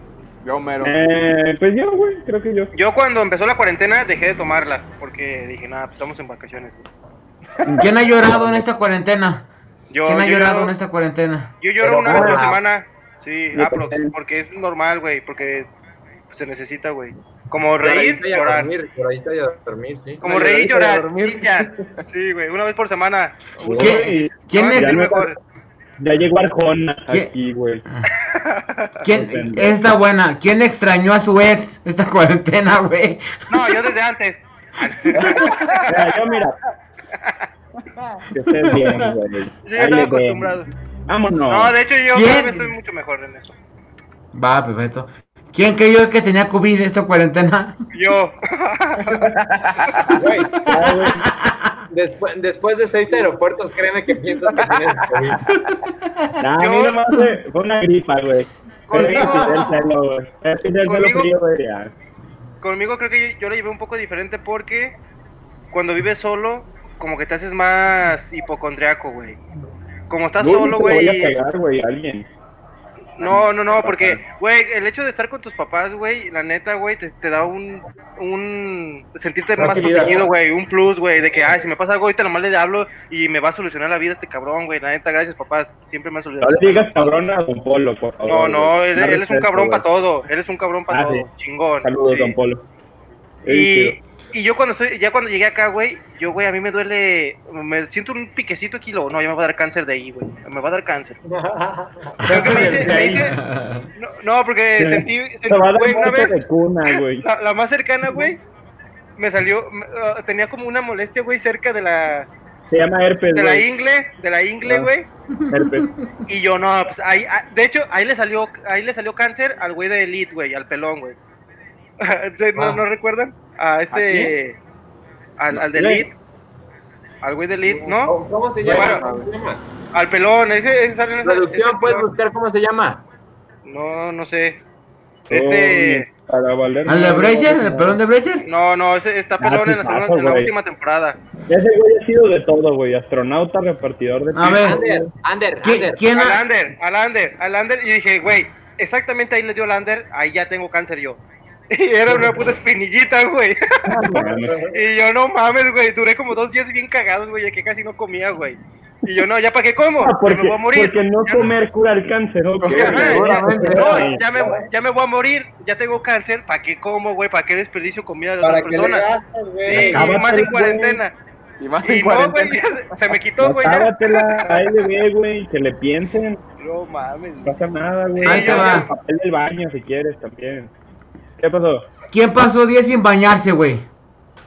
yo mero. Eh, pues yo, güey, creo que yo. Yo cuando empezó la cuarentena dejé de tomarlas porque dije, nada, pues estamos en vacaciones. güey". <laughs> ¿Quién ha llorado en esta cuarentena? Yo, ¿Quién ha yo llorado lloro- en esta cuarentena? Yo lloro Pero una vez por semana. Sí, también. porque es normal, güey, porque se necesita, güey. Como reír, y llorar. dormir, lloradita y a dormir, sí. Como reír, y llorar. dormir. ya. Sí, güey, una vez por semana. ¿Qué- ¿Quién, ya es no- mejor. Ya llegó Arjona ¿Qué? aquí, güey. quién, <laughs> esta buena, ¿quién extrañó a su ex esta cuarentena, güey? No, yo desde antes. <laughs> Mira, yo mira. Que estés bien, güey. Yo ya estaba acostumbrado. Vámonos. No, de hecho yo ¿Quién? vez estoy mucho mejor en eso. Va, perfecto. ¿Quién creyó que tenía COVID esta cuarentena? Yo. <laughs> Güey, después, después de seis aeropuertos, créeme que piensas que tienes COVID. Nah, a mí nomás fue, fue una gripa, güey. Conmigo- güey. Güey, creo que yo, yo lo llevé un poco diferente porque cuando vives solo, como que te haces más hipocondriaco, güey. Como estás Uy, solo, te voy a güey. pegar, güey, alguien. No, no, no, porque, güey, el hecho de estar con tus papás, güey, la neta, güey, te, te da un, un sentirte más protegido, güey, un plus, güey, de que, ay, si me pasa algo ahorita nomás le hablo y me va a solucionar la vida este cabrón, güey, la neta, gracias, papás, siempre me ha No solucionado. le digas cabrón a Don Polo, por favor. No, no, él, él es un cabrón para todo, él es un cabrón para Ah, todo, sí. chingón. Saludos, sí. Don Polo. Y. y yo cuando estoy, ya cuando llegué acá, güey, yo, güey, a mí me duele, me siento un piquecito aquí, lo, no, ya me va a dar cáncer de ahí, güey, me va a dar cáncer. <laughs> Pero que me hice- me hice- no, no, porque Sí. sentí, sentí güey, una vez, de cuna, güey. la, la más cercana, güey, me salió, me- ah, tenía como una molestia, güey, cerca de la, Se llama herpes, de la güey. ingle, de la ingle, Ah. güey, Herpes. y yo, no, pues ahí, ah, de hecho, ahí le salió, ahí le salió cáncer al güey de Elite, güey, al pelón, güey. <laughs> ¿Sí, ¿No, Ah. ¿No recuerdan? A este, al, al de. Elite, al güey de Elite, ¿no? ¿Cómo se Bueno. llama? ¿Cómo se llama? Al pelón, ese, ese sale en esa- ese Producción, puedes pelón. buscar cómo se llama. No, no sé. Este, Para valer ¿Al de no. ¿El pelón de Bracer? no, no, ese está Ah, pelón en la, segunda, pasa, en la última temporada. Ese güey ha sido de todo, güey. Astronauta, repartidor de A ver. Ander, Ander, ¿Qui- Ander. ¿Quién? Al Lander, al Lander, al Lander, y dije, güey, exactamente ahí le dio Lander, ahí ya tengo cáncer yo. <laughs> Y era una puta espinillita, güey. <laughs> Y yo, no mames, güey, duré como dos días bien cagados, güey, que casi no comía, güey. Y yo, no, ¿ya para qué como? Ah, Que porque, me voy a morir. porque no Ya comer cura el cáncer, ya- no, ya me, ya me voy a morir, ya tengo cáncer, ¿para qué como, güey? ¿Para qué desperdicio comida de ¿Para otras qué le personas? gastas, Sí, güey? y más en cuarentena. Y más Y en no, güey, se- se me quitó, güey, ya. Acábatela, ahí le ve, güey, que le piensen. No mames, No pasa nada, güey. Ahí te Hay va. el papel del baño si quieres también. ¿Qué pasó? ¿Quién pasó 10 sin bañarse, güey?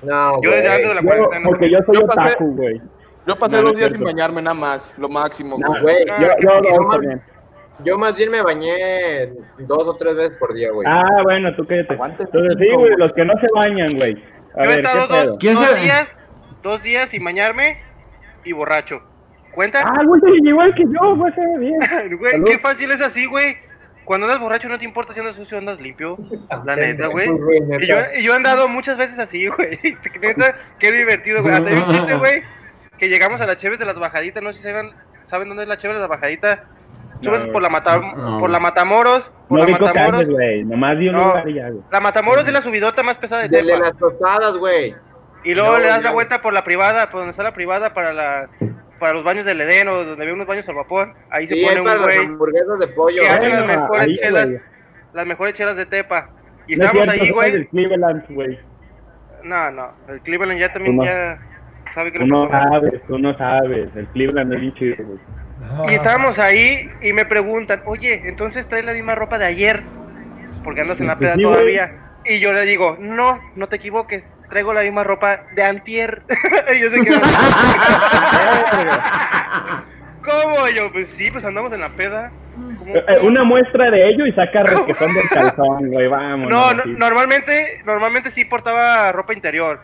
No, Yo desde güey. antes de la cuarentena. porque yo soy Yo pasé- otaku, güey. Yo pasé No, dos días sin bañarme nada más, lo máximo, No, güey. Güey, Yo, yo, yo, yo más, también. yo más bien me bañé dos o tres veces por día, güey. Ah, bueno, tú cállate. Aguante, Entonces, sí, güey, los que no se bañan, güey. A Yo he ver, ¿qué estado pedo? dos, ¿Quién dos se- días, dos días sin bañarme y borracho. ¿Cuenta? Ah, güey, igual que yo, <laughs> güey, se ve bien. Güey, salud. qué fácil es así, güey. Cuando andas borracho no te importa si andas sucio o andas limpio. <laughs> La neta, güey. Y yo, y yo he andado muchas veces así, <laughs> güey. Neta, qué divertido, güey. Hasta hay un chiste, güey, que llegamos a las Cheves de las Bajaditas. No sé si saben, ¿saben dónde es la Cheves de las Bajaditas? Subes No, por la, Mata- no. por la Matamoros, por No la Matamoros. calles, güey. Nomás di un No. lugar y ya, güey. La Matamoros es la subidota más pesada de De Tepa. las tostadas, güey. Y luego No, le das la vuelta por la privada, por donde está la privada para las para los baños del Edén o donde había unos baños al vapor. Ahí se Sí, pone hay un para las güey hamburguesas de pollo. que hace güey. las mejores ahí, chelas, güey. las mejores chelas de Tepa. Y No es estábamos cierto, ahí, güey. del Cleveland, güey. No, no, el Cleveland ya también no. ya sabe que Tú no sabes, tú no sabes. El Cleveland es bien chido, güey. Y estábamos ahí y me preguntan, oye, entonces traes la misma ropa de ayer, porque andas en la peda sí, güey. todavía. Y yo le digo, no, no te equivoques, traigo la misma ropa de antier. <laughs> yo se quedó, ¿cómo? Yo, pues sí, pues andamos en la peda. ¿Cómo- eh, Una muestra de ello y saca resquetón del calzón, güey. Vamos. No, no, normalmente, normalmente sí portaba ropa interior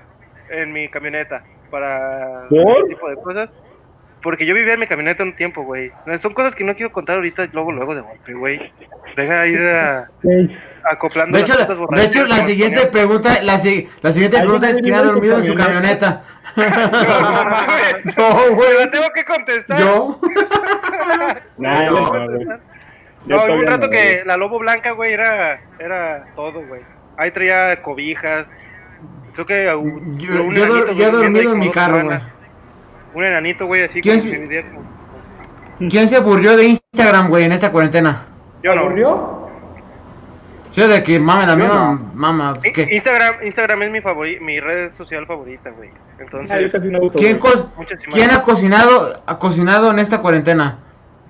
en mi camioneta para ¿Por? ese tipo de cosas. Porque yo vivía en mi camioneta un tiempo, güey. Son cosas que no quiero contar ahorita, luego, luego de golpe, güey. Deja ir a- acoplando De hecho, las putas de hecho, la siguiente pregunta, la, si- la siguiente ¿Alguien pregunta es quién ha dormido en su camioneta? <laughs> No, güey. la tengo que contestar. Yo. <laughs> Nah, No, no, güey. Yo No, hubo un rato no, que la lobo blanca, güey, era, era todo, güey. Ahí traía cobijas. Creo que Yo, un yo, yo he dormido en mi carro, güey. Un enanito, güey, así ¿Quién se- ¿Quién se aburrió de Instagram, güey, en esta cuarentena? Yo no. ¿Aburrió? Sí, de que mamen, a Yo mí no. Mama, pues, ¿qué? Instagram, Instagram es mi favori mi red social favorita, güey. Ah, Entonces, uso, ¿Quién, güey. co- muchas ¿Quién ha cocinado, ha cocinado en esta cuarentena?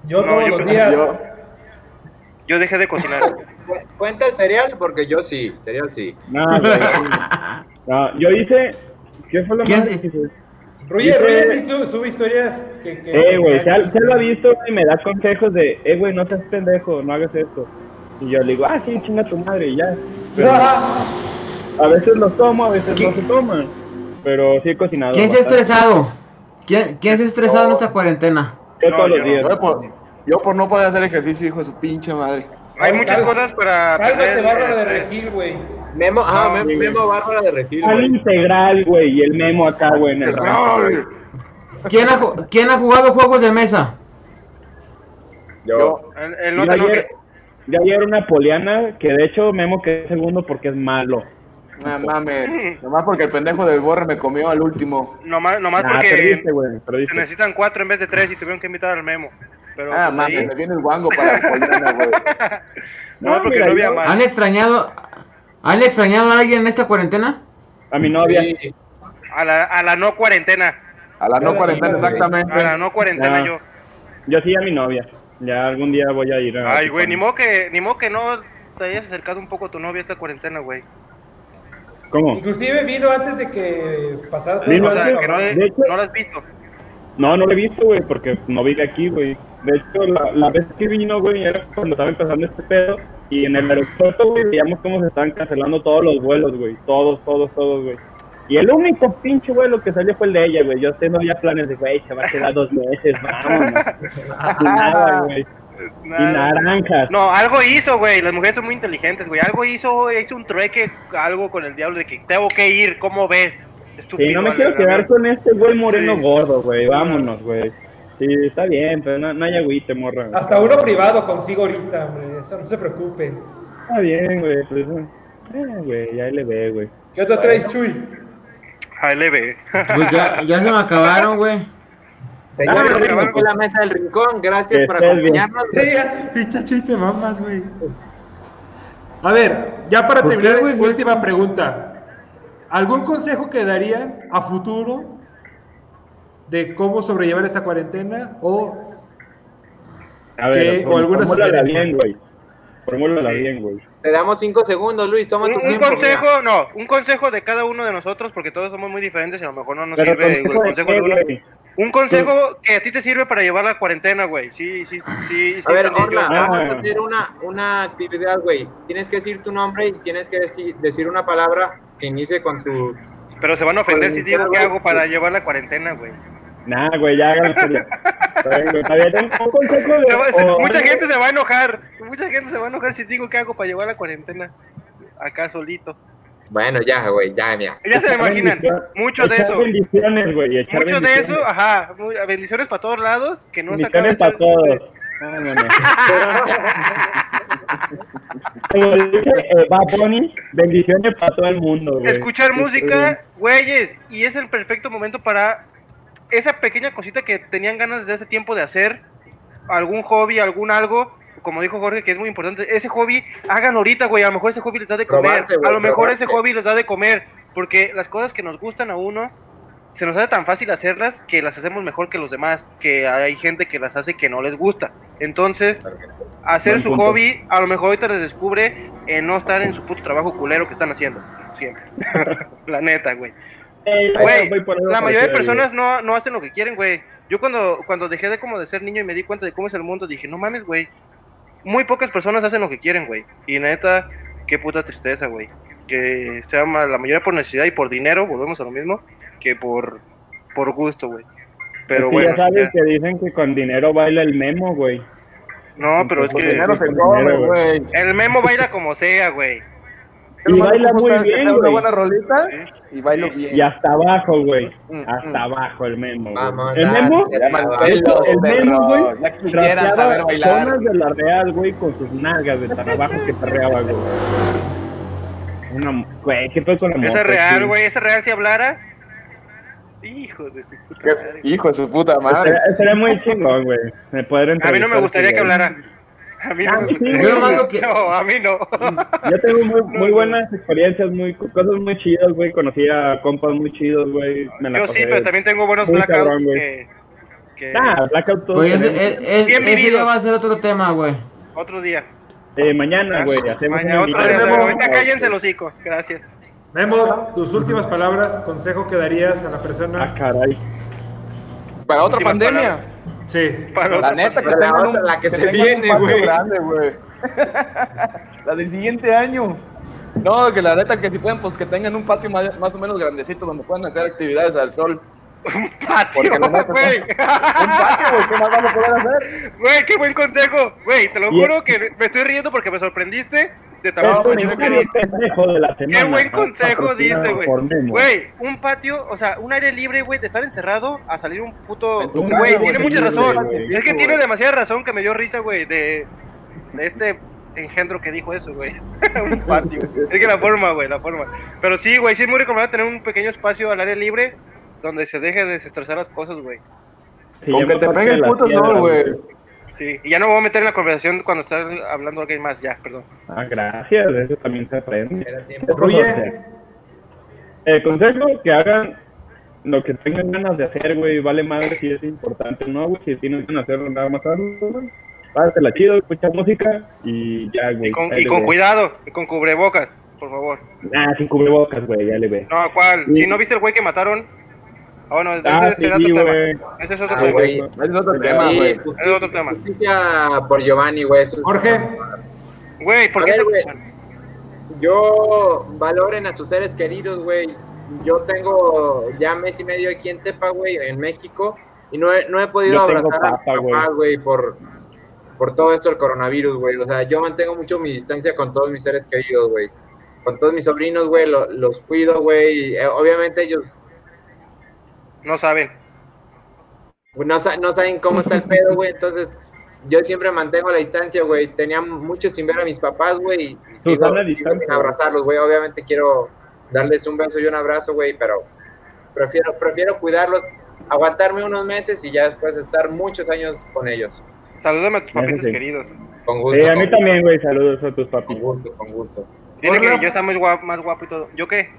Yo No, todos yo los creo- días. Yo, Yo dejé de cocinar. Cu- <laughs> ¿Cuenta el cereal? Porque yo sí, cereal sí. No, güey. <laughs> No, yo hice. ¿Qué fue lo ¿Quién más se- que hice? Ruye, Dice- Ruye sí su- sube historias que... que Eh, güey, se, se lo ha visto y me da consejos de, eh, güey, no seas pendejo, no hagas esto. Y yo le digo, ah, sí, chinga tu madre y ya. Pero <laughs> a veces los tomo, a veces ¿Qué? no se toman. Pero sí he cocinado. ¿Quién se ha estresado? ¿Quién, quién se ha estresado en esta cuarentena? Yo No, todos yo los días. yo por, yo por no poder hacer ejercicio, hijo de su pinche madre. Hay muchas cosas para Cálmate, Bárbara de este, Regil, güey. Memo, ah, No, Memo, Bárbara de Regil, Al integral, güey, y el memo acá, güey, en el. ¿Quién ha, ¿Quién ha jugado juegos de mesa? Yo. El, el Yo ayer- ya ayer una poliana que de hecho Memo quedó segundo porque es malo. No mames, nomás porque el pendejo del borre me comió al último. Nomás, nomás Nah, porque perdiste, se necesitan cuatro en vez de tres y tuvieron que invitar al Memo. Pero Ah, pues, mames, ahí, me viene el guango para la poliana, güey. <laughs> nomás No, porque mira, no había yo- más. ¿Han extrañado, ¿Han extrañado a alguien en esta cuarentena? A mi novia. Sí, A la, a la no cuarentena. a la no cuarentena, exactamente. A la no cuarentena Ya. yo. Yo sí a mi novia. Ya algún día voy a ir a. Ay, güey, ni modo que, ni modo que no te hayas acercado un poco a tu novia esta cuarentena, güey. ¿Cómo? Inclusive vino antes de que pasara todo. O sea, antes, que no, de hecho- no la has visto. No, no lo he visto, güey, porque no vive aquí, güey. De hecho, la, la vez que vino, güey, era cuando estaba empezando este pedo. Y en el aeropuerto, güey, veíamos cómo se estaban cancelando todos los vuelos, güey. Todos, todos, todos, güey. Y el único pinche vuelo que salió fue el de ella, güey. Yo tengo ya planes de, güey, se va a quedar dos meses, vámonos. <laughs> Y nada, güey. Y Nada. naranjas. No, algo hizo, güey. Las mujeres son muy inteligentes, güey. Algo hizo, hizo un trueque, algo con el diablo de que tengo que ir, ¿cómo ves? Estúpido. Sí, no me quiero quedar con este güey moreno Sí. gordo, güey. Vámonos, güey. Sí, está bien, pero no, no hay agüite, morra. Hasta uno privado consigo ahorita, hombre. Eso no se preocupen. Está bien, güey. Pues, eh, güey, ya le ve, güey. ¿Qué otra traes, Chuy? Ahí le ve. Pues ya, ya se me acabaron, güey. Señores, Ah, bueno, la mesa del rincón. Gracias Que por acompañarnos. Pinche Chuy, te mamas, güey. A ver, ya para ¿Por qué, terminar, güey? última pregunta. ¿Algún consejo que darían a futuro de cómo sobrellevar esta cuarentena o A ver, o alguna formúlala bien, güey. Formúlala Sí. bien, güey. Te damos cinco segundos, Luis. Toma Un, tu un tiempo. consejo, no, un consejo de cada uno de nosotros, porque todos somos muy diferentes y a lo mejor no nos Pero sirve el consejo de consejo de uno. güey. Un consejo que a ti te sirve para llevar la cuarentena, güey. Sí, sí, sí. sí A ver. Orla, Ah. vamos a hacer una, una actividad, güey. Tienes que decir tu nombre y tienes que decir, decir una palabra que inicie con tu... Pero se van a ofender si digo qué hago para llevar la cuarentena, güey. Nah, güey, ya o mucha gente se va a enojar. Mucha gente se va a enojar si digo qué hago para llevar la cuarentena. Acá solito. Bueno, ya, güey, ya, ya. Ya se me imaginan. Mucho de eso. bendiciones, güey. echar Mucho de eso, ajá. muy- bendiciones para todos lados. Que no Bendiciones para todos. Vámonos. <laughs> Como dice eh, Bad Bunny, bendiciones para todo el mundo, güey. Escuchar música, güeyes. Y es el perfecto momento para esa pequeña cosita que tenían ganas desde hace tiempo de hacer. Algún hobby, algún algo. Como dijo Jorge, que es muy importante. Ese hobby, hagan ahorita, güey. A lo mejor ese hobby les da de comer. Probarse, güey, a lo mejor probarse. ese hobby les da de comer. Porque las cosas que nos gustan a uno, se nos hace tan fácil hacerlas que las hacemos mejor que los demás. Que hay gente que las hace que no les gusta. Entonces, hacer su hobby, a lo mejor ahorita les descubre en no estar en su puto trabajo culero que están haciendo. Siempre. <laughs> la neta, güey. Eh, Güey, La mayoría de personas no, no hacen lo que quieren, güey. Yo cuando, cuando dejé de como de ser niño y me di cuenta de cómo es el mundo, dije, no mames, güey. Muy pocas personas hacen lo que quieren, güey. Y neta, qué puta tristeza, güey. Que sea la mayoría por necesidad y por dinero, volvemos a lo mismo, que por, por gusto, güey. Pero Es que bueno, ya sabes ya. que dicen que con dinero baila el memo, güey. no, pero es Con que dinero se come, güey. el memo baila como sea, güey. Y baila muy bien, tenga una güey. buena rolita y bailo bien. Y hasta abajo, güey. Mm, Hasta mm. abajo el memo. güey. Vamos, el dale. memo, El memo, güey, Ya quisieran saber bailar. zonas de la Real, güey, con sus nalgas de tan abajo que perreaba, güey. Una, güey, ¿qué fue con la Esa moto, es real, güey. Esa es real si hablara. Hijo de su puta madre. Hijo de su puta madre. Estaría muy chingón, güey. A mí no me gustaría ese que güey. hablara. A mí no Ah, me sí, gustaría. Yo lo que- No, a mí no. Yo tengo muy, <laughs> muy no. buenas experiencias, muy cosas muy chidas, güey. Conocí a compas muy chidos, güey. Me la Yo sí, pero también tengo buenos muy blackouts cabrón, güey. que, que Ah, Blackout todos Pues es- ese vivido. ya va a ser otro tema, güey. otro día. Eh, mañana, güey. Hacemos Mañana, otro día. invitación. Ahorita cállense los hocicos. Gracias. Memo, tus últimas palabras, consejo que darías a la Ah, persona. caray. Para otra Últimas pandemia. Sí. Para La otra neta que la tengan otra, un, la que se viene, un patio güey. grande, güey. <laughs> la del siguiente año. No, que la neta que si pueden, pues que tengan un patio más, más o menos grandecito donde puedan hacer actividades al sol. <laughs> patio, no me- güey. <laughs> Un patio, güey, ¿qué más vamos a poder hacer? Güey, qué buen consejo. Güey, te lo juro que me estoy riendo porque me sorprendiste de Es consejo que comentario diste. pendejo de la semana. Qué buen consejo diste, güey. Güey, un patio, o sea, un aire libre, güey, de estar encerrado a salir un puto. Güey, tiene mucha libre, razón. Es que tiene demasiada razón que me dio risa, güey, de, de este engendro que dijo eso, güey. <laughs> un patio. es que la forma, güey, la forma. Pero sí, güey, sí es muy recomendable tener un pequeño espacio al aire libre donde se deje de desestresar las cosas, güey. Con que te pegue el puto sol, güey. Sí, y ya no me voy a meter en la conversación cuando estás hablando alguien más, ya, perdón. Ah, gracias, eso también se aprende. Ruye. El consejo que hagan lo que tengan ganas de hacer, güey, vale madre si es importante, ¿no, güey? Si tienen ganas de hacerlo nada más algo, güey. Pásatela chido, escucha música y ya, güey. Y con, y con cuidado, y con cubrebocas, por favor. Ah, sin cubrebocas, güey, ya le ve. No, ¿cuál? Sí. Si no viste el güey que mataron. Ah, bueno, ese Ah, ese sí, era otro güey. tema. Ese es otro Ah, tema. Ese es otro tema, justicia- Es otro tema. Justicia por Giovanni, güey. Jorge. Güey, ¿por A qué ver, se. Yo valoren a sus seres queridos, güey. Yo tengo ya mes y medio aquí en Tepa, güey, en México, y no he, no he podido Yo abrazar a papa, mis güey. papás, güey, por, por todo esto del coronavirus, güey. O sea, yo mantengo mucho mi distancia con todos mis seres queridos, güey. Con todos mis sobrinos, güey, lo- los cuido, güey. eh, obviamente ellos No saben. pues, no, no saben cómo está el <laughs> pedo, güey. Entonces, yo siempre mantengo la distancia, güey. Tenía mucho sin ver a mis papás, güey. y sigo- sigo sin abrazarlos, güey. Obviamente quiero darles un beso y un abrazo, güey, pero prefiero, prefiero cuidarlos, aguantarme unos meses y ya después estar muchos años con ellos. Salúdame a tus papitos sí. queridos. Con gusto. Sí, a mí con, también, güey, saludos a tus con papis. gusto, con gusto. Dile que yo está muy guapo, más guapo y todo. ¿Yo qué?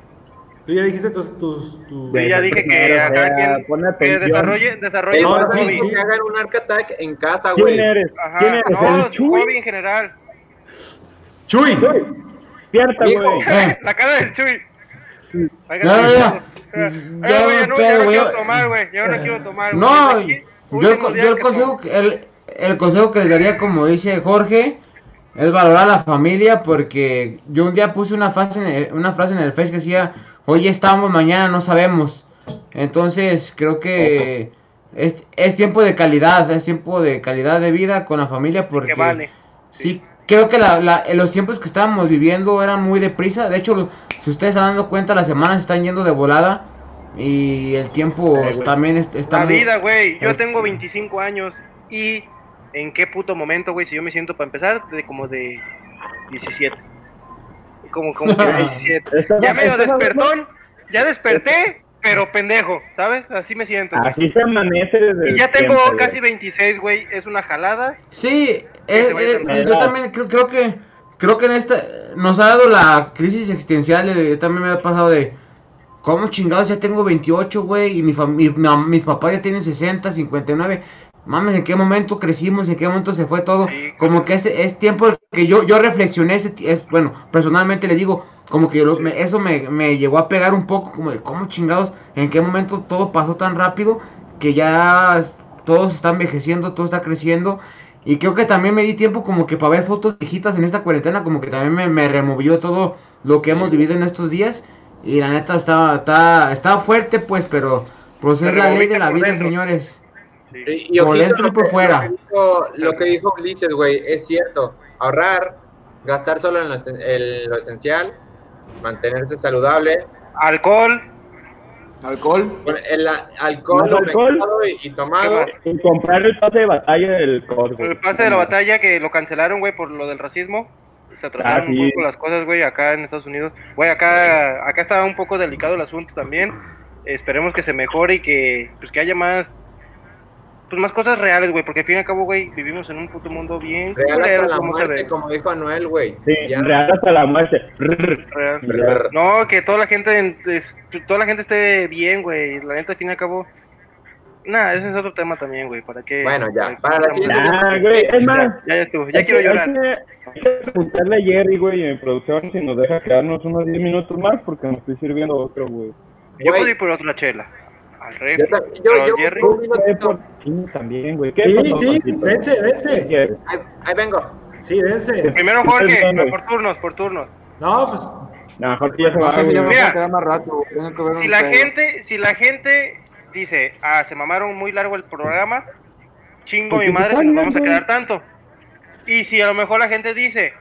Tú ya dijiste tus. tus, tus- Sí, ya dije que quien que desarrolle, desarrolle su no, no, hobby. que hagan un arc attack en casa, ¿Quién güey. eres? Ajá, ¿Quién eres? no, ¿El su Chuy? hobby en general. Chuy. Despierta, güey. <laughs> La cara del Chuy. Oiga, Ya, ya, ya. Ay, Ya güey, me no, pedo, ya no quiero tomar, güey. Yo no quiero tomar. No, yo el, yo consejo que el, el consejo que les daría como dice Jorge es valorar a la familia porque yo un día puse una frase en el, una frase en el Face que decía hoy estamos mañana no sabemos entonces creo que es, es tiempo de calidad es tiempo de calidad de vida con la familia porque Que vale. Sí, creo que la, la- los tiempos que estábamos viviendo eran muy deprisa. De hecho, si ustedes se dan dando cuenta, las semanas están yendo de volada. Y el tiempo Eh, también es- está La muy- vida, güey. Yo tengo 25 años y en qué puto momento, güey, si yo me siento para empezar de como de 17. Como, como que de 17. Estás- Ya medio despertón, ya desperté, pero pendejo, ¿sabes? Así me siento. güey. Así se amanece desde Y ya tengo siempre, casi güey. 26, güey. Es una jalada. Sí, es- terminando. yo también creo, creo que creo que en esta nos ha dado la crisis existencial. de- Yo también me ha pasado de cómo chingados ya tengo 28, güey, y mi, fam- mi- mi- mis papás ya tienen 60, 59. Mames, ¿en qué momento crecimos? ¿En qué momento se fue todo? Sí, como que es, es tiempo que yo, yo reflexioné, ese, es, bueno, personalmente le digo, como que lo- me- eso me, me llegó a pegar un poco, como de cómo chingados, en qué momento todo pasó tan rápido que ya todo se está envejeciendo, todo está creciendo. Y creo que también me di tiempo como que para ver fotos viejitas en esta cuarentena, como que también me, me removió todo lo que hemos vivido en estos días. Y la neta está, está, está fuerte, pues, pero pues es la ley de la vida, dentro. señores. Sí. Y, y Por dentro y por fuera. Lo que dijo, lo que dijo Ulises, güey, es cierto. Ahorrar, gastar solo en lo, en lo esencial, mantenerse saludable. Alcohol. Alcohol. El alcohol, alcohol. y, y tomado. ¿Qué Y comprar el pase de batalla del güey. El pase de la batalla que lo cancelaron, güey, por lo del racismo. Se atrasaron Ah, sí. un poco las cosas, güey, acá en Estados Unidos. Güey, acá, acá está un poco delicado el asunto también. Esperemos que se mejore y que, pues, que haya más, pues, más cosas reales, güey, porque al fin y al cabo, güey, vivimos en un puto mundo bien Real hasta culero, la como se muerte, ve. como dijo Anuel, güey. Sí, Ya. real hasta la muerte. Real. Real. No, que toda la gente, en- es- toda la gente esté bien, güey. La neta, al fin y al cabo, nada, ese es otro tema también, güey, para que... Bueno, ya, para la siguiente- Ya, güey, es más. Ya, ya estuvo, ya quiero que- llorar. Hay que, hay que preguntarle a Jerry, güey, en producción si nos deja quedarnos unos 10 minutos más porque me estoy sirviendo otro, güey. Yo puedo ir por otra chela. Al rey. Yo, Jerry- también, güey. ¿Qué Sí, pasó, sí, dense, dense. Ahí, ahí vengo. Sí, dense. Primero Jorge, por turnos, por turnos. No, pues. No, Jorge ya se No va, sé si ya me güey. voy Mira, a más rato. que ver Si la pedo. gente, si la gente dice, ah, se mamaron muy largo el programa, chingo Pues mi madre, se nos vamos a quedar tanto. Y si a lo mejor la gente dice,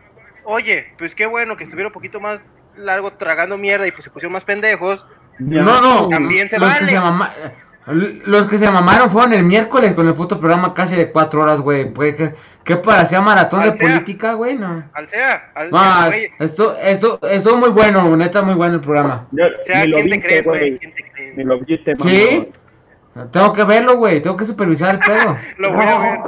oye, pues qué bueno que estuviera un poquito más largo tragando mierda y pues se pusieron más pendejos, No, no. También se los que se mama- Los que se mamaron fueron el miércoles con el puto programa casi de cuatro horas, güey. Pues, ¿Qué, qué parecía maratón de política, güey? No. Al sea. Al, no, esto, esto, esto muy bueno, neta, muy bueno el programa. sea, ¿quién te crees, güey? ¿Quién te crees? Ni lo viste, ¿Sí? Tengo que verlo, güey. Tengo que supervisar el pedo. <laughs> lo voy a ver.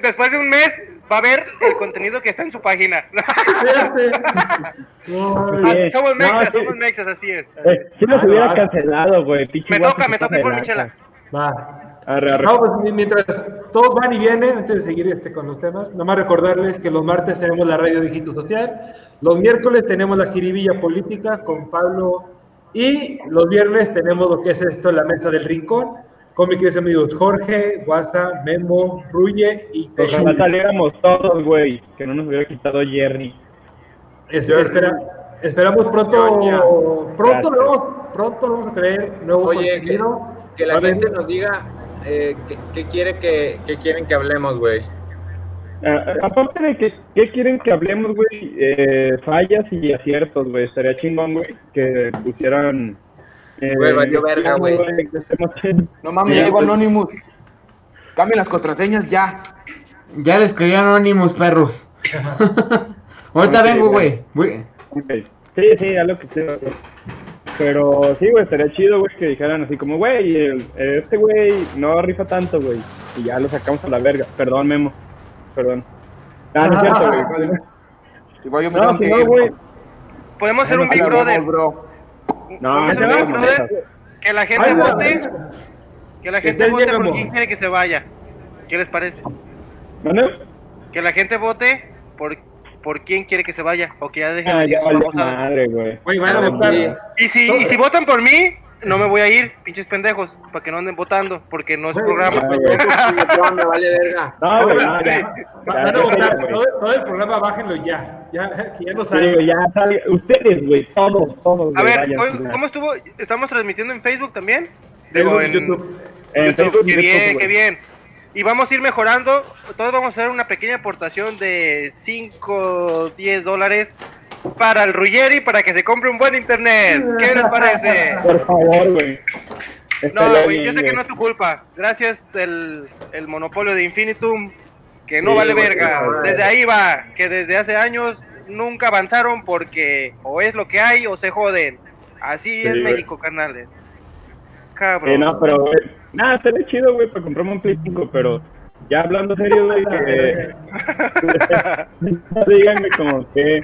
<laughs> Después de un mes va a ver el contenido que está en su página. <laughs> Ah, somos mexas, somos mexas, así es. Eh, si nos hubiera cancelado, güey. Me toca, me toca por Michela. Va. Arre, arre. No, pues, mientras todos van y vienen, antes de seguir este con los temas, nomás recordarles que los martes tenemos la radio Digito Social, los miércoles tenemos la jiribilla política con Pablo y los viernes tenemos lo que es esto, la mesa del rincón con mis queridos amigos Jorge, Guasa, Memo, Ruye y Ojalá saliéramos todos, güey, que no nos hubiera quitado Jerry. espera, esperamos pronto, pronto lo, vamos, pronto vamos a traer nuevo Oye, que, la gente nos diga eh, qué, quiere que, quieren que hablemos, güey. Ah, aparte de que qué quieren que hablemos, güey, eh, fallas y aciertos, güey, estaría chingón, güey, que pusieran Güey, valió verga, güey. No mames, ya llegó Anonymous. Cambien las contraseñas ya. Ya les escribí Anonymous, perros. <laughs> Ahorita vengo, güey. Sí, sí, ya lo que sea. Pero sí, güey, estaría chido, güey, que dijeran así como, güey, este güey no rifa tanto, güey. Y ya lo sacamos a la verga. Perdón, Memo. Perdón. Ah, no es cierto, güey. <laughs> Igual yo me no, tengo que güey. Podemos hacer un Big Brother. Bro. No, que la gente vote. Que la gente vote por quién quiere que se vaya. ¿Qué les parece? Que la gente vote por por quién quiere que se vaya o que ya dejen ah, ya madre, güey. Y si, y si votan por mí, no me voy a ir, pinches pendejos, para que no anden votando, porque no es un programa. No, me vale verga. No, güey, Van a votar todo, el programa, bájenlo ya. Ya, que ya no sale. ya sale. Ustedes, güey, todos, todos. A ver, ¿cómo estuvo? ¿Estamos transmitiendo en Facebook también? Digo, en YouTube. En YouTube. Qué bien, qué bien. Y vamos a ir mejorando. Todos vamos a hacer una pequeña aportación de 5, 10 dólares para el Ruggeri para que se compre un buen internet. ¿Qué les parece? Por favor, güey. No, güey, yo sé que no es tu culpa. Gracias el, el monopolio de Infinitum, que no vale verga. Desde ahí va, que desde hace años nunca avanzaron porque o es lo que hay o se joden. Así es México, carnales. Cabrón. Eh, no, pero, nada, estaría chido, güey, para comprarme un Play 5, pero ya hablando serio, güey, que. díganme como que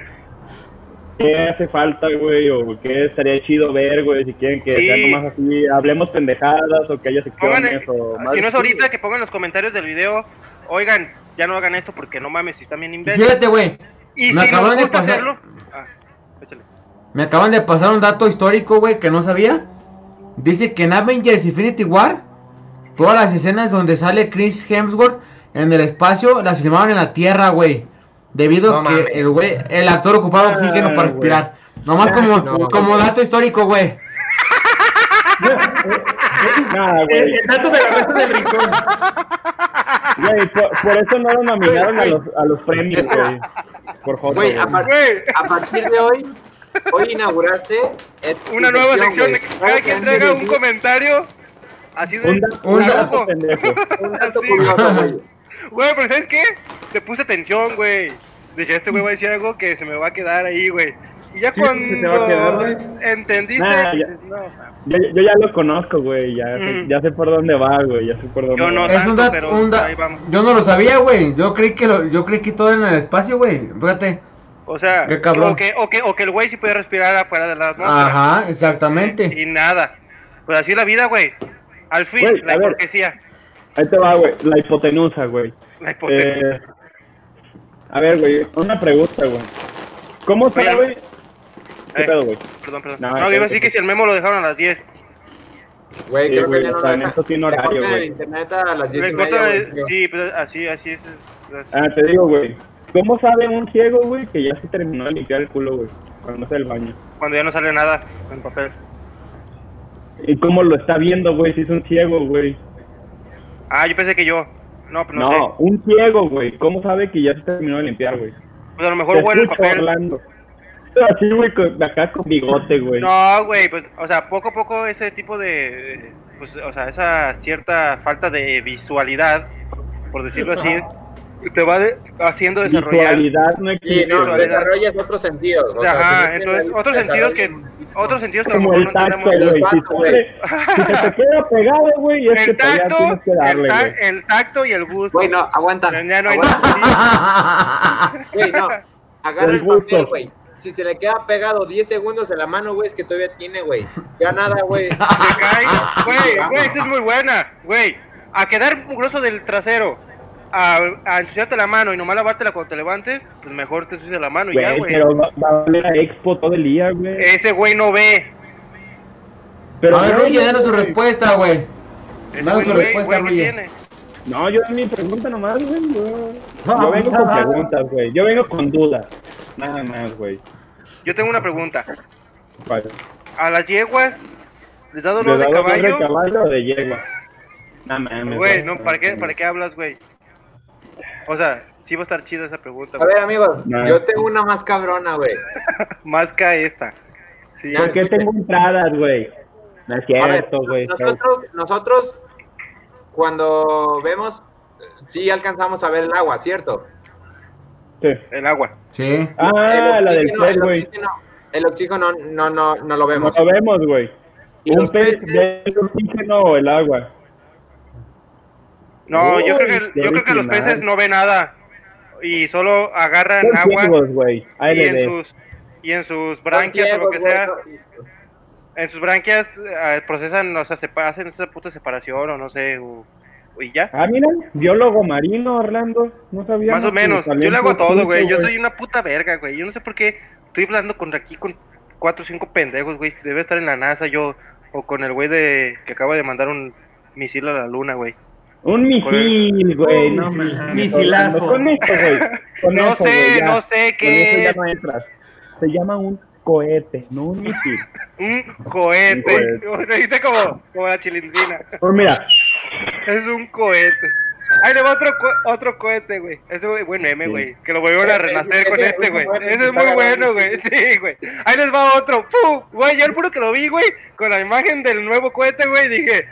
qué hace falta, güey, o qué estaría chido ver, güey, si quieren que sea nomás así, hablemos pendejadas o que haya secciones o más. Si no es ahorita, que pongan en los comentarios del video, oigan, ya no hagan esto porque no mames, si están bien imbéciles. Fíjate, güey. Y me si acaban de pasar... hacerlo... Ah, me acaban de pasar un dato histórico, güey, que no sabía. Dice que en Avengers Infinity War, todas las escenas donde sale Chris Hemsworth en el espacio las filmaron en la Tierra, güey. Debido a que el güey, el actor ocupaba oxígeno para respirar. Nomás como, como dato histórico, güey. Nada, güey. El, dato de la mesa del rincón. Güey, por, eso no lo nominaron a los, a los premios, güey. Por favor. Güey, a, a, partir de hoy, hoy inauguraste una nueva sección de que cada quien traiga un comentario así de un, un dato pendejo. Un dato curioso, güey. Güey, pero ¿sabes qué? Te puse atención, güey. Dije, este güey va a decir algo que se me va a quedar ahí, güey. Y ya cuando entendiste, no. Yo, yo, ya lo conozco, güey. Ya, mm. ya sé por dónde va, güey. Ya sé por dónde yo no va. Tanto, es pero un ahí vamos. Yo no lo sabía, güey. Yo creí que lo, yo creí que todo en el espacio, güey. Fíjate. O sea, o que, o que, o que el güey sí puede respirar afuera de la atmósfera. Ajá, exactamente. Y, nada. Pues así es la vida, güey. Al fin, la hipocresía. Ahí te va, güey. La hipotenusa, güey. La hipotenusa. Eh, a ver, güey, una pregunta, güey. ¿Cómo sabe? ¿Qué eh, pedo, güey? Perdón, perdón. No, no iba a decir que si el memo lo dejaron a las 10. Güey, creo que ya no en esto tiene horario, güey. internet a las 10 y media, Sí, pero así, así es, Ah, te digo, güey. ¿Cómo sabe un ciego, güey, que ya se terminó de limpiar el culo, güey? Cuando hace el baño. Cuando ya no sale nada en papel. ¿Y cómo lo está viendo, güey, si es un ciego, güey? Ah, yo pensé que yo. No, pero no, no un ciego, güey. ¿Cómo sabe que ya se terminó de limpiar, güey? Pues a lo mejor huele el papel. Orlando. <laughs> Así, güey, acá con bigote, güey. No, güey, pues, o sea, poco a poco ese tipo de, pues, o sea, esa cierta falta de visualidad, por decirlo <laughs> así, te va de- haciendo desarrollar. Visualidad no existe. no, Visualidad. desarrollas otros sentidos. o sea, Ajá, si no entonces otros sentidos que otros sentidos que a lo como mejor el no tacto, tenemos. güey. Te- <laughs> si se te queda pegado, güey, es que El todavía tacto, tienes que el, darle, ta- güey. el tacto y el gusto. Güey, no, aguanta. Ya no hay. <laughs> Güey, no. Agarra El el papel, gusto. güey. Si se le queda pegado 10 segundos en la mano, güey, es que todavía tiene, güey. Ya nada, güey. Se cae. <laughs> Güey, güey, esa es muy buena. Güey, a quedar mugroso del trasero, a, a ensuciarte la mano y nomás lavártela cuando te levantes, pues mejor te ensucias la mano y ya, Güey, pero va, va a valer a Expo todo el día, güey. Ese güey no ve. Pero a ver, Ruye, danos su respuesta, güey. Danos su respuesta, güey, ¿qué Ruye. No, yo mi pregunta nomás, güey. Yo, No, yo vengo con preguntas, güey. Yo vengo con dudas. Nada más, güey. Yo tengo una pregunta. ¿Cuál? ¿A las yeguas les da ¿Le dolor da de dolor de caballo? caballo o de yegua? No mames. Güey, no, ¿para qué, ¿para qué hablas, güey? O sea, sí va a estar chida esa pregunta, A güey. ver, amigos, No. yo tengo una más cabrona, güey. <laughs> Más que esta. Sí. ¿Por qué tengo entradas, güey? No es cierto, güey. nosotros, nosotros, cuando vemos, sí alcanzamos a ver el agua, ¿cierto? Sí. El agua. Sí. Ah, El la del oxígeno- pez, el güey. oxígeno, el oxígeno no, no, no lo No vemos. lo vemos, güey. Y Un pez de oxígeno o el agua. No, yo creo que, yo creo que los peces no ven nada. Y solo agarran Son agua ciegos, güey. y en sus y en sus branquias o lo que sea, en sus branquias eh, procesan, o sea, sepa- hacen esa puta separación o no sé, o- y ya. Ah, mira, biólogo marino, Orlando. No sabía. Más o menos. Yo le hago todo, güey. Yo soy una puta verga, güey. Yo no sé por qué estoy hablando con aquí con cuatro o cinco pendejos, güey. Debe estar en la NASA yo o con el güey de que acaba de mandar un misil a la luna, güey. Un misil, güey. No mames. misilazo. Con esto, güey. Con No eso, sé, no sé qué es. no entras. Se llama un cohete, no un misil. <laughs> Un cohete. Dijiste como, como la chilindrina. Pues mira, Es un cohete. Ahí le va otro, co- otro cohete, güey. Ese güey, buen Sí. güey. Que lo volvieron a renacer con ese este, es güey. Ese es muy bueno, güey. Sí, güey. Ahí les va otro. ¡Pum! Güey, yo el puro que lo vi, güey, con la imagen del nuevo cohete, güey, dije,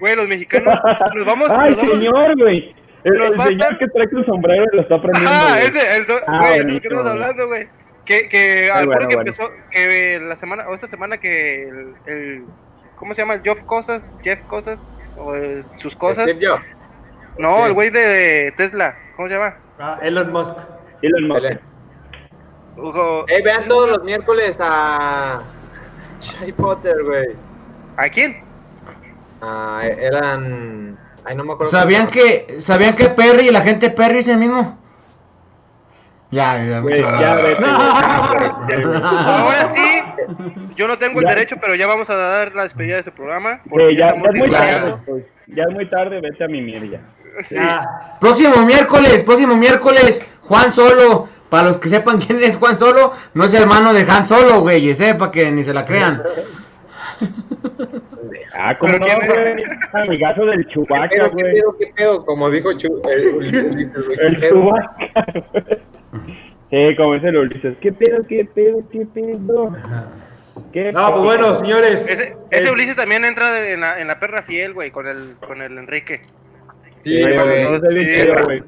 güey, los mexicanos nos vamos, <laughs> ay, nos vamos. señor, güey. El, Nos el va a señor estar- que trae su sombrero lo está prendiendo. Güey. ese, el so- Ah, güey, es que estamos hablando, güey. Que, que al bueno, puro que bueno. empezó, que la semana, o esta semana que el, el ¿cómo se llama? El Jeff Cosas, Jeff Cosas, o el- sus cosas. Steve Jobs. No, Sí. el güey de Tesla, ¿cómo se llama? Ah, Elon Musk. Elon Musk. Hugo- Eh, vean todos los miércoles a Harry Potter, güey. ¿A quién? Ah, eran. Ay, no me acuerdo. ¿Sabían que, ¿Sabían que Perry y la gente Perry es el mismo? Ya, ya, mucho- ya vete, güey. Ya, güey. Ahora sí, <laughs> yo no tengo el Ya. derecho, pero ya vamos a dar la despedida de este programa. Porque ya, ya ya es muy tarde, güey. Ya es muy tarde, vete a mimir ya. Sí. Ya. Próximo miércoles, próximo miércoles, Juan Solo. Para los que sepan quién es Juan Solo, no es hermano de Han Solo, güey, sepa que ni se la crean. <laughs> Ah, como ¿Pero no, güey. Amigazo del ¿Qué Chubaca, pedo, qué güey. pedo, qué pedo? Como dijo Chu, eh, güey, El ¿qué pedo? Chubaca, güey. Sí, como dice el Ulises. ¿Qué pedo, qué pedo, qué pedo? ¿Qué No, pues bueno, señores. Ese, ese es- Ulises también entra de- en la, en la perra fiel, güey, con el, con el Enrique. Sí, Sí, güey. güey. no, Sí, güey. güey.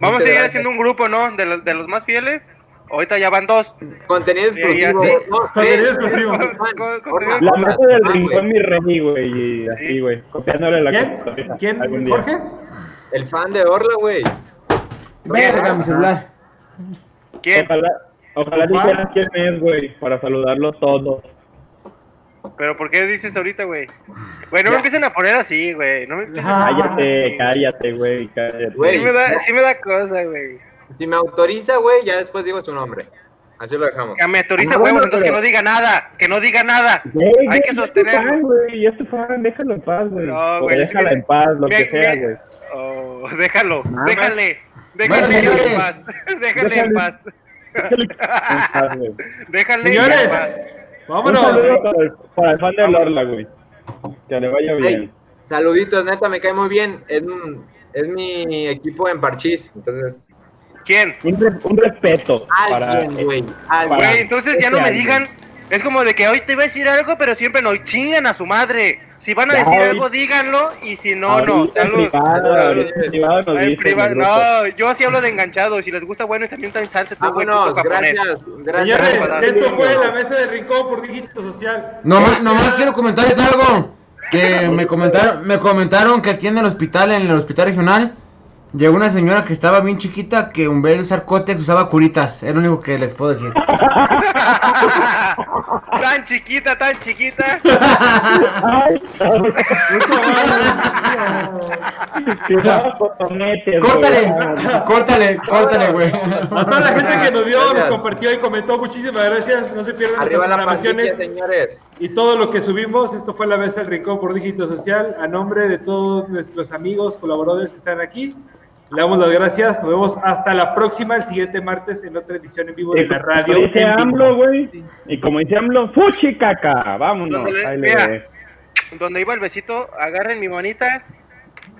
Vamos a seguir haciendo un grupo, ¿no? De, los- de los más fieles. Ahorita ya van dos. Contenido Sí, exclusivo. sé. No, Contenido sí, exclusivo. La mesa del Juan, rincón, mi rey, güey. Y así, Sí. güey. Copiándole la ¿Quién? ¿Quién? algún día. ¿Jorge? El fan de Orla, güey. Verga, mi celular. ¿Quién? Ojalá, ojalá dijeran quién es, güey, para saludarlos todos. ¿Pero por qué dices ahorita, güey? Güey, no me Ya. empiecen a poner así, güey. No me empiecen Ah. Cállate, cállate, güey, cállate. Güey. Sí me da, sí me da cosa, güey. Si me autoriza, güey, ya después digo su nombre. Así lo dejamos. Que me autoriza Ah, bueno, entonces pero- que no diga nada. Que no diga nada. Güey, Hay güey, que ya fan, güey, ya tu fan, déjalo en paz, güey. No, güey, déjala en paz, lo que sea, güey. Oh, <laughs> déjalo, Nada. déjale. Déjale en paz. <laughs> Déjale en Déjale. paz. Déjale en paz, güey. <laughs> Déjale en paz. Vámonos. para el, para el fan de Lorla, güey. Que le vaya bien. Saluditos, neta, me cae muy bien. Es, es mi equipo en Parchís. Entonces, ¿Quién? Un, re- un respeto para... alguien, güey. alguien. Güey, entonces ya no me este digan. Es como de que hoy te iba a decir algo, pero siempre no. Chingan a su madre. Si van a Ya, decir algo, díganlo, y si no, no. No, yo sí hablo de enganchado. Si les gusta, bueno, y también también salte puto japonés. gracias. Gracias. Señores, esto fue la mesa del rincón por dígito social. Nomás, nomás quiero comentarles algo. Que me comentaron, me comentaron que aquí en el hospital, en el hospital regional, llegó una señora que estaba bien chiquita que en vez de usar cótex usaba curitas. Es lo único que les puedo decir. <laughs> tan chiquita, tan chiquita. Ay, córtale, córtale, córtale, güey. A toda la gente que nos vio, nos compartió y comentó, muchísimas gracias. No se pierdan Arriba nuestras la pandilla, programaciones señores. y todo lo que subimos. Esto fue la mesa del rincón por dígito social. A nombre de todos nuestros amigos, colaboradores que están aquí, le damos las gracias. Nos vemos hasta la próxima, el siguiente martes, en otra edición en vivo de Y la como radio. dice en vivo. AMLO, güey. Y como dice AMLO, fuchi caca. Vámonos. Ándale, Ahí le mira. ve. Donde iba el besito, agarren mi manita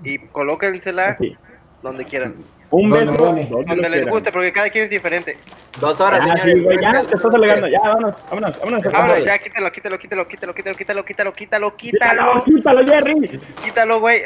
y colóquensela Así. donde quieran. Un ¿Dónde, beso. donde les quieran. guste, porque cada quien es diferente. Dos horas, Ya, señores. sí, güey, ya te estás alegando. Ya, vámonos, vámonos, vámonos. Vámonos, Vámonos. ya, quítalo, quítalo, quítalo, quítalo, quítalo, quítalo, quítalo, quítalo, Quítalo, quítalo, quítalo, Jerry. quítalo, güey.